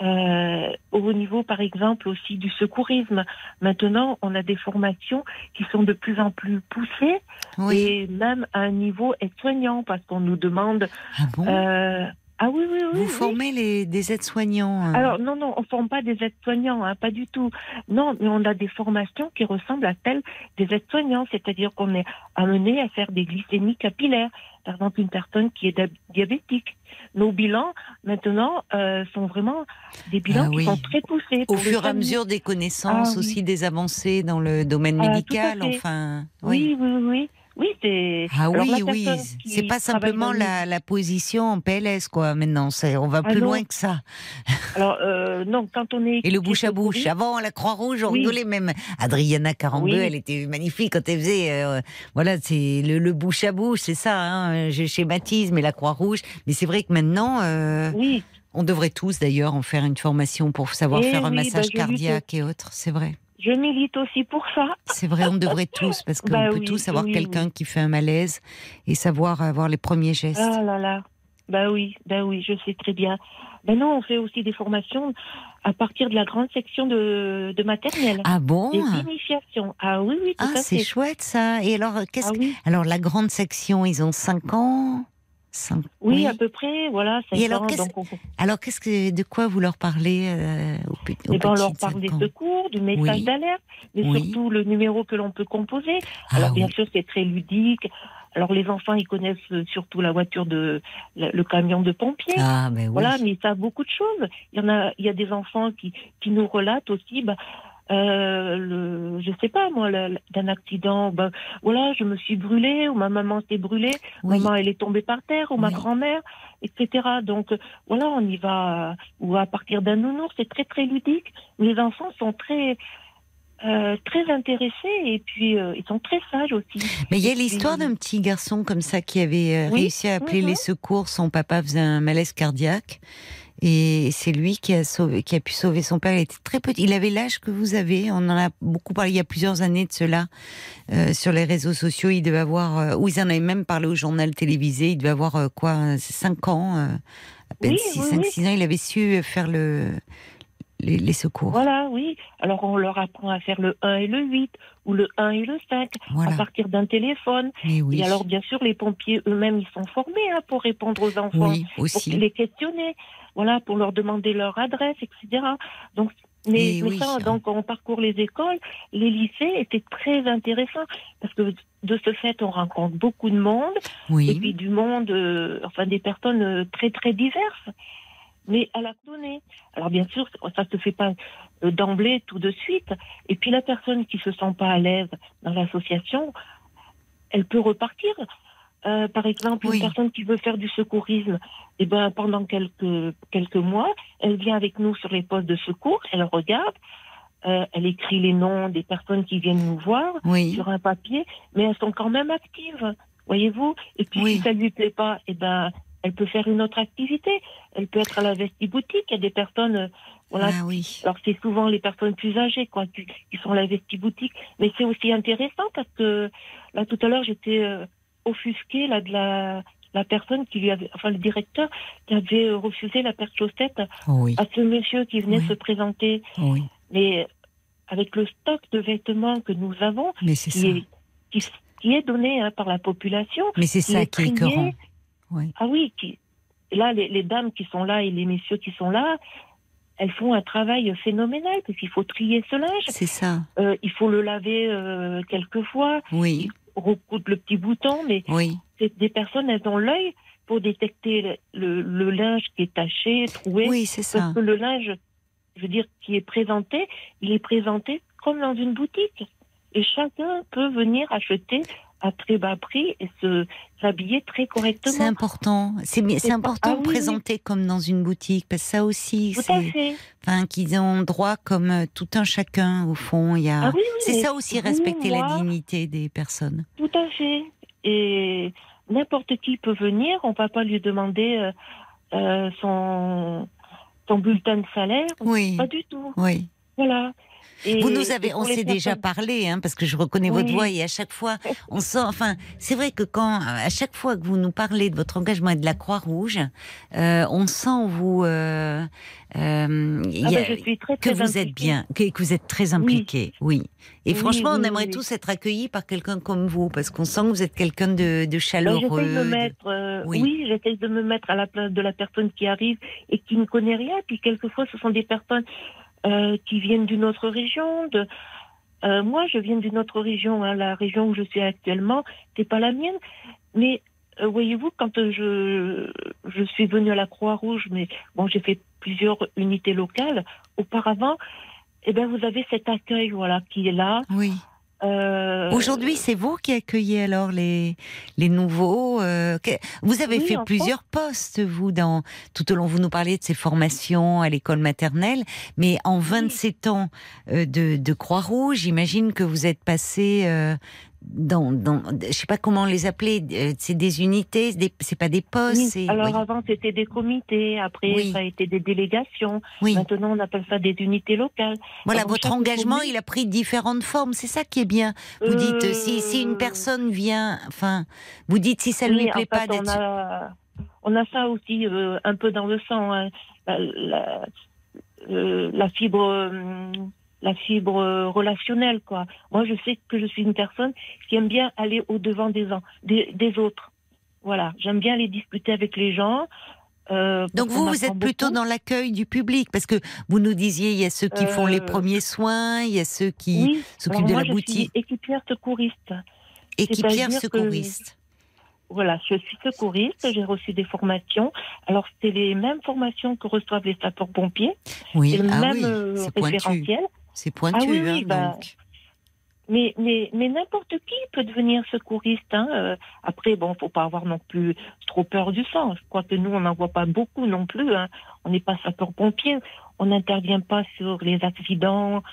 Euh, au niveau, par exemple, aussi du secourisme. Maintenant, on a des formations qui sont de plus en plus poussées Oui. et même à un niveau aide-soignant parce qu'on nous demande. Ah bon? euh, ah oui, oui, oui. Vous oui. formez les, des aides-soignants hein. Alors non, non, on forme pas des aides-soignants, hein, pas du tout. Non, mais on a des formations qui ressemblent à celles des aides-soignants, c'est-à-dire qu'on est amené à faire des glycémies capillaires. Par exemple, une personne qui est diabétique. Nos bilans, maintenant, euh, sont vraiment des bilans Ah qui sont très poussés. Au fur et à mesure des connaissances, Ah oui. aussi des avancées dans le domaine Ah, médical, enfin. Oui, oui, oui. oui. Oui, c'est. Ah Alors, oui, oui, c'est pas simplement la, la position en PLS, quoi, maintenant. c'est- On va Ah plus non. loin que ça. Alors, euh, non, quand on est. Et le bouche à bouche. Avant, la Croix-Rouge, on Oui. rigolait même. Adriana 42, Oui. elle était magnifique quand elle faisait. euh, voilà, c'est le, le bouche à bouche, c'est ça. Hein, je schématise, mais la Croix-Rouge. Mais c'est vrai que maintenant. euh, Oui, On devrait tous d'ailleurs en faire une formation pour savoir Eh faire un massage bah, cardiaque et autres. C'est vrai. Je milite aussi pour ça. C'est vrai, on devrait tous, parce qu'on Bah peut oui, tous avoir oui, quelqu'un oui. qui fait un malaise et savoir avoir les premiers gestes. Ah là là. Bah oui, bah oui, je sais très bien. Maintenant, on fait aussi des formations à partir de la grande section de, de maternelle. Ah bon Des initiations. Ah oui, oui, tout Ah, c'est chouette ça. Et alors, qu'est-ce Ah que- oui, alors la grande section, ils ont 5 ans? Oui, à peu près, voilà. Et alors, qu'est-ce- on, que, de quoi vous leur parlez euh, aux, eh ben, on leur parle des secours, du message Oui. d'alerte, mais Oui. surtout le numéro que l'on peut composer. Ah Alors bien sûr, c'est très ludique. Alors les enfants, ils connaissent euh, surtout la voiture de le, le camion de pompiers. Ah, ben oui. Voilà, mais ils savent beaucoup de choses. Il y en a, il y a des enfants qui, qui nous relatent aussi, bah, euh, le, je sais pas moi, d'un accident. Bah, voilà, je me suis brûlée, ou ma maman s'est brûlée, Oui. maman elle est tombée par terre, ou ma grand-mère, etc. Donc euh, voilà, on y va, ou à partir d'un nounours, c'est très très ludique. Les enfants sont très euh, très intéressés et puis euh, ils sont très sages aussi. Mais il y a l'histoire d'un petit garçon comme ça qui avait euh, Oui, réussi à appeler les secours. Son papa faisait un malaise cardiaque. Et c'est lui qui a, sauvé, qui a pu sauver son père. Il était très petit. Il avait l'âge que vous avez. On en a beaucoup parlé il y a plusieurs années de cela euh, sur les réseaux sociaux. Il devait avoir, euh, ou ils en avaient même parlé au journal télévisé. Il devait avoir euh, quoi, 5 ans, euh, à peine Oui, 6, oui, 5, oui. 6 ans. Il avait su faire le, les, les secours. Voilà, oui. Alors on leur apprend à faire le 1 et le 8 ou le 1 et le 5 Voilà. à partir d'un téléphone. Oui. Et alors bien sûr les pompiers eux-mêmes ils sont formés hein, pour répondre aux enfants, oui, pour aussi. les questionner, voilà, pour leur demander leur adresse, etc. Donc mais, Et mais oui. ça, donc on parcourt les écoles, les lycées étaient très intéressants parce que de ce fait on rencontre beaucoup de monde et puis du monde, euh, enfin des personnes euh, très très diverses. mais elle a donné. Alors bien sûr, ça se fait pas euh, d'emblée, tout de suite. Et puis la personne qui se sent pas à l'aise dans l'association, elle peut repartir. Euh, par exemple, Oui. une personne qui veut faire du secourisme, et ben pendant quelques quelques mois, elle vient avec nous sur les postes de secours, elle regarde, euh, elle écrit les noms des personnes qui viennent nous voir Oui. sur un papier, mais elles sont quand même actives, voyez-vous. Et puis Oui. si ça lui plaît pas, et ben elle peut faire une autre activité. Elle peut être à la vestiboutique. Il y a des personnes, euh, voilà. Ah oui. Alors c'est souvent les personnes plus âgées, quoi, qui, qui sont à la vestiboutique. Mais c'est aussi intéressant parce que là tout à l'heure j'étais euh, offusquée là de la la personne qui lui avait, enfin le directeur qui avait refusé la de chaussettes Oui. à ce monsieur qui venait Oui. se présenter. Oui. Mais avec le stock de vêtements que nous avons, Mais qui ça. est, qui, qui est donné hein, par la population. Mais c'est qui ça est qui est écœurant. Ah oui, qui, là, les, les dames qui sont là et les messieurs qui sont là, elles font un travail phénoménal parce qu'il faut trier ce linge, C'est ça. euh, il faut le laver euh, quelques fois, Oui. Recoudre le petit bouton, mais Oui. c'est des personnes, elles ont l'œil pour détecter le, le- le linge qui est taché, troué. Oui, c'est ça. Parce que le linge, je veux dire, qui est présenté, il est présenté comme dans une boutique. Et chacun peut venir acheter à très bas prix et se s'habiller très correctement. important. C'est bien- c'est important ah de oui, oui. présenter comme dans une boutique parce que ça aussi, c'est, enfin, qu'ils ont droit comme euh, tout un chacun au fond. Il y a, Ah oui, oui, c'est ça aussi respecter la dignité des personnes. Tout à fait. Et n'importe qui peut venir. On ne va pas lui demander euh, euh, son, son bulletin de salaire. Oui. Pas du tout. Oui. Voilà. Et- Vous nous avez, on s'est déjà parlé, hein, parce que je reconnais votre voix et à chaque fois, on sent, enfin, c'est vrai que quand, à chaque fois que vous nous parlez de votre engagement et de la Croix-Rouge, euh, on sent en vous, euh, euh, Ah a- ben, très, que très vous êtes bien, que, que vous êtes très impliqué, oui. Et Oui, franchement, on aimerait tous être accueillis par quelqu'un comme vous, parce qu'on sent que vous êtes quelqu'un de, de Ben, chaleureux. de me de- mettre, euh, Oui. oui, j'essaye de me mettre à la place de la personne qui arrive et qui ne connaît rien. Puis quelquefois, ce sont des personnes euh, qui viennent d'une autre région. De, euh, moi, je viens d'une autre région. hein. La région où je suis actuellement, c'est pas la mienne. Mais euh, voyez-vous, quand je je suis venue à la Croix-Rouge, mais bon, j'ai fait plusieurs unités locales auparavant. Eh ben, vous avez cet accueil, voilà, qui est là. Oui. Euh, Aujourd'hui, c'est vous qui accueillez alors les les nouveaux. euh, que- vous avez Oui, fait plusieurs postes, vous, dans tout au long. Vous nous parliez de ces formations à l'école maternelle, mais en 27 ans euh, de, de Croix-Rouge, j'imagine que vous êtes passé dans, dans, je sais pas comment les appeler. euh, C'est des unités, c'est pas des postes. Oui, alors oui. avant c'était des comités, après Oui. ça a été des délégations. Maintenant on appelle ça des unités locales. Voilà, votre engagement, il a pris différentes formes. C'est ça qui est bien. Vous dites, Euh, si, si une personne vient, enfin, vous dites si ça ne lui plaît en pas fait, on a, on a ça aussi euh, un peu dans le sang, hein. la, la, euh, la fibre, euh, la fibre euh, relationnelle quoi. Moi je sais que je suis une personne qui aime bien aller au devant des, des, des autres. Voilà, j'aime bien aller discuter avec les gens. euh, Donc vous, vous êtes plutôt dans l'accueil du public, parce que vous nous disiez, il y a ceux qui font les Euh, premiers soins, il y a ceux qui Oui, s'occupent de la je boutique, suis équipière secouriste. équipière que- secouriste. Voilà, je suis secouriste, j'ai reçu des formations. Alors, c'est les mêmes formations que reçoivent les sapeurs-pompiers. Oui, c'est le ah même oui, c'est pointu. C'est pointu, Ah oui, hein, bah, donc. Mais, mais, mais n'importe qui peut devenir secouriste. Hein. euh, Après, bon, faut pas avoir non plus trop peur du sang. Je crois que nous, on n'en voit pas beaucoup non plus. Hein. On n'est pas sapeur-pompier. On n'intervient pas sur les accidents,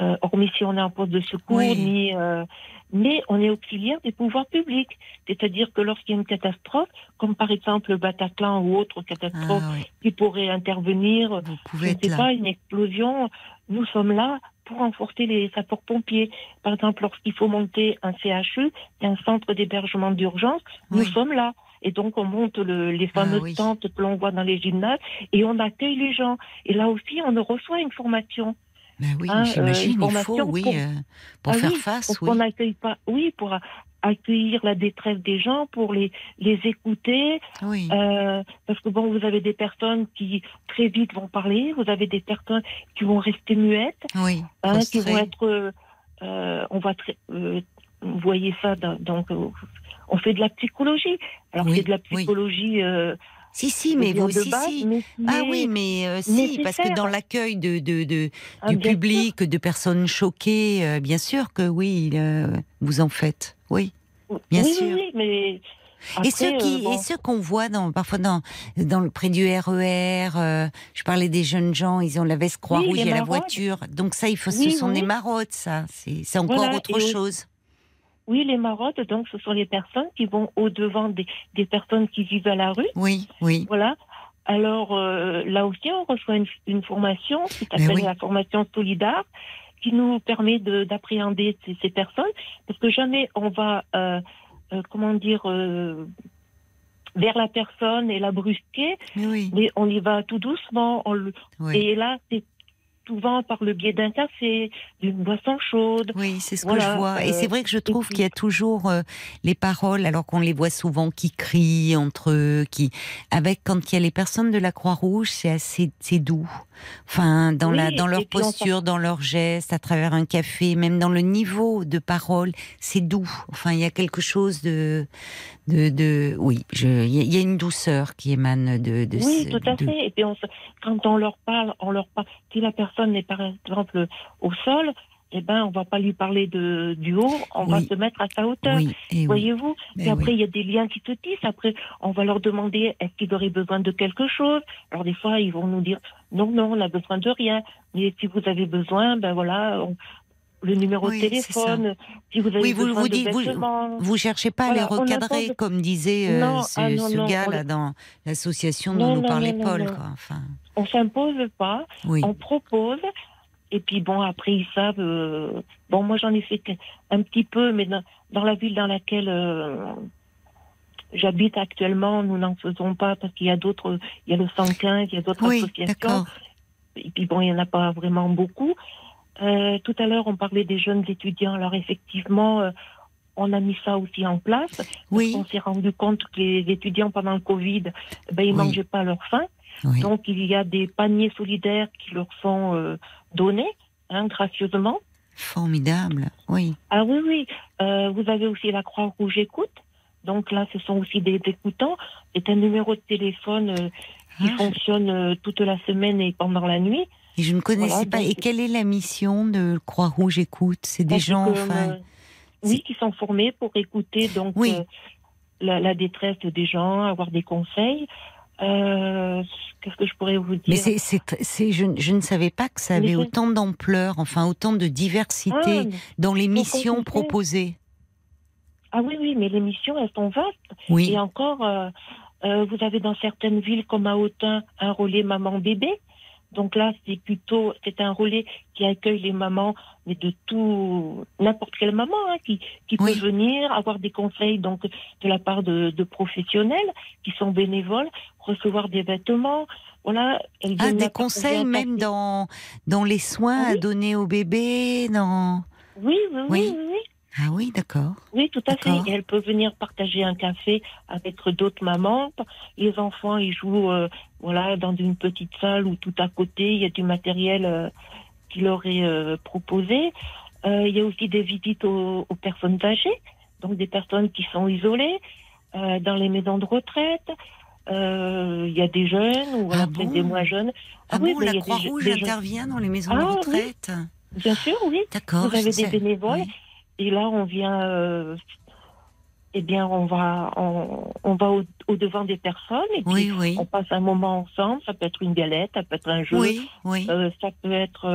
euh, hormis si on est en poste de secours, Oui. ni, euh, mais on est auxiliaire des pouvoirs publics. C'est-à-dire que lorsqu'il y a une catastrophe, comme par exemple le Bataclan ou autre catastrophe Ah oui, qui pourrait intervenir, je ne être sais là. pas, une explosion, nous sommes là pour renforcer les sapeurs-pompiers. Par exemple, lorsqu'il faut monter un CHU, un centre d'hébergement d'urgence, nous sommes là. Et donc, on monte le- les Ah fameuses oui. tentes que l'on voit dans les gymnases et on accueille les gens. Et là aussi, on reçoit une formation. Ben oui, hein, euh, j'imagine, il faut, oui, pour- euh, pour Ah faire oui, face, pour oui. qu'on n'accueille pas, oui, pour accueillir la détresse des gens, pour les, les écouter, Oui. euh, parce que bon, vous avez des personnes qui très vite vont parler, vous avez des personnes qui vont rester muettes, oui, hein, qui vont être, euh, on va, euh, vous voyez ça, dans- donc on fait de la psychologie. Alors Oui, c'est de la psychologie Si, si, mais vous, si, base, si. mais Ah oui, mais euh, si, parce que dans l'accueil de, de, de- Ah, du sûr. public, de personnes choquées, euh, bien sûr que oui, euh, vous en faites. Oui. Bien oui, sûr. oui, mais et ceux qui, bon. et ceux qu'on voit dans, parfois dans, dans le près du RER, euh, je parlais des jeunes gens, ils ont la veste croix Oui, rouge et la voiture. Donc ça, il faut, ce sont des maraudes, ça. C'est, encore Voilà, autre chose. Oui, les maraudes, donc, ce sont les personnes qui vont au-devant des, des personnes qui vivent à la rue. Oui, oui. Voilà. Alors, euh, là aussi, on reçoit une, une formation qui Mais s'appelle oui. la formation solidaire, qui nous permet de- d'appréhender ces, ces personnes, parce que jamais on va, euh, euh, comment dire, vers la personne et la brusquer, Mais oui. mais on y va tout doucement. On le- Oui. Et là, c'est souvent par le biais d'un café, d'une boisson chaude. Oui, c'est ce que je vois. et euh, c'est vrai que je trouve qu'il y a toujours euh, les paroles, alors qu'on les voit souvent qui crient entre eux, qui, avec quand il y a les personnes de la Croix-Rouge, c'est assez, c'est doux. Enfin, dans Oui, la, dans leur on posture, dans leurs gestes, à travers un café, même dans le niveau de parole, c'est doux. Enfin, il y a quelque chose de, de, de oui, je, il y a- une douceur qui émane de, de Oui, ce- tout à de- fait. Et puis, on quand on leur parle, on leur parle. Si la personne est par exemple au sol, eh ben, on va pas lui parler de du haut, on va se mettre à sa hauteur. Oui, oui. Voyez-vous Ben Et après, il y a des liens qui se tissent. Après, on va leur demander est-ce qu'ils auraient besoin de quelque chose? Alors, des fois, ils vont nous dire non, non, on a besoin de rien. Mais si vous avez besoin, ben voilà, on- le numéro de téléphone. Si vous avez Oui, vous, besoin vous de dites, vous, vêtements. vous cherchez pas Voilà, à les recadrer, de- comme disait euh, Non, ce, ah non, ce non, gars là dans l'association dont nous parlait Paul. Quoi. Enfin, on s'impose pas, oui. on propose. Et puis bon, après ils savent. euh, bon, moi j'en ai fait un petit peu, mais dans, dans la ville dans laquelle euh, j'habite actuellement, nous n'en faisons pas parce qu'il y a d'autres, il y a le 115, il y a d'autres Oui, associations. Et puis bon, il y en a pas vraiment beaucoup. Euh, tout à l'heure, on parlait des jeunes étudiants. Alors effectivement, euh, on a mis ça aussi en place. parce Oui. qu'on s'est rendu compte que les étudiants pendant le Covid, ben, ils Oui. mangeaient pas leur faim. Oui. Donc il y a des paniers solidaires qui leur sont euh, donnés hein, gracieusement. Formidable. Oui. Ah oui, oui. Euh, vous avez aussi la Croix-Rouge Écoute. Donc là, ce sont aussi des écoutants. C'est un numéro de téléphone euh, qui Ah, fonctionne euh, toute la semaine et pendant la nuit. Et je ne connaissais Voilà, pas. Et quelle est la mission de Croix-Rouge Écoute? C'est des gens, que, enfin. euh, oui, qui sont formés pour écouter donc Oui. euh, la, la détresse des gens, avoir des conseils. Euh, Qu'est-ce que je pourrais vous dire Mais c'est, c'est, c'est- je, je ne savais pas que ça avait autant d'ampleur, enfin autant de diversité Ah, dans les missions proposées. Ah oui, oui, mais les missions, elles sont vastes. Oui. Et encore, euh, euh, vous avez dans certaines villes comme à Autun un relais maman-bébé. Donc là, c'est plutôt, c'est un relais qui accueille les mamans, mais de tout, n'importe quelle maman, hein, qui, qui Oui. peut venir, avoir des conseils donc de la part de, de professionnels qui sont bénévoles, recevoir des vêtements. Voilà. elles Ah, des conseils même dans, dans les soins à Oui. donner au bébé, dans. Oui, oui, oui, Oui. oui, oui. Ah oui, d'accord. Oui, tout à fait. Et elle peut venir partager un café avec d'autres mamans. Les enfants, ils jouent euh, voilà, dans une petite salle où tout à côté, il y a du matériel euh, qui leur est euh, proposé. Euh, il y a aussi des visites aux, aux personnes âgées, donc des personnes qui sont isolées euh, dans les maisons de retraite. Euh, Il y a des jeunes ou Ah bon des moins jeunes. Ah, oui, bon, la Croix-Rouge intervient dans les maisons Ah, de oui. retraite Bien sûr, oui. D'accord. Vous avez des sais. bénévoles. Oui. Et là, on vient, euh, eh bien, on va, on, on va au, au devant des personnes et puis Oui, oui. on passe un moment ensemble. Ça peut être une galette, ça peut être un jeu, Oui, oui. euh, ça peut être.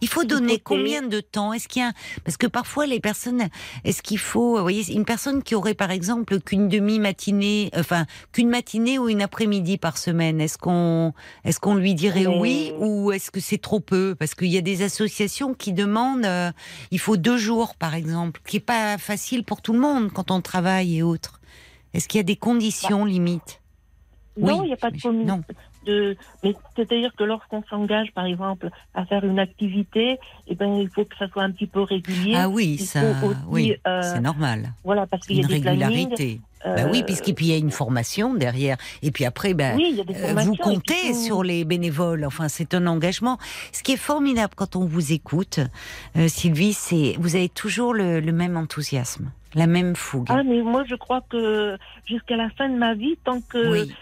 Il faut donner combien de temps? Est-ce qu'il y a parce que parfois les personnes, est-ce qu'il faut, vous voyez, une personne qui aurait par exemple qu'une demi-matinée, enfin qu'une matinée ou une après-midi par semaine, est-ce qu'on, est-ce qu'on lui dirait oui ou est-ce que c'est trop peu? Parce qu'il y a des associations qui demandent, euh, il faut deux jours par exemple, qui est pas facile pour tout le monde quand on travaille et autres. Est-ce qu'il y a des conditions limites? Non, Oui, il n'y a pas de Non. De. Mais c'est-à-dire que lorsqu'on s'engage, par exemple, à faire une activité, eh ben, il faut que ça soit un petit peu régulier. Ah oui, ça, aussi, oui, euh, c'est normal. Voilà, parce qu'il y a Une des régularité. Bah oui, euh, puisqu'il puis il y a une formation derrière. Et puis après, ben, Oui, euh, vous comptez tout. sur les bénévoles. Enfin, c'est un engagement. Ce qui est formidable quand on vous écoute, euh, Sylvie, c'est vous avez toujours le, le même enthousiasme, la même fougue. Ah, mais moi, je crois que jusqu'à la fin de ma vie, tant que Oui.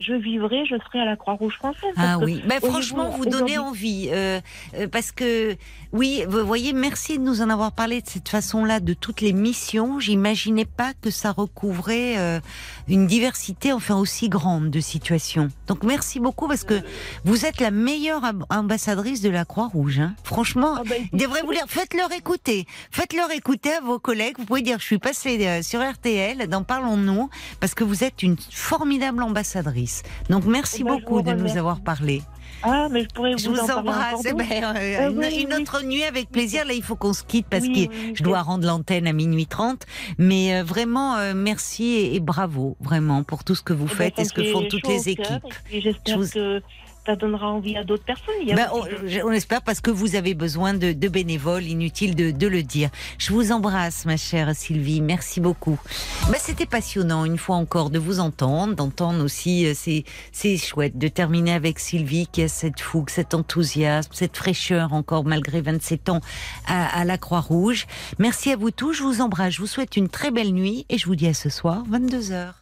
Je vivrai, je serai à la Croix-Rouge française. Ah oui, ben, voyez-vous, franchement, vous donnez envie. euh, euh, parce que, oui, vous voyez, merci de nous en avoir parlé de cette façon-là, de toutes les missions. J'imaginais pas que ça recouvrait euh, une diversité, enfin, aussi grande de situations. Donc, merci beaucoup parce que vous êtes la meilleure amb- ambassadrice de la Croix-Rouge. hein. Franchement, Ah, bah, il devrait vous dire, faites-leur écouter. Faites-leur écouter à vos collègues. Vous pouvez dire, je suis passée euh, sur RTL, dans Parlons-nous, parce que vous êtes une formidable ambassadrice. Donc, merci Eh ben, je beaucoup de nous avoir parlé. Ah, mais je pourrais Je vous, en parler embrasse. Eh ben, euh, Ah une, oui, une oui. autre nuit avec plaisir. Là, il faut qu'on se quitte parce Oui, que je dois rendre l'antenne à minuit 30. Mais euh, vraiment, euh, merci et, et bravo, vraiment, pour tout ce que vous Eh ben, faites et ce que font toutes les équipes. J'espère Je vous- que ça donnera envie à d'autres personnes. Il y a Ben, on, on espère parce que vous avez besoin de, de bénévoles, inutile de, de le dire. Je vous embrasse, ma chère Sylvie. Merci beaucoup. Ben, C'était passionnant, une fois encore, de vous entendre, d'entendre aussi, euh, c'est c'est chouette de terminer avec Sylvie qui a cette fougue, cet enthousiasme, cette fraîcheur encore malgré 27 ans à, à la Croix-Rouge. Merci à vous tous, je vous embrasse, je vous souhaite une très belle nuit et je vous dis à ce soir, 22h.